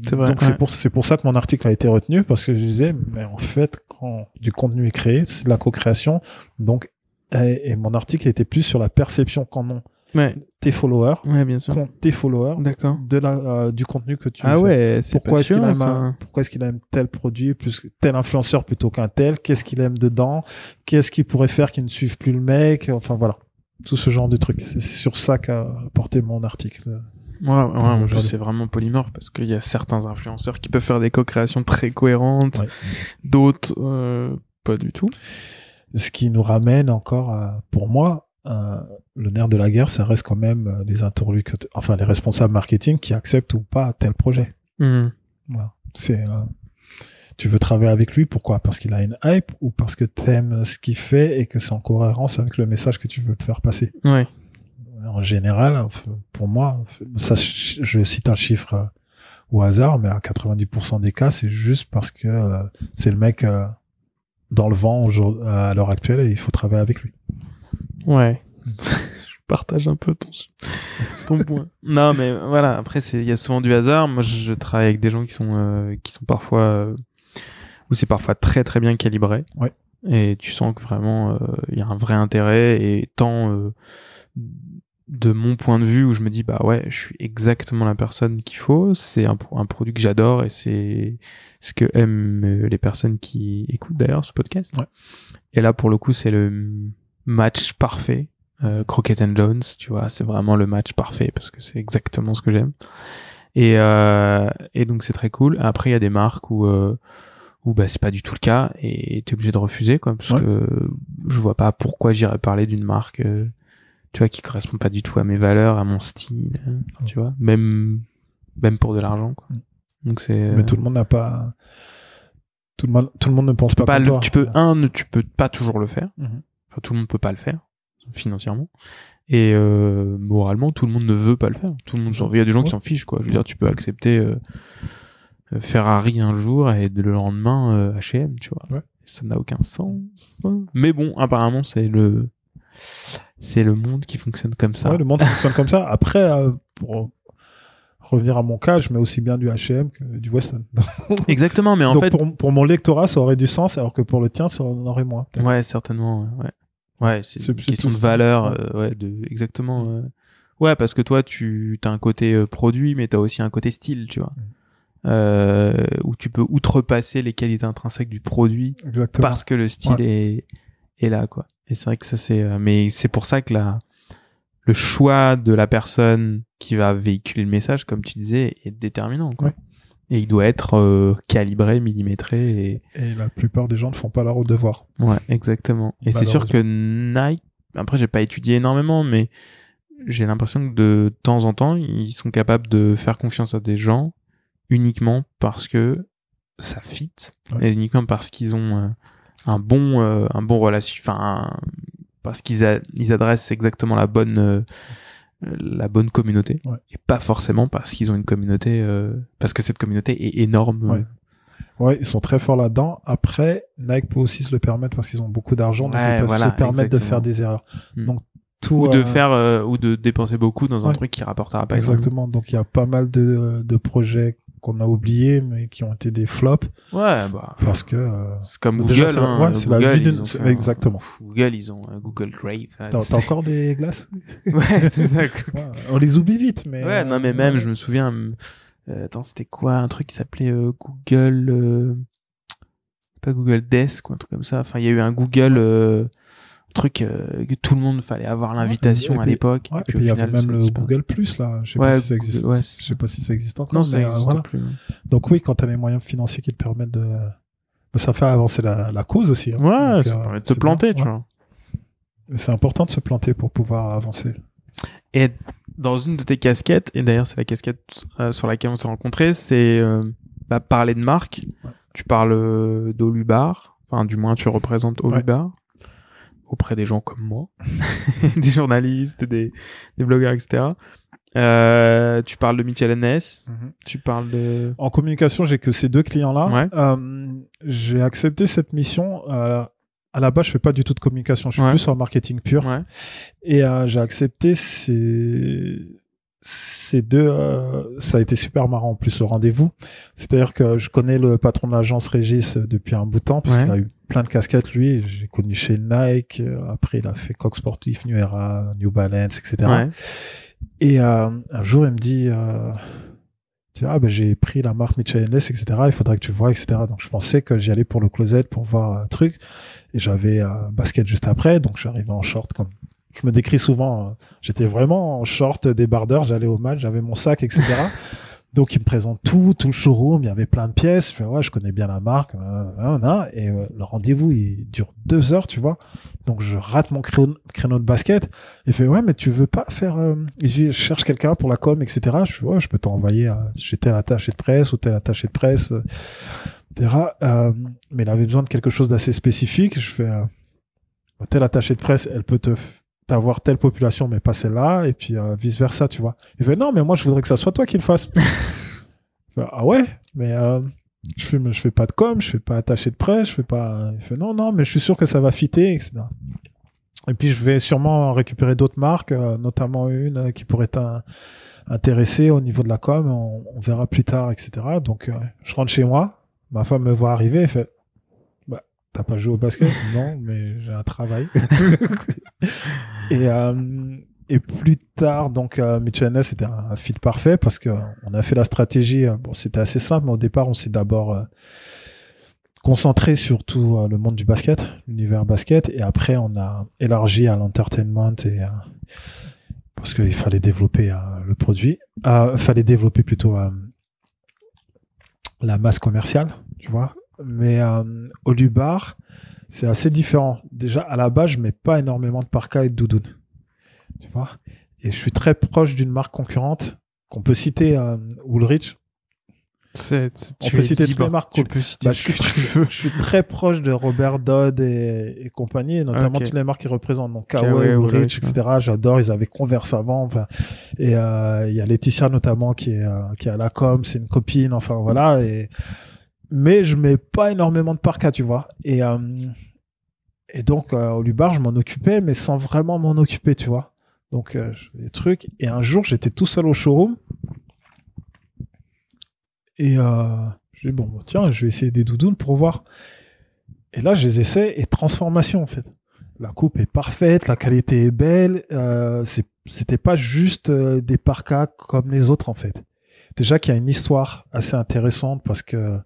C'est vrai, Donc ouais. c'est pour c'est pour ça que mon article a été retenu parce que je disais mais en fait quand du contenu est créé c'est de la co-création donc et, et mon article était plus sur la perception qu'en ont Ouais, tes followers ouais bien sûr. tes followers D'accord. de la euh, du contenu que tu Ah fais. ouais, c'est pourquoi est-ce qu'il aime ça. un- pourquoi est-ce qu'il aime tel produit plus que tel influenceur plutôt qu'un tel? Qu'est-ce qu'il aime dedans? Qu'est-ce qu'il pourrait faire qu'il ne suive plus le mec? Enfin voilà tout ce genre de trucs c'est sur ça qu'a porté mon article Ouais, ouais, en plus Aujourd'hui. c'est vraiment polymorphe parce qu'il y a certains influenceurs qui peuvent faire des co-créations très cohérentes, Ouais. d'autres euh, Pas du tout. Ce qui nous ramène encore, à, pour moi, euh, le nerf de la guerre, ça reste quand même euh, les interlocuteurs, enfin les responsables marketing qui acceptent ou pas tel projet. Mhm. Voilà. C'est, euh, tu veux travailler avec lui, pourquoi? Parce qu'il a une hype ou parce que t'aimes ce qu'il fait et que c'est en cohérence avec le message que tu veux faire passer? Ouais. En général, pour moi, ça, je cite un chiffre au hasard, mais à 90% des cas, c'est juste parce que euh, c'est le mec dans le vent aujourd'hui- à l'heure actuelle et il faut travailler avec lui. Ouais. je partage un peu ton, ton point. Non, mais voilà. Après, c'est, il y a souvent du hasard. Moi, je travaille avec des gens qui sont, euh, qui sont parfois, euh, où c'est parfois très très bien calibré. Ouais. Et tu sens que vraiment, euh, il y a un vrai intérêt et tant, euh, de mon point de vue où je me dis bah ouais je suis exactement la personne qu'il faut c'est un, un produit que j'adore et c'est ce que aiment euh, les personnes qui écoutent d'ailleurs ce podcast Ouais. et là pour le coup c'est le match parfait euh, Crockett and Jones tu vois c'est vraiment le match parfait parce que c'est exactement ce que j'aime et euh, et donc c'est très cool après il y a des marques où euh, où bah c'est pas du tout le cas et t'es obligé de refuser quoi parce Ouais. que je vois pas pourquoi j'irais parler d'une marque euh, tu vois qui correspond pas du tout à mes valeurs à mon style euh, tu vois même même pour de l'argent quoi Mm. donc c'est Mais tout le monde n'a pas. Tout le monde, tout le monde ne pense pas, pas comme le- toi. tu peux un ne- tu peux pas toujours le faire Mhm. Enfin tout le monde peut pas le faire financièrement et euh, moralement tout le monde ne veut pas le faire tout le monde s'en il y a des gens qui s'en fichent quoi je veux dire tu peux accepter euh, euh, Ferrari un jour et le lendemain euh, H&M tu vois Ouais. ça n'a aucun sens mais bon apparemment c'est le c'est le monde qui fonctionne comme ça Ouais, le monde fonctionne comme ça. Après, pour revenir à mon cas, je mets aussi bien du H&M que du Weston. exactement mais en Donc fait pour, pour mon lectorat, ça aurait du sens, alors que pour le tien, ça en aurait moins. Ouais, certainement. Ouais, ouais, c'est une question de ça. valeur. Ouais. euh, ouais, de exactement. euh. Ouais, parce que toi, tu as un côté euh, produit, mais tu as aussi un côté style, tu vois. Mm. Euh, où tu peux outrepasser les qualités intrinsèques du produit Exactement. parce que le style est, est là, quoi. Et c'est vrai que ça, c'est. euh, mais c'est pour ça que la, le choix de la personne qui va véhiculer le message, comme tu disais, est déterminant, quoi. Ouais. Et il doit être euh, calibré, millimétré et, Et la plupart des gens ne font pas leur devoir. Ouais, exactement. Et c'est sûr que Nike, après j'ai pas étudié énormément, mais j'ai l'impression que de temps en temps, ils sont capables de faire confiance à des gens uniquement parce que ça fit Ouais. et uniquement parce qu'ils ont euh, un bon euh, un bon relation, enfin un- parce qu'ils a- ils adressent exactement la bonne euh, la bonne communauté Ouais. et pas forcément parce qu'ils ont une communauté euh, parce que cette communauté est énorme. Ouais. Ouais, ils sont très forts là-dedans. Après, Nike peut aussi se le permettre parce qu'ils ont beaucoup d'argent, donc ils peuvent voilà, se permettre de faire des erreurs. Hmm. Donc tout, ou de euh, faire euh, ou de dépenser beaucoup dans un truc qui rapportera pas exactement. Donc il y a pas mal de, de projets qu'on a oubliés, mais qui ont été des flops Ouais, bah parce que euh, c'est comme Déjà, Google. c'est hein, ouais, c'est la Google, vie fait un- exactement. Google, ils ont un Google Grave. hein, t'as encore des glaces. ouais, c'est ça. Ouais, on les oublie vite, mais Ouais, non mais même, je me souviens. euh, attends, c'était quoi un truc qui s'appelait euh, Google. euh, pas Google Desk ou un truc comme ça. Enfin, il y a eu un Google. Truc euh, que tout le monde fallait avoir l'invitation à l'époque. Ouais, et et puis au il y avait même le. Google Plus là. Je sais Ouais, pas si ça Google- existe. ouais. Je sais pas si ça existe encore. Non, ça mais, euh, existe voilà. plus. Donc oui, quand tu as les moyens financiers qui te permettent de, bah, ça fait avancer la, la cause aussi. hein. Ouais, Donc, ça euh, permet de te c'est planter, bien, tu vois. C'est important de se planter pour pouvoir avancer. Et dans une de tes casquettes, et d'ailleurs c'est la casquette euh, sur laquelle on s'est rencontrés, c'est bah, parler de marque. Tu parles d'Olubar, enfin du moins tu représentes Olubar auprès des gens comme moi, des journalistes, des, des blogueurs, etc. Euh, tu parles de Michel Hennès, tu parles de... En communication, j'ai que ces deux clients-là. Ouais. Euh, j'ai accepté cette mission. euh, à la base, je fais pas du tout de communication. Je suis Ouais. plus sur le marketing pur. Ouais. Et j'ai accepté ces, ces deux. euh, ça a été super marrant en plus le rendez-vous. C'est-à-dire que je connais le patron de l'agence Régis euh, depuis un bout de temps parce Ouais. qu'il a eu plein de casquettes lui. J'ai connu chez Nike. euh, Après, il a fait Coq Sportif, New Era, New Balance, etc. Ouais. Et euh, un jour, il me dit, euh, tu vois, ah, ben, j'ai pris la marque Mitchell Henness, etc. Il faudrait que tu vois, etc. Donc, je pensais que j'y allais pour le closet pour voir un truc. Et j'avais euh, basket juste après. Donc, je suis arrivé en short comme je me décris souvent. euh, J'étais vraiment en short débardeur. J'allais au match, j'avais mon sac, etc. Donc il me présente tout, tout le showroom, il y avait plein de pièces. Je fais ouais, je connais bien la marque, euh, et euh, le rendez-vous il dure deux heures, tu vois. Donc je rate mon créneau, de basket. Il fait ouais, mais tu veux pas faire euh... Je cherche quelqu'un pour la com, etc. Je fais ouais, je peux t'envoyer chez tel attaché de presse ou tel attaché de presse, etc. Mais il avait besoin de quelque chose d'assez spécifique. Je fais euh, tel attaché de presse, elle peut te t'avoir telle population mais pas celle-là et puis euh, vice versa tu vois. Il fait non mais moi je voudrais que ça soit toi qui le fasse. Ah ouais mais euh, je fais je fais pas de com je fais pas attaché de presse je fais pas il fait non non mais je suis sûr que ça va fitter etc et puis je vais sûrement récupérer d'autres marques euh, notamment une qui pourrait t'intéresser au niveau de la com on, on, verra plus tard etc donc je rentre chez moi ma femme me voit arriver et fait T'as pas joué au basket? Non, mais j'ai un travail. et, euh, et plus tard, donc euh, c'était un, fit parfait parce que on a fait la stratégie. Euh, bon, c'était assez simple, mais au départ, on s'est d'abord euh, concentré sur tout euh, le monde du basket, l'univers basket, et après, on a élargi à l'entertainment et parce qu'il fallait développer le produit. Il fallait développer plutôt la masse commerciale, tu vois mais euh, au Lubar, c'est assez différent. Déjà, à la base, je mets pas énormément de parka et de doudoune. Tu vois? Et je suis très proche d'une marque concurrente qu'on peut citer, euh, Woolrich. C'est, On peut citer toutes les marques. Tu peux citer Bah, ce je, que tu veux. je suis très proche de Robert Dodd et, et compagnie, et notamment toutes les marques qu'ils représentent. Donc Kawaii, Woolrich, etc. J'adore. Ils avaient Converse avant. Enfin, et euh, il y a Laetitia notamment qui est euh, qui est à la com. C'est une copine. Enfin voilà. Et mais je mets pas énormément de parka, tu vois. Et euh, donc euh, au Lubar, je m'en occupais, mais sans vraiment m'en occuper, tu vois. Donc euh, des trucs. Et un jour, j'étais tout seul au showroom. Et euh, je dis bon, tiens, je vais essayer des doudounes pour voir. Et là, je les essaie et transformation en fait. La coupe est parfaite, la qualité est belle. Euh, C'était pas juste des parkas comme les autres en fait. Déjà qu'il y a une histoire assez intéressante parce que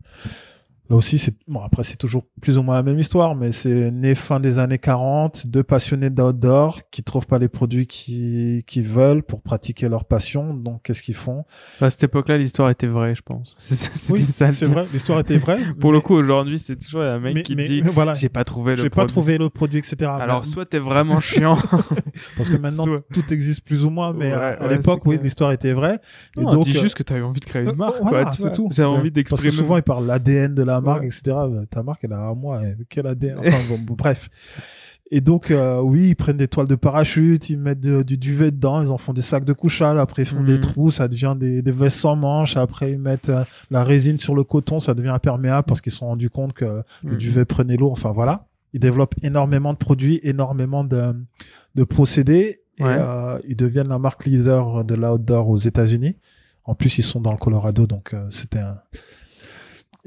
là aussi, c'est bon après c'est toujours plus ou moins la même histoire, mais c'est né fin des années 40, deux passionnés d'outdoor qui trouvent pas les produits qu'ils qu'ils veulent pour pratiquer leur passion. Donc qu'est-ce qu'ils font? À cette époque-là, l'histoire était vraie, je pense. C'est Oui, le c'est vrai, l'histoire était vraie. Pour le mais- coup, aujourd'hui, c'est toujours un mec mais- qui mais- dit voilà, J'ai pas trouvé le j'ai pas trouvé le produit, etc. Alors, soit t'es vraiment chiant. parce que maintenant soit- tout existe plus ou moins, mais Ouais, à, à ouais, l'époque, oui, l'histoire était vraie. Et Non, donc, dis euh, juste que t'avais envie de créer une Euh, marque, voilà, quoi, tu vois. tout. J'avais envie Parce que d'exprimer. souvent, ils parlent l'ADN de la marque, Ouais. etc. Ta marque, elle a un mois. Quel ADN Enfin, bon, bon, bref. Et donc, euh, oui, ils prennent des toiles de parachute, ils mettent de- du duvet dedans, ils en font des sacs de couchage, après ils font des trous, ça devient des, des vestes sans manches, après ils mettent euh, la résine sur le coton, ça devient imperméable parce qu'ils se sont rendus compte que le Mhm. duvet prenait l'eau, enfin voilà. Ils développent énormément de produits, énormément de, de procédés, et Ouais. euh, ils deviennent la marque leader de l'outdoor aux États-Unis. En plus, ils sont dans le Colorado, donc euh, c'était un...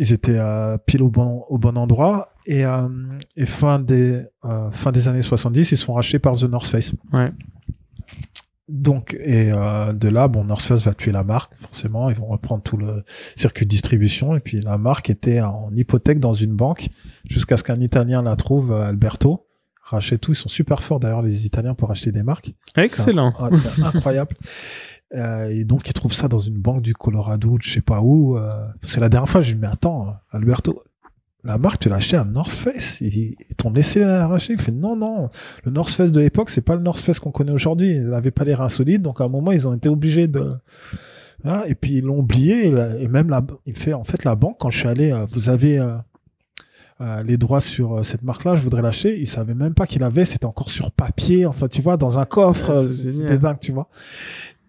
Ils étaient euh, pile au bon, au bon endroit. Et, euh, et fin, des, euh, fin des années 70, ils sont rachetés par The North Face. Ouais. Donc, et euh, de là, bon, North Face va tuer la marque, forcément. Ils vont reprendre tout le circuit de distribution. Et puis, la marque était en hypothèque dans une banque jusqu'à ce qu'un Italien la trouve, euh, Alberto, rachète tout. Ils sont super forts, d'ailleurs, les Italiens, pour acheter des marques. Excellent. C'est incroyable. Euh, et donc, ils trouvent ça dans une banque du Colorado, je sais pas où. Euh, c'est la dernière fois, j'ai dit, mais attends, Alberto, la marque, tu l'as acheté à North Face. Ils, ils t'ont laissé la racheter. Il fait, non, non. Le North Face de l'époque, c'est pas le North Face qu'on connaît aujourd'hui. Ils n'avaient pas les reins solides. Donc, à un moment, ils ont été obligés de, Hein, et puis, ils l'ont oublié. Et, la- et même la, il fait, en fait, la banque, quand je suis allé, euh, vous avez, euh, euh, les droits sur euh, cette marque-là, je voudrais l'acheter. Ils savaient même pas qu'il avait, c'était encore sur papier, enfin, tu vois, dans un coffre. Ah, euh, c'est C'était dingue, tu vois.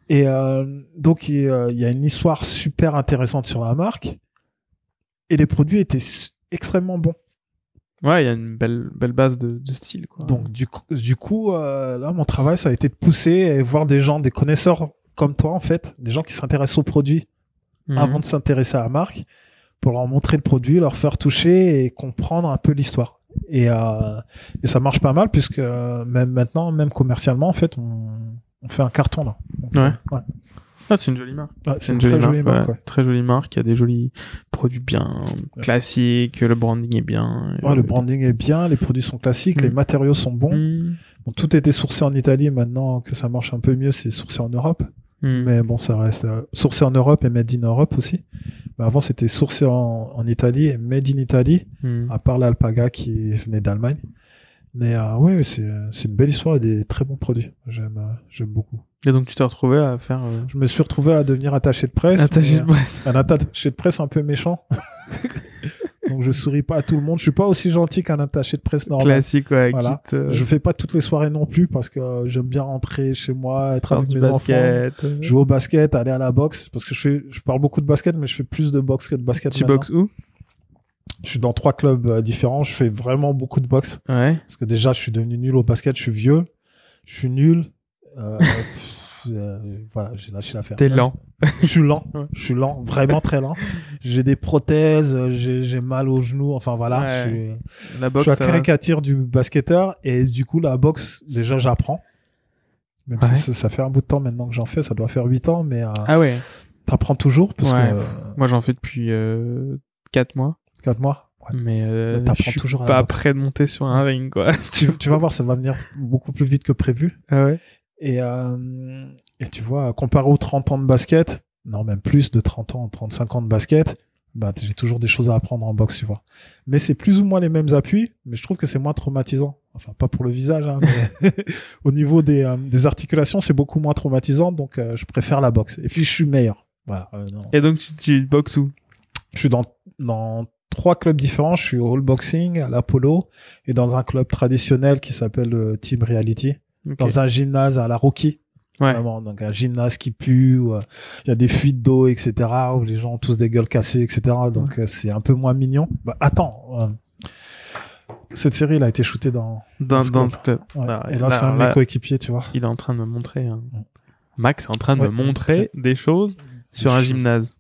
Et euh, donc, il, euh, il y a une histoire super intéressante sur la marque. Et les produits étaient extrêmement bons. Ouais, il y a une belle, belle base de, de style, quoi. Donc, du coup, du coup euh, là, mon travail, ça a été de pousser et voir des gens, des connaisseurs comme toi, en fait, des gens qui s'intéressent aux produits Mhm. avant de s'intéresser à la marque, pour leur montrer le produit, leur faire toucher et comprendre un peu l'histoire. Et, euh, et ça marche pas mal puisque même maintenant, même commercialement, en fait, on, on fait un carton là. Donc, Ouais. ouais. Ah, c'est une jolie marque. Ouais, C'est une jolie marque. ouais. ouais. Très jolie marque. Il y a des jolis produits bien classiques. Le branding est bien. Ouais, le branding est bien, les produits sont classiques, les Mm. matériaux sont bons. Bon, tout était sourcé en Italie, maintenant que ça marche un peu mieux, c'est sourcé en Europe. Hmm. Mais bon, ça reste euh, sourcé en Europe et made in Europe aussi. Mais avant, c'était sourcé en, en Italie et made in Italie, Hmm. à part l'alpaga qui venait d'Allemagne. Mais euh, oui, oui, c'est c'est une belle histoire et des très bons produits. J'aime euh, j'aime beaucoup. Et donc tu t'es retrouvé à faire euh, Je me suis retrouvé à devenir attaché de presse. attaché de presse. euh, un attaché de presse un peu méchant. Donc je souris pas à tout le monde. Je suis pas aussi gentil qu'un attaché de presse normal. Classique, ouais. Voilà. Quitte, euh, Je fais pas toutes les soirées non plus parce que euh, j'aime bien rentrer chez moi, être faire avec mes enfants, basket. euh, jouer au basket, aller à la boxe. Parce que je fais, je parle beaucoup de basket, mais je fais plus de boxe que de basket. Tu boxes où? Je suis dans trois clubs euh, différents. Je fais vraiment beaucoup de boxe Ouais. parce que déjà, je suis devenu nul au basket. Je suis vieux, je suis nul. Euh, euh, voilà, j'ai lâché l'affaire. T'es lent. Je suis lent. Je suis lent, vraiment très lent. J'ai des prothèses, j'ai mal aux genoux. Enfin voilà, Ouais. je suis. La Je boxe, suis la caricature du basketteur et du coup la boxe déjà j'apprends. Même Ouais. si ça, ça fait un bout de temps maintenant que j'en fais, ça doit faire 8 ans, mais euh, Ah ouais. t'apprends toujours parce Ouais. que Moi j'en fais depuis 4 mois. 4 mois. ouais. Mais euh, Mais t'apprends je suis toujours pas prêt de monter sur un ring, quoi. Tu, tu vas voir, ça va venir beaucoup plus vite que prévu. ah ouais. Et, euh, et tu vois, comparé aux 30 ans de basket, non même plus de 30 ans, 35 ans de basket, bah j'ai toujours des choses à apprendre en boxe, tu vois. Mais c'est plus ou moins les mêmes appuis, mais je trouve que c'est moins traumatisant. Enfin, pas pour le visage, hein, mais au niveau des, euh, des articulations, c'est beaucoup moins traumatisant, donc euh, je préfère la boxe. Et puis je suis meilleur. Voilà. euh, non. Et donc tu, tu boxes où? Je suis dans, dans trois clubs différents. Je suis au All Boxing, à l'Apollo, et dans un club traditionnel qui s'appelle euh, Team Reality, dans un gymnase à la Rocky. Ouais. Vraiment, donc un gymnase qui pue, où, euh, il y a des fuites d'eau, etc., où les gens ont tous des gueules cassées, etc. Donc euh, c'est un peu moins mignon. Bah, attends, cette série, elle a été shootée dans. Dans, dans club. ce club. ouais. Bah, Et là, c'est un de mes coéquipiers, tu vois. il est en train de me montrer. hein. Max est en train de me montrer des choses sur un choses. gymnase.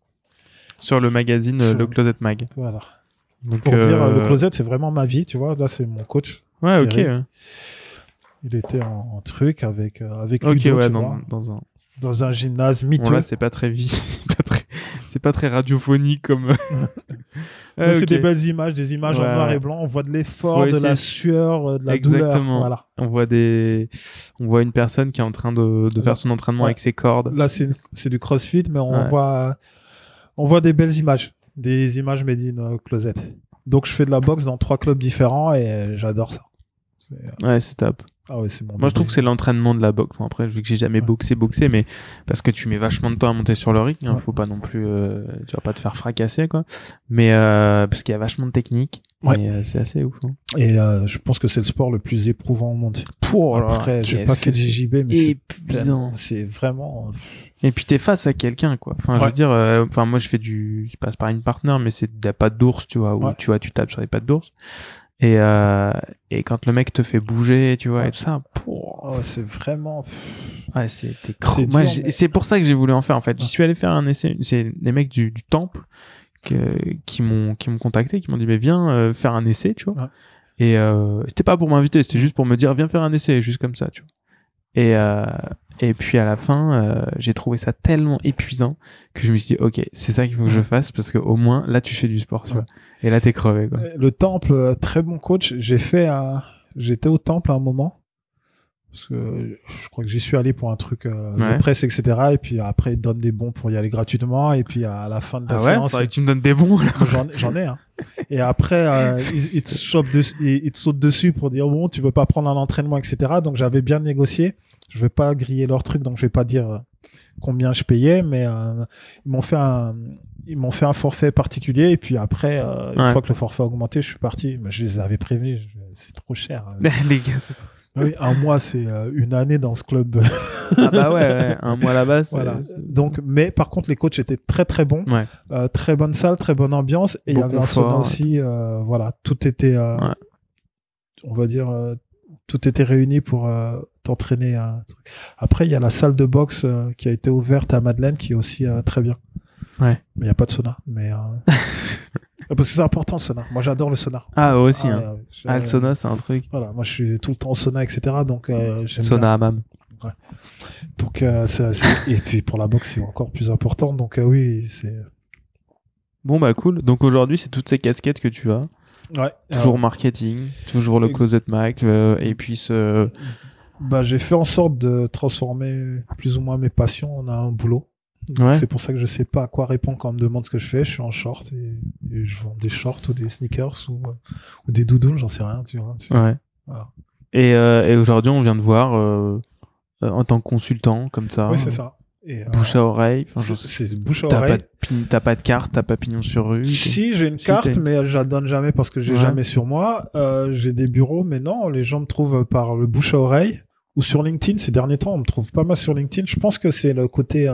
Sur le magazine Sur- Le Closet Mag. Voilà. Donc, Pour dire, euh, euh, le closet, c'est vraiment ma vie, tu vois. Là, c'est mon coach. Ouais, ok. ouais. Il était en, en truc avec euh, avec Ok, Ludo, ouais, tu dans, vois, dans un. dans un gymnase Bon, miteux. là, c'est pas très c'est pas très, c'est pas très radiophonique comme. Mais Ouais, c'est ok. des belles images, des images en noir et blanc. On voit de l'effort, de la sueur, euh, de la douleur. Exactement. Voilà. On voit des, on voit une personne qui est en train de, de faire son entraînement Ouais. avec ses cordes. Là, c'est c'est du CrossFit, mais on Ouais. voit on voit des belles images, des images made in euh, closet. Donc, je fais de la boxe dans trois clubs différents et euh, j'adore ça. C'est- Ouais, c'est top. Ah ouais. Moi, je trouve que c'est l'entraînement de la boxe. Bon, après, vu que j'ai jamais Ouais. boxé, boxé, mais parce que tu mets vachement de temps à monter sur le ring, hein, Ouais. faut pas non plus, euh, tu vas pas te faire fracasser, quoi. Mais euh, parce qu'il y a vachement de technique. Ouais. Euh, c'est assez ouf. Hein. Et euh, je pense que c'est le sport le plus éprouvant au monde. Pouh, alors, Après, j'ai pas fait que de JJB, mais c'est vraiment. Et puis t'es face à quelqu'un, quoi. Enfin, je veux dire, euh, enfin moi je fais du, je passe par une partenaire, mais c'est de la patte d'ours, tu vois, où Ouais. tu vois, tu tapes sur les pattes d'ours. Et euh, et quand le mec te fait bouger, tu vois, Ouais. et tout ça, pouh, Oh, c'est vraiment. ouais, c'est Moi, mais- c'est pour ça que j'ai voulu en faire. En fait, j'y suis allé faire un essai. C'est les mecs du, du temple qui m'ont qui m'ont contacté, qui m'ont dit mais viens euh, faire un essai, tu vois. Ouais. Et euh, c'était pas pour m'inviter, c'était juste pour me dire viens faire un essai, juste comme ça, tu vois. Et euh, et puis à la fin, euh, j'ai trouvé ça tellement épuisant que je me suis dit ok, c'est ça qu'il faut que je fasse parce que au moins là tu fais du sport, tu Ouais. vois. Et là t'es crevé quoi. Le temple, très bon coach. J'ai fait un. J'étais au temple à un moment. Parce que je crois que j'y suis allé pour un truc euh, Ouais. de presse, etc. Et puis après, ils donnent des bons pour y aller gratuitement. Et puis à la fin de la Ah séance, tu me donnes des bons. J'en ai. Hein. Et après, euh, ils, ils te dessus- ils, ils te sautent dessus pour dire bon, tu veux pas prendre un entraînement, etc. Donc j'avais bien négocié. Je vais pas griller leur truc, donc je vais pas dire euh, combien je payais, mais euh, ils m'ont fait un ils m'ont fait un forfait particulier et puis après euh, une Ouais. fois que le forfait a augmenté je suis parti mais je les avais prévenus c'est trop cher les gars. c'est- oui un mois c'est euh, une année dans ce club. Ah bah ouais, ouais, un mois là-bas. c'est- voilà. Donc mais par contre les coachs étaient très très bons. Ouais. Euh, très bonne salle très bonne ambiance. Et il y avait un confort, sauna aussi euh, voilà tout était euh, on va dire euh, tout était réuni pour euh, t'entraîner à après il y a la salle de boxe qui a été ouverte à Madeleine qui est aussi très bien. Ouais. mais il y a pas de sauna mais euh, parce que c'est important le sauna moi j'adore le sauna Ah aussi. Ah, hein. ouais, je- Ah, le sauna, c'est un truc. voilà moi je suis tout le temps au sauna etc donc euh, j'aime bien. Sauna hammam. donc euh, c'est- et puis pour la boxe c'est encore plus important donc euh, oui c'est Bon bah cool. Donc aujourd'hui, c'est toutes ces casquettes que tu as. ouais Toujours marketing, toujours le closet Mac, euh, et puis ce Bah, j'ai fait en sorte de transformer plus ou moins mes passions en un boulot. Ouais. C'est pour ça que je sais pas à quoi répondre quand on me demande ce que je fais. Je suis en short et, et je vends des shorts ou des sneakers ou, euh, ou des doudounes, j'en sais rien, tu vois. tu- Ouais. Voilà. Et, euh, et aujourd'hui, on vient de voir euh, en tant que consultant, comme ça. Oui, c'est ça. Et, euh, Bouche à oreille. C'est- bouche à oreille. t'as pas de carte, t'as pas pignon sur rue. Si, j'ai une Si, carte, mais je la donne jamais parce que j'ai Ouais. jamais sur moi. J'ai des bureaux, mais non, les gens me trouvent par le bouche à oreille ou sur LinkedIn. Ces derniers temps, on me trouve pas mal sur LinkedIn. Je pense que c'est le côté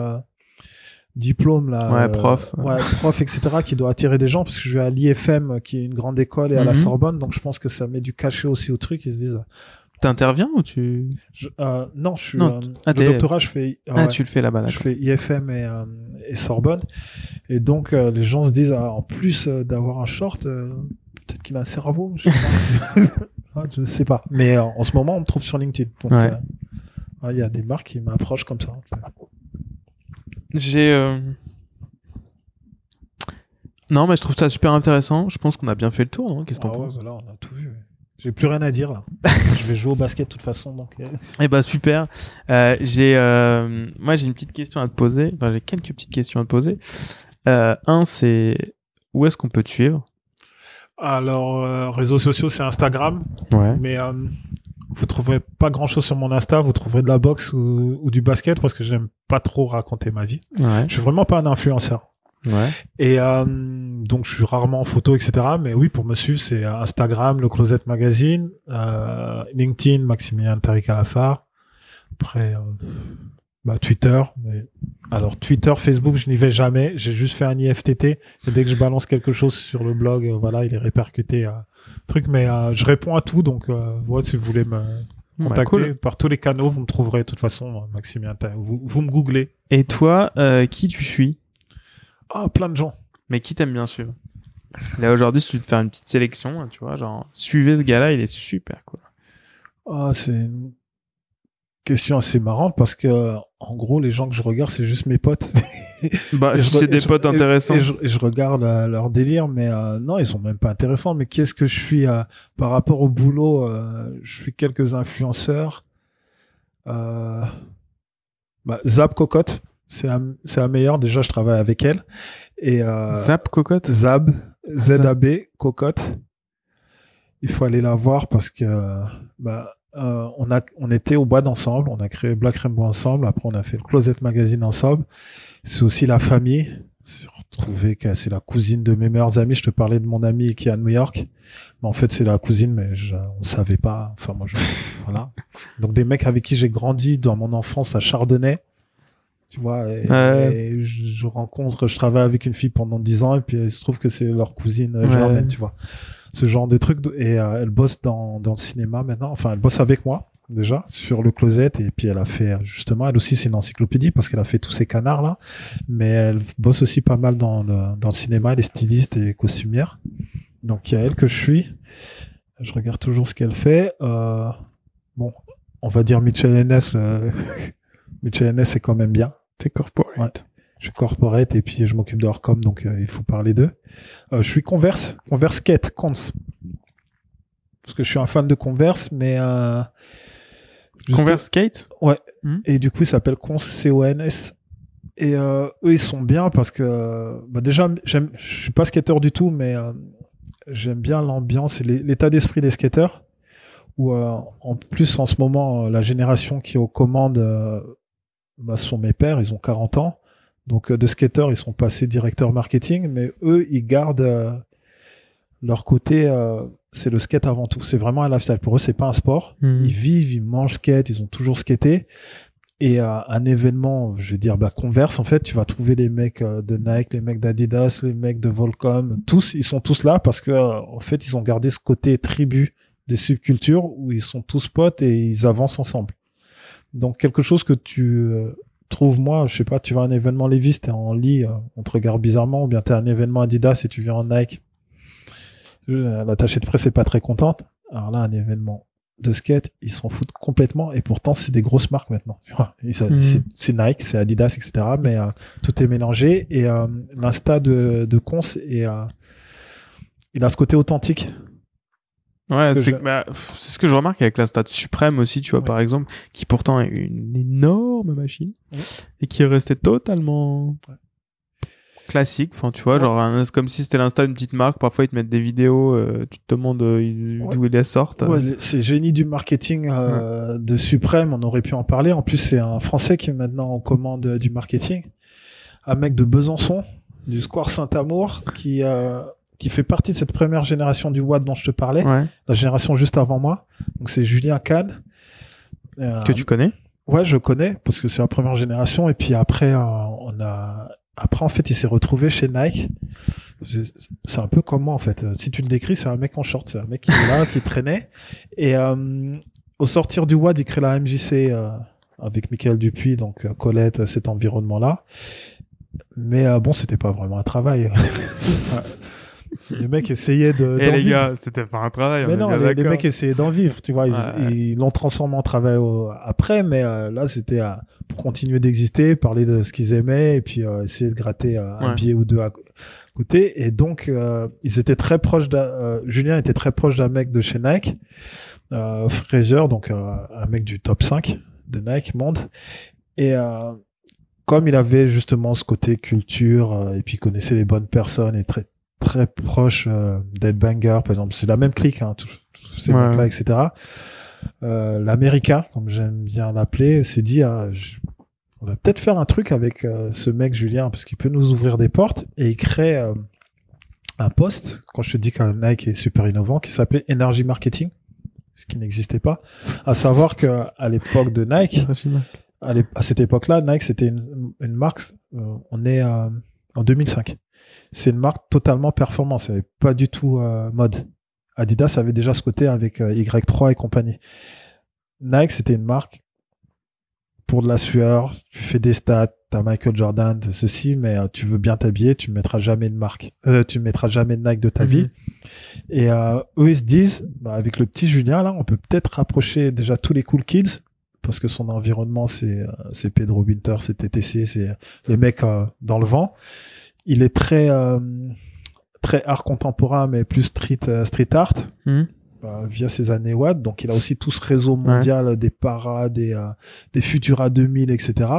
diplôme là, Ouais, euh, prof. ouais, prof, etc., qui doit attirer des gens parce que je vais à l'IFM, qui est une grande école, et à la Mhm. Sorbonne, donc je pense que ça met du cachet aussi au truc. Ils se disent, T'interviens ou tu. je- euh, non, je suis Non, euh, ah, le doctorat, je fais. Ah, ouais. tu le fais là-bas, Je d'accord. fais IFM et, euh, et Sorbonne. Et donc, euh, les gens se disent, ah, en plus d'avoir un short, euh, peut-être qu'il a un cerveau. Je sais pas. Ah, je sais pas. Mais euh, en ce moment, on me trouve sur LinkedIn. Donc, Ouais. ouais, il y a des marques qui m'approchent comme ça. J'ai. euh, Non, mais je trouve ça super intéressant. Je pense qu'on a bien fait le tour, non? Qu'est-ce que t'en Ah ouais, penses? voilà, on a tout vu. J'ai plus rien à dire là. je vais jouer au basket de toute façon. Donc, euh, Eh ben super. Euh, j'ai, euh, moi j'ai une petite question à te poser. Enfin, j'ai quelques petites questions à te poser. Un, c'est où est-ce qu'on peut te suivre? Alors, réseaux sociaux, c'est Instagram. Ouais. Mais vous trouverez pas grand chose sur mon Insta. Vous trouverez de la boxe ou, ou du basket parce que j'aime pas trop raconter ma vie. Ouais. Je suis vraiment pas un influenceur. Ouais. Et euh, donc je suis rarement en photo, etc. Mais oui, pour me suivre, c'est Instagram, le Closet Magazine, euh, LinkedIn, Maximilien Tariq Alafar. Après, euh, bah, Twitter. Mais... Alors Twitter, Facebook, je n'y vais jamais. J'ai juste fait un IFTT. Et dès que je balance quelque chose sur le blog, euh, voilà, il est répercuté. Euh, truc, mais euh, je réponds à tout. Donc, ouais, si vous voulez me contacter cool. par tous les canaux, vous me trouverez de toute façon, Tariq. Vous, vous me googlez. Et toi, qui tu suis? Ah, plein de gens. Mais qui t'aime bien suivre? Là aujourd'hui, si tu veux te faire une petite sélection, hein, tu vois, genre suivez ce gars-là, il est super cool. Ah, c'est question assez marrante parce que, en gros, les gens que je regarde, c'est juste mes potes. Bah, si c'est des potes intéressants. Et je, et je regarde euh, leur délire, mais euh, non, ils sont même pas intéressants. Mais qu'est-ce que je suis euh, par rapport au boulot euh, Je suis quelques influenceurs. Euh, bah, Zap Cocotte, c'est la, c'est la meilleure. Déjà, je travaille avec elle. Et Zap cocotte? Zab, Z-A-B, Cocotte. Il faut aller la voir parce que bah, euh, on, a, on était au bois d'ensemble, on a créé Black Rainbow ensemble, après on a fait le Closet Magazine ensemble. C'est aussi la famille. J'ai retrouvé que c'est la cousine de mes meilleurs amis. Je te parlais de mon ami qui est à New York. Mais en fait, c'est la cousine, mais je, on savait pas. Enfin, moi, je, voilà. Donc, des mecs avec qui j'ai grandi dans mon enfance à Chardonnay. Tu vois, et, Ouais. et je, je rencontre, je travaille avec une fille pendant 10 ans et puis il se trouve que c'est leur cousine euh, Ouais. germaine, tu vois. Ce genre de truc. Et euh, elle bosse dans, dans le cinéma maintenant. Enfin, elle bosse avec moi déjà sur le closet. Et puis elle a fait justement elle aussi c'est une encyclopédie parce qu'elle a fait tous ces canards là. Mais elle bosse aussi pas mal dans le dans le cinéma elle est styliste et costumière donc il y a elle que je suis. Je regarde toujours ce qu'elle fait. Euh, bon on va dire Mitchell Hennes le... Mitchell Hennes c'est quand même bien. T'es corporate. Ouais. je suis corporate et puis je m'occupe de Orcom donc euh, il faut parler d'eux Euh, je suis Converse Converse Kate Cons parce que je suis un fan de Converse mais euh, juste- Converse skate et du coup, il s'appelle Cons, C-O-N-S. Et euh, eux, ils sont bien parce que, bah déjà, j'aime, je suis pas skateur du tout, mais euh, j'aime bien l'ambiance et l'é- l'état d'esprit des skateurs. Où, euh, en plus, en ce moment, la génération qui est aux commandes bah, sont mes pères, ils ont 40 ans. Donc, euh, de skateurs, ils sont passés directeurs marketing, mais eux, ils gardent euh, leur côté. euh, c'est le skate avant tout. C'est vraiment un lifestyle. Pour eux, c'est pas un sport. Mhm. Ils vivent, ils mangent skate, ils ont toujours skaté. Et euh, un événement, je vais dire, bah, Converse, en fait, tu vas trouver les mecs de Nike, les mecs d'Adidas, les mecs de Volcom, tous, ils sont tous là parce que, en fait, ils ont gardé ce côté tribu des subcultures où ils sont tous potes et ils avancent ensemble. Donc, quelque chose que tu euh, trouves, moi, je sais pas, tu vas à un événement Levi's, t'es en lit, euh, on te regarde bizarrement, ou bien t'es à un événement Adidas et tu viens en Nike. Euh, L'attachée de presse est pas très contente. Alors là, un événement de skate, ils s'en foutent complètement et pourtant c'est des grosses marques maintenant. Mhm. c'est- C'est Nike, c'est Adidas, etc. Mais euh, tout est mélangé et euh, l'insta de, de Cons et euh, il a ce côté authentique. Ouais, c'est bah, ce que je remarque avec la Stade Suprême aussi, tu vois, Ouais. par exemple, qui pourtant est une énorme machine Ouais. et qui est restée totalement Ouais. classique. Enfin, tu vois, genre un- comme si c'était l'insta d'une petite marque. Parfois, ils te mettent des vidéos, euh, tu te demandes euh, d'où ils les sortent. Ouais, les- c'est génie du marketing euh, de Suprême, on aurait pu en parler. En plus, c'est un Français qui est maintenant en commande euh, du marketing. Un mec de Besançon, du Square Saint-Amour, qui, euh, qui fait partie de cette première génération du Watt dont je te parlais, Ouais. la génération juste avant moi. Donc c'est Julien Kahn. Euh, Que tu connais? Ouais, je connais parce que c'est la première génération. Et puis après, euh, on a, après en fait, il s'est retrouvé chez Nike. C'est un peu comme moi en fait. Si tu le décris, c'est un mec en short, c'est un mec qui est là, qui traînait. Et euh, au sortir du WAD, il crée la MJC euh, avec Michael Dupuis, donc Colette, cet environnement-là. Mais euh, bon, c'était pas vraiment un travail. le mec essayait de. D'en les vivre. gars, c'était pas un travail. Mais non, les, les mecs essayaient d'en vivre, tu vois. Ils Ouais. ils l'ont transformé en travail au- après, mais euh, là, c'était euh, pour continuer d'exister, parler de ce qu'ils aimaient et puis euh, essayer de gratter euh, un billet ou deux à côté. Et donc, euh, ils étaient très proches. d'un- euh, Julien était très proche d'un mec de chez Nike, euh, Fraser, donc euh, un mec du top 5 de Nike monde. Et euh, comme il avait justement ce côté culture euh, et puis connaissait les bonnes personnes et très très proche euh, d'Headbanger par exemple. C'est la même clique hein, tous, tous ces Ouais. mecs là etc euh, l'américain comme j'aime bien l'appeler s'est dit ah, je- on va peut-être faire un truc avec euh, ce mec Julien parce qu'il peut nous ouvrir des portes. Et il crée euh, un poste quand je te dis qu'un Nike est super innovant qui s'appelait Energy Marketing ce qui n'existait pas. À savoir que à l'époque de Nike à cette époque-là, Nike, c'était une, une marque, euh, on est euh, en 2005. C'est une marque totalement performance, n'est pas du tout euh, mode. Adidas avait déjà ce côté avec euh, Y3 et compagnie. Nike, c'était une marque pour de la sueur, tu fais des stats, t'as Michael Jordan, ceci, mais euh, tu veux bien t'habiller, tu mettras jamais de marque, euh, tu mettras jamais de Nike de ta Mhm. vie. Et euh, eux, ils se disent, bah, avec le petit Julien, là, on peut peut-être rapprocher déjà tous les cool kids, parce que son environnement, c'est c'est Pedro Winter, c'est TTC, c'est les mecs dans le vent. Il est très euh, très art contemporain, mais plus street euh, street art Mhm. euh, via ses années Watt. Donc, il a aussi tout ce réseau mondial des paras, des euh, des Futura 2000, etc.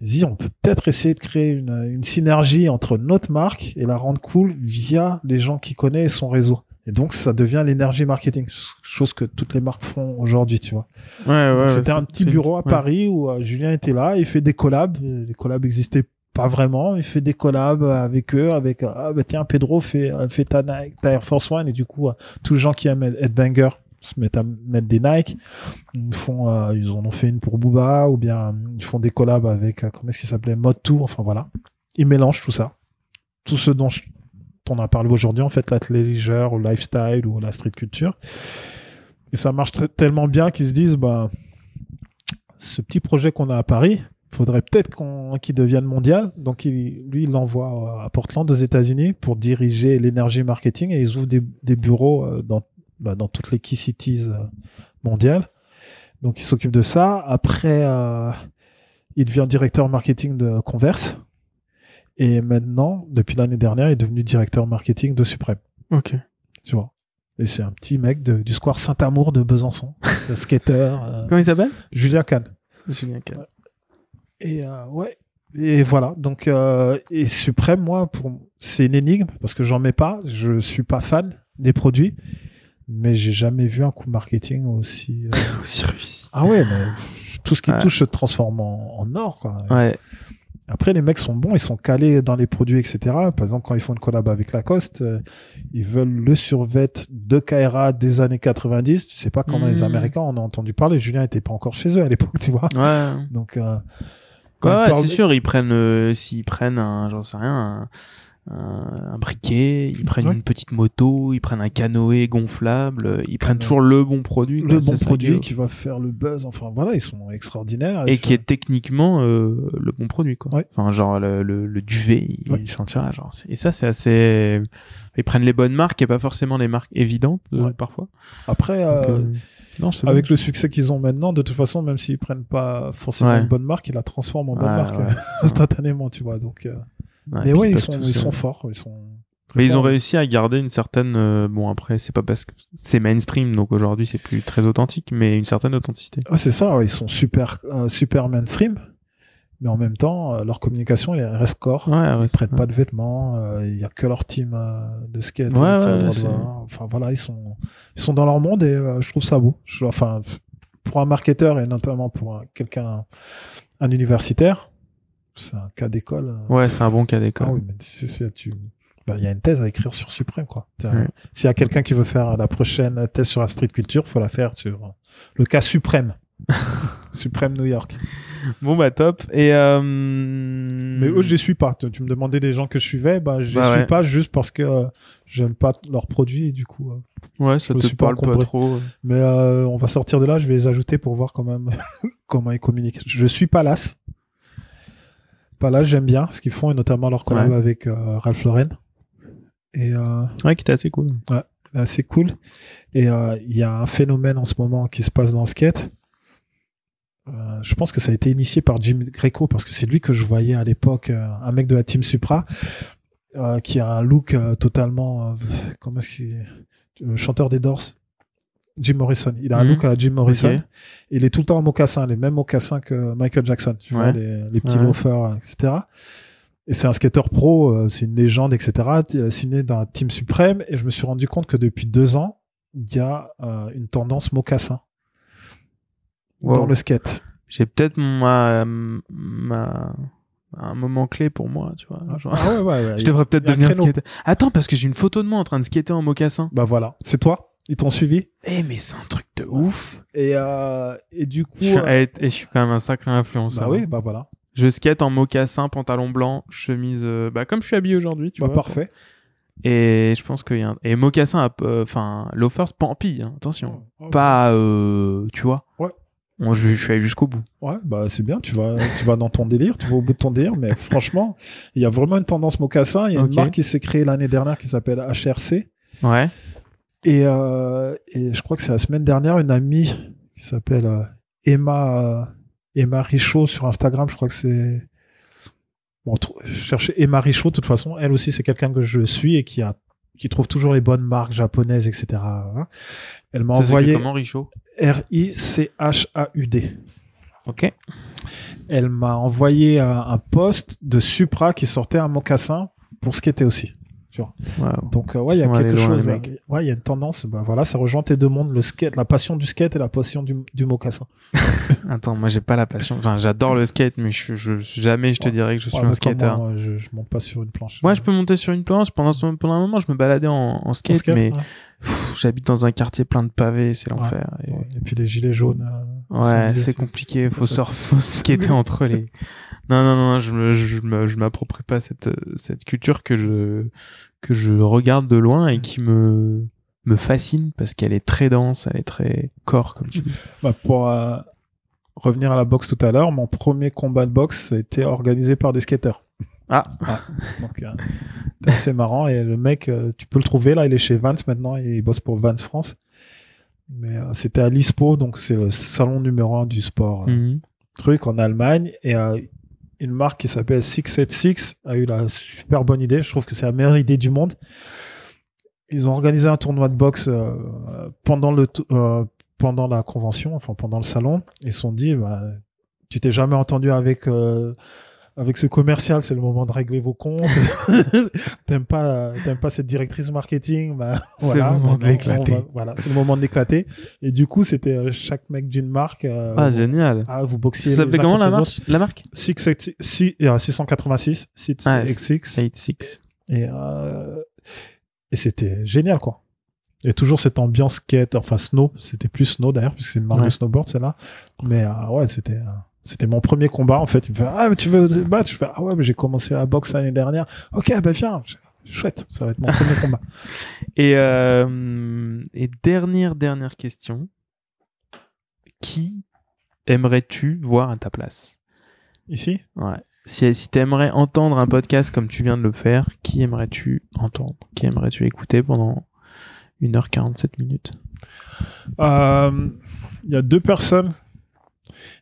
Dit, on peut peut-être essayer de créer une, une synergie entre notre marque et la rendre cool via les gens qui connaissent son réseau. Et donc, ça devient l'énergie marketing, chose que toutes les marques font aujourd'hui, tu vois. Ouais, ouais. c'était un petit bureau à. Paris où euh, Julien était là, il fait des collabs. Les collabs existaient pas vraiment. Il fait des collabs avec eux, avec euh, ah bah tiens Pedro fait euh, fait ta, ta Air Force One et du coup euh, tous les gens qui aiment Headbanger se mettent à mettre des Nike. Ils font, euh, ils en ont fait une pour Booba ou bien euh, ils font des collabs avec euh, comment est-ce qu'il s'appelait Mode 2. Enfin voilà, ils mélangent tout ça, tout ce dont on a parlé aujourd'hui en fait l'athléisure ou le lifestyle ou la street culture. Et ça marche tellement bien qu'ils se disent, bah, ce petit projet qu'on a à Paris, faudrait peut-être qu'on, qu'il devienne mondial. Donc, il, lui, il l'envoie à Portland, aux États-Unis, pour diriger l'énergie marketing et ils ouvrent des, des bureaux euh, dans, bah, dans toutes les key cities euh, mondiales. Donc, il s'occupe de ça. Après, euh, il devient directeur marketing de Converse. Et maintenant, depuis l'année dernière, il est devenu directeur marketing de Supreme Ok. tu vois. Et c'est un petit mec de- du square Saint-Amour de Besançon, de skater, euh, Comment il s'appelle? Julien Kahn. Julien Kahn. Et euh, ouais, et voilà. Donc euh, et Suprême, moi, pour c'est une énigme parce que j'en mets pas. Je suis pas fan des produits, mais j'ai jamais vu un coup marketing aussi. euh, Aussi réussi. Ah ouais, mais tout ce qui Ouais. touche se transforme en, en or, quoi. Ouais. Après, les mecs sont bons, ils sont calés dans les produits, etc. Par exemple, quand ils font une collab avec Lacoste, euh, ils veulent le survêt de Kaira des années 90. Tu sais pas comment les Mhm. Américains en ont entendu parler. Julien était pas encore chez eux à l'époque, tu vois. Ouais. Donc, euh, quand ouais, c'est de- sûr, ils prennent, euh, s'ils prennent un, j'en sais rien, un, un, un briquet, ils prennent Ouais. une petite moto, ils prennent un canoë gonflable, euh, ils prennent Ouais. toujours le bon produit. quoi, le bon produit qui va faire le buzz. Enfin, voilà, ils sont extraordinaires. Et qui est techniquement euh, le bon produit, quoi. Ouais. Enfin, genre le, le, le duvet, ils chantent ça, genre. Et ça, c'est assez. Ils prennent les bonnes marques et pas forcément les marques évidentes euh, parfois. Après, Donc, euh, euh, non, avec le succès qu'ils ont maintenant, de toute façon, même s'ils prennent pas forcément Ouais. une bonne marque, ils la transforment en bonne Ouais, marque ouais, instantanément, tu vois. Donc, euh, mais ouais, ils sont, ils euh, sont forts. Ils sont Mais ils ont réussi à garder une certaine. euh, bon, après, c'est pas parce que c'est mainstream, donc aujourd'hui c'est plus très authentique, mais une certaine authenticité. Ah, c'est ça, ils sont super, euh, super mainstream, mais en même temps, euh, leur communication, elle reste corps. Ouais, Ils ouais, prêtent c'est- pas de vêtements, euh, il y a que leur team euh, de skate Ouais, euh, qui a de voir. Enfin voilà, ils sont, ils sont dans leur monde et euh, je trouve ça beau. Je- enfin, pour un marketeur et notamment pour un- quelqu'un, un universitaire, c'est un cas d'école. euh, Ouais, c'est un bon cas d'école. ah oui, mais tu sais, tu- bah, il y a une thèse à écrire sur Suprême, quoi. S'il y a quelqu'un qui veut faire la prochaine thèse sur la street culture, faut la faire sur euh, le cas Suprême. Suprême New York. Bon bah top. Et euh... Mais eux, je les suis pas. Tu, tu me demandais des gens que je suivais, bah, je les Bah suis ouais. pas juste parce que euh, j'aime pas leurs produits et du coup. euh. ouais, ça te suis pas parle pas trop. Mais on va sortir de là, je vais les ajouter pour voir quand même comment ils communiquent. Je suis Palace. Palace, j'aime bien ce qu'ils font et notamment leur collab Ouais. avec Ralph Lauren. Et Ouais, qui était assez cool. là, c'est cool. Et il y a un phénomène en ce moment qui se passe dans le skate. Euh, je pense que ça a été initié par Jim Greco parce que c'est lui que je voyais à l'époque, euh, un mec de la team Supra, euh, qui a un look euh, totalement, euh, comment est-ce qu'il, le chanteur des Doors, Jim Morrison. Il a un Mhm. look à Jim Morrison. Il est tout le temps en mocassin, les mêmes mocassins que Michael Jackson, tu vois, les, les petits Ouais. loafers, etc. Et c'est un skateur pro, c'est une légende, etc. Signé dans Team Suprême. Et je me suis rendu compte que depuis deux ans, il y a euh, une tendance mocassin Wow. dans le skate. J'ai peut-être ma, ma un moment clé pour moi, tu vois. Genre, Ah ouais, ouais, ouais. je devrais peut-être devenir skater. Attends, parce que j'ai une photo de moi en train de skater en mocassin. Bah voilà, c'est toi? Ils t'ont suivi? Eh, mais c'est un truc de ouf. Et, euh, et du coup. Je suis, euh, et, je suis quand même un sacré influenceur. bah oui, bah voilà. Je skate en mocassin, pantalon blanc, chemise, euh, bah comme je suis habillé aujourd'hui, tu Bah vois. parfait. Et je pense qu'il y a un... et mocassin, enfin loafers pampi, hein, attention, pas, euh, tu vois. Bon, je, je suis allé jusqu'au bout. Ouais, bah c'est bien, tu vas, tu vas dans ton délire, tu vas au bout de ton délire, mais franchement, il y a vraiment une tendance mocassin. Il y a une marque qui s'est créée l'année dernière qui s'appelle HRC. Ouais. Et, euh, et je crois que c'est la semaine dernière, une amie qui s'appelle euh, Emma, euh, Emma Richaud sur Instagram, je crois que c'est. Bon, je cherchais Emma Richaud, de toute façon, elle aussi, c'est quelqu'un que je suis et qui a qui trouve toujours les bonnes marques japonaises, etc. hein. Elle m'a envoyé comment Richaud? R-I-C-H-A-U-D. Ok. Elle m'a envoyé un, un post de Supra qui sortait un mocassin pour skater aussi. Wow. Donc euh, ouais, il y a quelque chose. mecs. Ouais, il y a une tendance. Bah voilà, ça rejoint tes deux mondes, le skate, la passion du skate et la passion du, du mocassin. Attends, moi j'ai pas la passion. Enfin, j'adore le skate, mais je, je, jamais je te Ouais. dirais que je suis Ouais, un skater. Moi, je, je monte pas sur une planche. Moi, je peux monter sur une planche. Pendant, ce- pendant un moment, je me baladais en, en En skate, mais j'habite dans un quartier plein de pavés, c'est l'enfer. Et puis les gilets jaunes. euh, Ouais, c'est compliqué. Faut ça. faut skater entre les. Non, non, non, je me, je me, je m'approprie pas cette, cette culture que je, que je regarde de loin et qui me, me fascine parce qu'elle est très dense, elle est très corps, comme tu dis. Bah, pour euh, revenir à la boxe tout à l'heure, mon premier combat de boxe a été organisé par des skateurs. Ah. Donc, euh, c'était assez marrant. Et le mec, euh, tu peux le trouver là, il est chez Vance maintenant, il bosse pour Vance France. Mais euh, c'était à l'ISPO, donc c'est le salon numéro un du sport. euh, Mhm. truc en Allemagne et euh, une marque qui s'appelle 676 a eu la super bonne idée. Je trouve que c'est la meilleure idée du monde. Ils ont organisé un tournoi de boxe pendant le euh, pendant la convention, enfin pendant le salon. Ils se sont dit, bah, tu t'es jamais entendu avec euh, avec ce commercial, c'est le moment de régler vos comptes. t'aimes pas t'aimes pas cette directrice marketing, bah C'est le moment de l'éclater. Voilà, c'est le moment de l'éclater. Et du coup, c'était euh, chaque mec d'une marque. euh, Ah, génial. ah, vous boxiez. Ça s'appelait comment la marque? La marque? 686, six- euh, 686, 686. 86. Et, euh, et c'était génial, quoi. Et toujours cette ambiance skate, enfin snow, c'était plus snow d'ailleurs, puisque c'est une marque Ouais. de snowboard, celle-là. Mais euh, ouais, c'était euh, c'était mon premier combat, en fait. Il me fait, ah, mais tu veux te battre? Je fais, ah ouais, mais j'ai commencé la boxe l'année dernière. Ok, bah viens. Chouette, ça va être mon premier combat. Et, euh, et dernière, dernière question. Qui aimerais-tu voir à ta place? Ici? Ouais. Si, si tu aimerais entendre un podcast comme tu viens de le faire, qui aimerais-tu entendre? Qui aimerais-tu écouter pendant 1h47 minutes? Euh, Il y a deux personnes.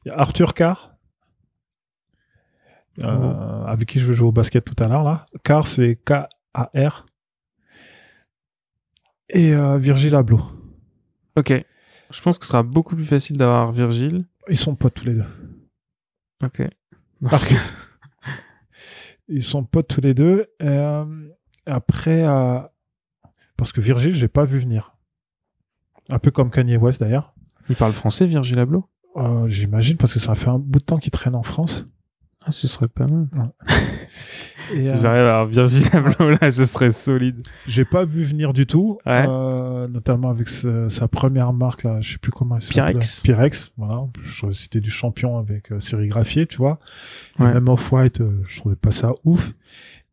Il y a Arthur Carr, euh, avec qui je vais jouer au basket tout à l'heure. là. Carr, c'est K-A-R. et euh, Virgil Abloh. Ok. Je pense que ce sera beaucoup plus facile d'avoir Virgile. Ils sont potes tous les deux. Ok. Par ils sont potes tous les deux. Euh, après, euh, parce que Virgile, j'ai pas vu venir. Un peu comme Kanye West d'ailleurs. Il parle français, Virgile Abloh? Euh, J'imagine parce que ça fait un bout de temps qu'il traîne en France. Ah, ce serait pas mal. Et, Si euh, j'arrive à avoir Virgile Abloh, là, je serais solide. j'ai pas vu venir du tout, Ouais. euh, notamment avec ce- sa première marque là, je sais plus comment elle s'appelle. Pyrex. Pyrex, voilà. Je- C'était du champion avec euh, sérigraphié, tu vois. Ouais. Même Off-White, euh, je trouvais pas ça ouf.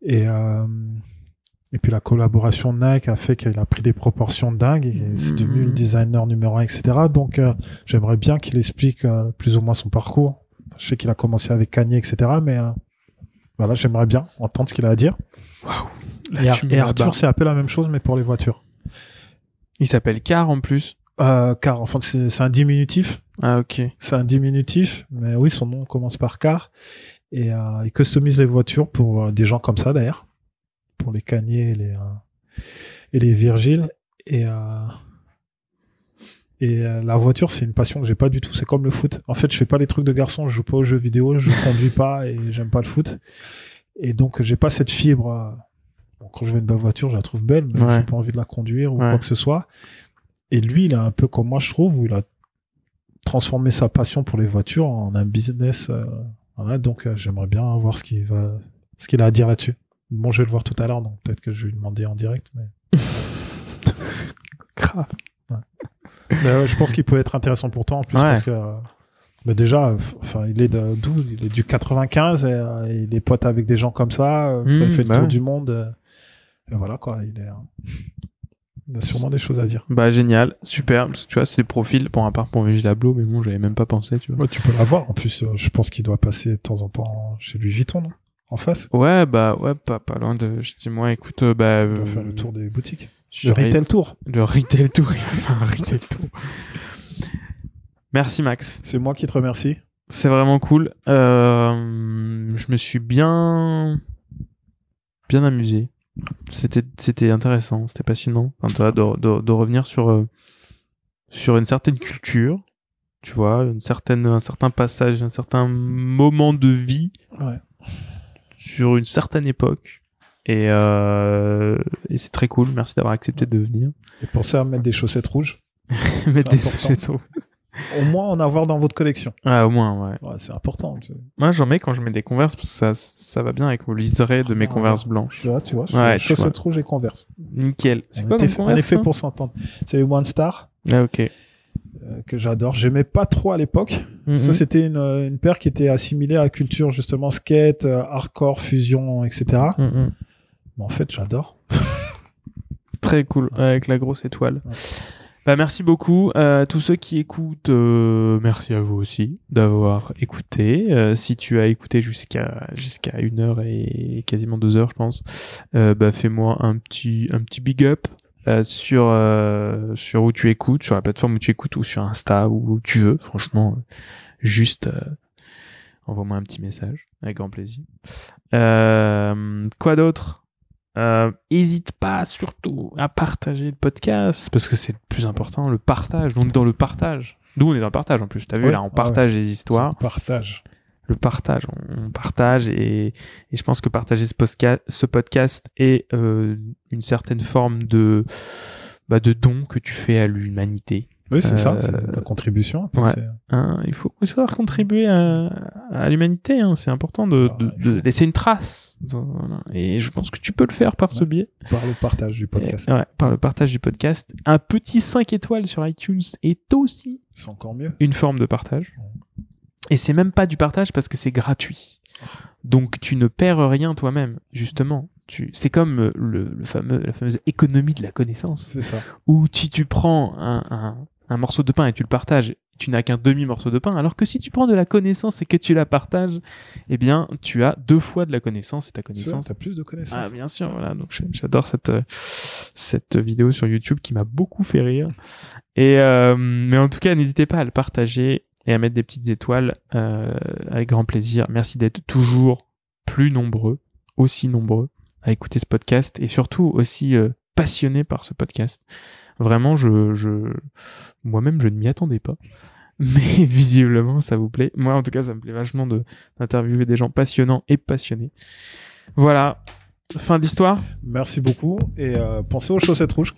Et euh, et puis la collaboration Nike a fait qu'il a pris des proportions dingues et c'est devenu Mhm. le designer numéro un, etc. Donc euh, j'aimerais bien qu'il explique euh, plus ou moins son parcours. Je sais qu'il a commencé avec Kanye, etc. Mais euh, voilà, j'aimerais bien entendre ce qu'il a à dire. Là, Et, Ar- Arthur, c'est un peu la même chose, mais pour les voitures. Il s'appelle Car en plus. Euh, car, enfin, c'est c'est un diminutif. Ah, ok. C'est un diminutif, mais oui, son nom commence par car. Et euh, il customise les voitures pour euh, des gens comme ça, d'ailleurs. Pour les Kanye et les, euh, et les Virgile. Et, euh, et euh, la voiture, c'est une passion que j'ai pas du tout. C'est comme le foot. En fait, je fais pas les trucs de garçon. Je joue pas aux jeux vidéo. Je conduis pas et j'aime pas le foot. Et donc, j'ai pas cette fibre. bon, quand je veux une belle voiture, je la trouve belle, mais Ouais. j'ai pas envie de la conduire ou Ouais. quoi que ce soit. Et lui, il est un peu comme moi, je trouve, où il a transformé sa passion pour les voitures en un business. euh, voilà, donc, euh, j'aimerais bien voir ce qu'il va, ce qu'il a à dire là-dessus. Bon, je vais le voir tout à l'heure, donc peut-être que je vais lui demander en direct, mais. Grave. Mais ouais, je pense qu'il peut être intéressant pour toi en plus Ouais. parce que euh, bah déjà, enfin, il est de- d'où Il est du 95 et euh, il est pote avec des gens comme ça. euh, Mmh, il fait le bah tour ouais. du monde. et voilà quoi, il est. il a sûrement des choses à dire. Bah, génial. Super. Parce que tu vois, c'est le profil. Bon, à part pour Virgile Abloh, mais bon, j'avais même pas pensé, tu vois. Ouais, tu peux l'avoir. En plus, euh, je pense qu'il doit passer de temps en temps chez Louis Vuitton, non? En face. Ouais, bah, ouais, pas, pas loin de. Je dis, moi, écoute, euh, bah. Euh, faire le tour des boutiques. Le retail tour. Le retail tour. Il va faire un retail tour. Merci, Max. C'est moi qui te remercie. C'est vraiment cool. Euh, je me suis bien, bien amusé. C'était, c'était intéressant, c'était passionnant. Enfin, de, de, de revenir sur, euh, sur une certaine culture, tu vois, une certaine, un certain passage, un certain moment de vie Ouais. Sur une certaine époque. Et, euh, et c'est très cool. Merci d'avoir accepté de venir. Et pensez à mettre des chaussettes rouges. Mettre des important. sachets Au moins en avoir dans votre collection. Ah, au moins, ouais. Ouais, c'est important. Moi, j'en mets quand je mets des converses parce que ça, ça va bien avec le liseré de mes Ah. converses blanches. Tu vois, tu vois, Ouais, chaussettes rouges et converse. Nickel. C'est quoi est converse fait ça? pour s'entendre. C'est les One Star Ah, ok. Euh, que j'adore. J'aimais pas trop à l'époque. Mhm. Ça, c'était une, euh, une paire qui était assimilée à la culture justement skate, euh, hardcore, fusion, etc. Mhm. Mais en fait, j'adore. Très cool, avec la grosse étoile. Ouais. Bah, merci beaucoup. Euh, tous ceux qui écoutent, euh, merci à vous aussi d'avoir écouté. Euh, si tu as écouté jusqu'à jusqu'à une heure et quasiment deux heures, je pense, euh, bah, fais-moi un petit un petit big up euh, sur euh, sur où tu écoutes, sur la plateforme où tu écoutes ou sur Insta ou où tu veux. Franchement, euh, juste envoie-moi un petit message avec grand plaisir. Quoi d'autre? Hésite pas surtout à partager le podcast parce que c'est le plus important, le partage. Donc dans le partage. Nous on est dans le partage en plus. T'as vu là, on Ah partage les histoires, Partage. Le partage, on, partage et, et je pense que partager ce, posca- ce podcast est euh, une certaine forme de bah, de don que tu fais à l'humanité. Oui, c'est ça. Euh, C'est ta contribution. Puis ouais. c'est- Hein, il faut savoir contribuer à, à l'humanité. Hein. C'est important de, Ah, de- de laisser une trace. Et je pense que tu peux le faire par ce biais. Par le partage du podcast. Et- ouais, par le partage du podcast. Un petit 5 étoiles sur iTunes est aussi C'est encore mieux. une forme de partage. Et c'est même pas du partage parce que c'est gratuit. Donc tu ne perds rien toi-même, justement. Tu, c'est comme euh, le, le fameux, la fameuse économie de la connaissance, C'est ça. où si tu prends un, un, un morceau de pain et tu le partages, tu n'as qu'un demi-morceau de pain, alors que si tu prends de la connaissance et que tu la partages, eh bien, tu as deux fois de la connaissance et ta Tu connaissance as plus de connaissances. ah bien sûr, voilà. Donc j'adore cette euh, cette vidéo sur YouTube qui m'a beaucoup fait rire. Et euh, mais en tout cas, n'hésitez pas à le partager et à mettre des petites étoiles euh, avec grand plaisir. Merci d'être toujours plus nombreux, aussi nombreux à écouter ce podcast et surtout aussi euh, passionné par ce podcast. Vraiment, je, moi-même, je ne m'y attendais pas. Mais visiblement, ça vous plaît. Moi, en tout cas, ça me plaît vachement d'interviewer des gens passionnants et passionnés. Voilà. Fin d'histoire. Merci beaucoup et euh, pensez aux chaussettes rouges.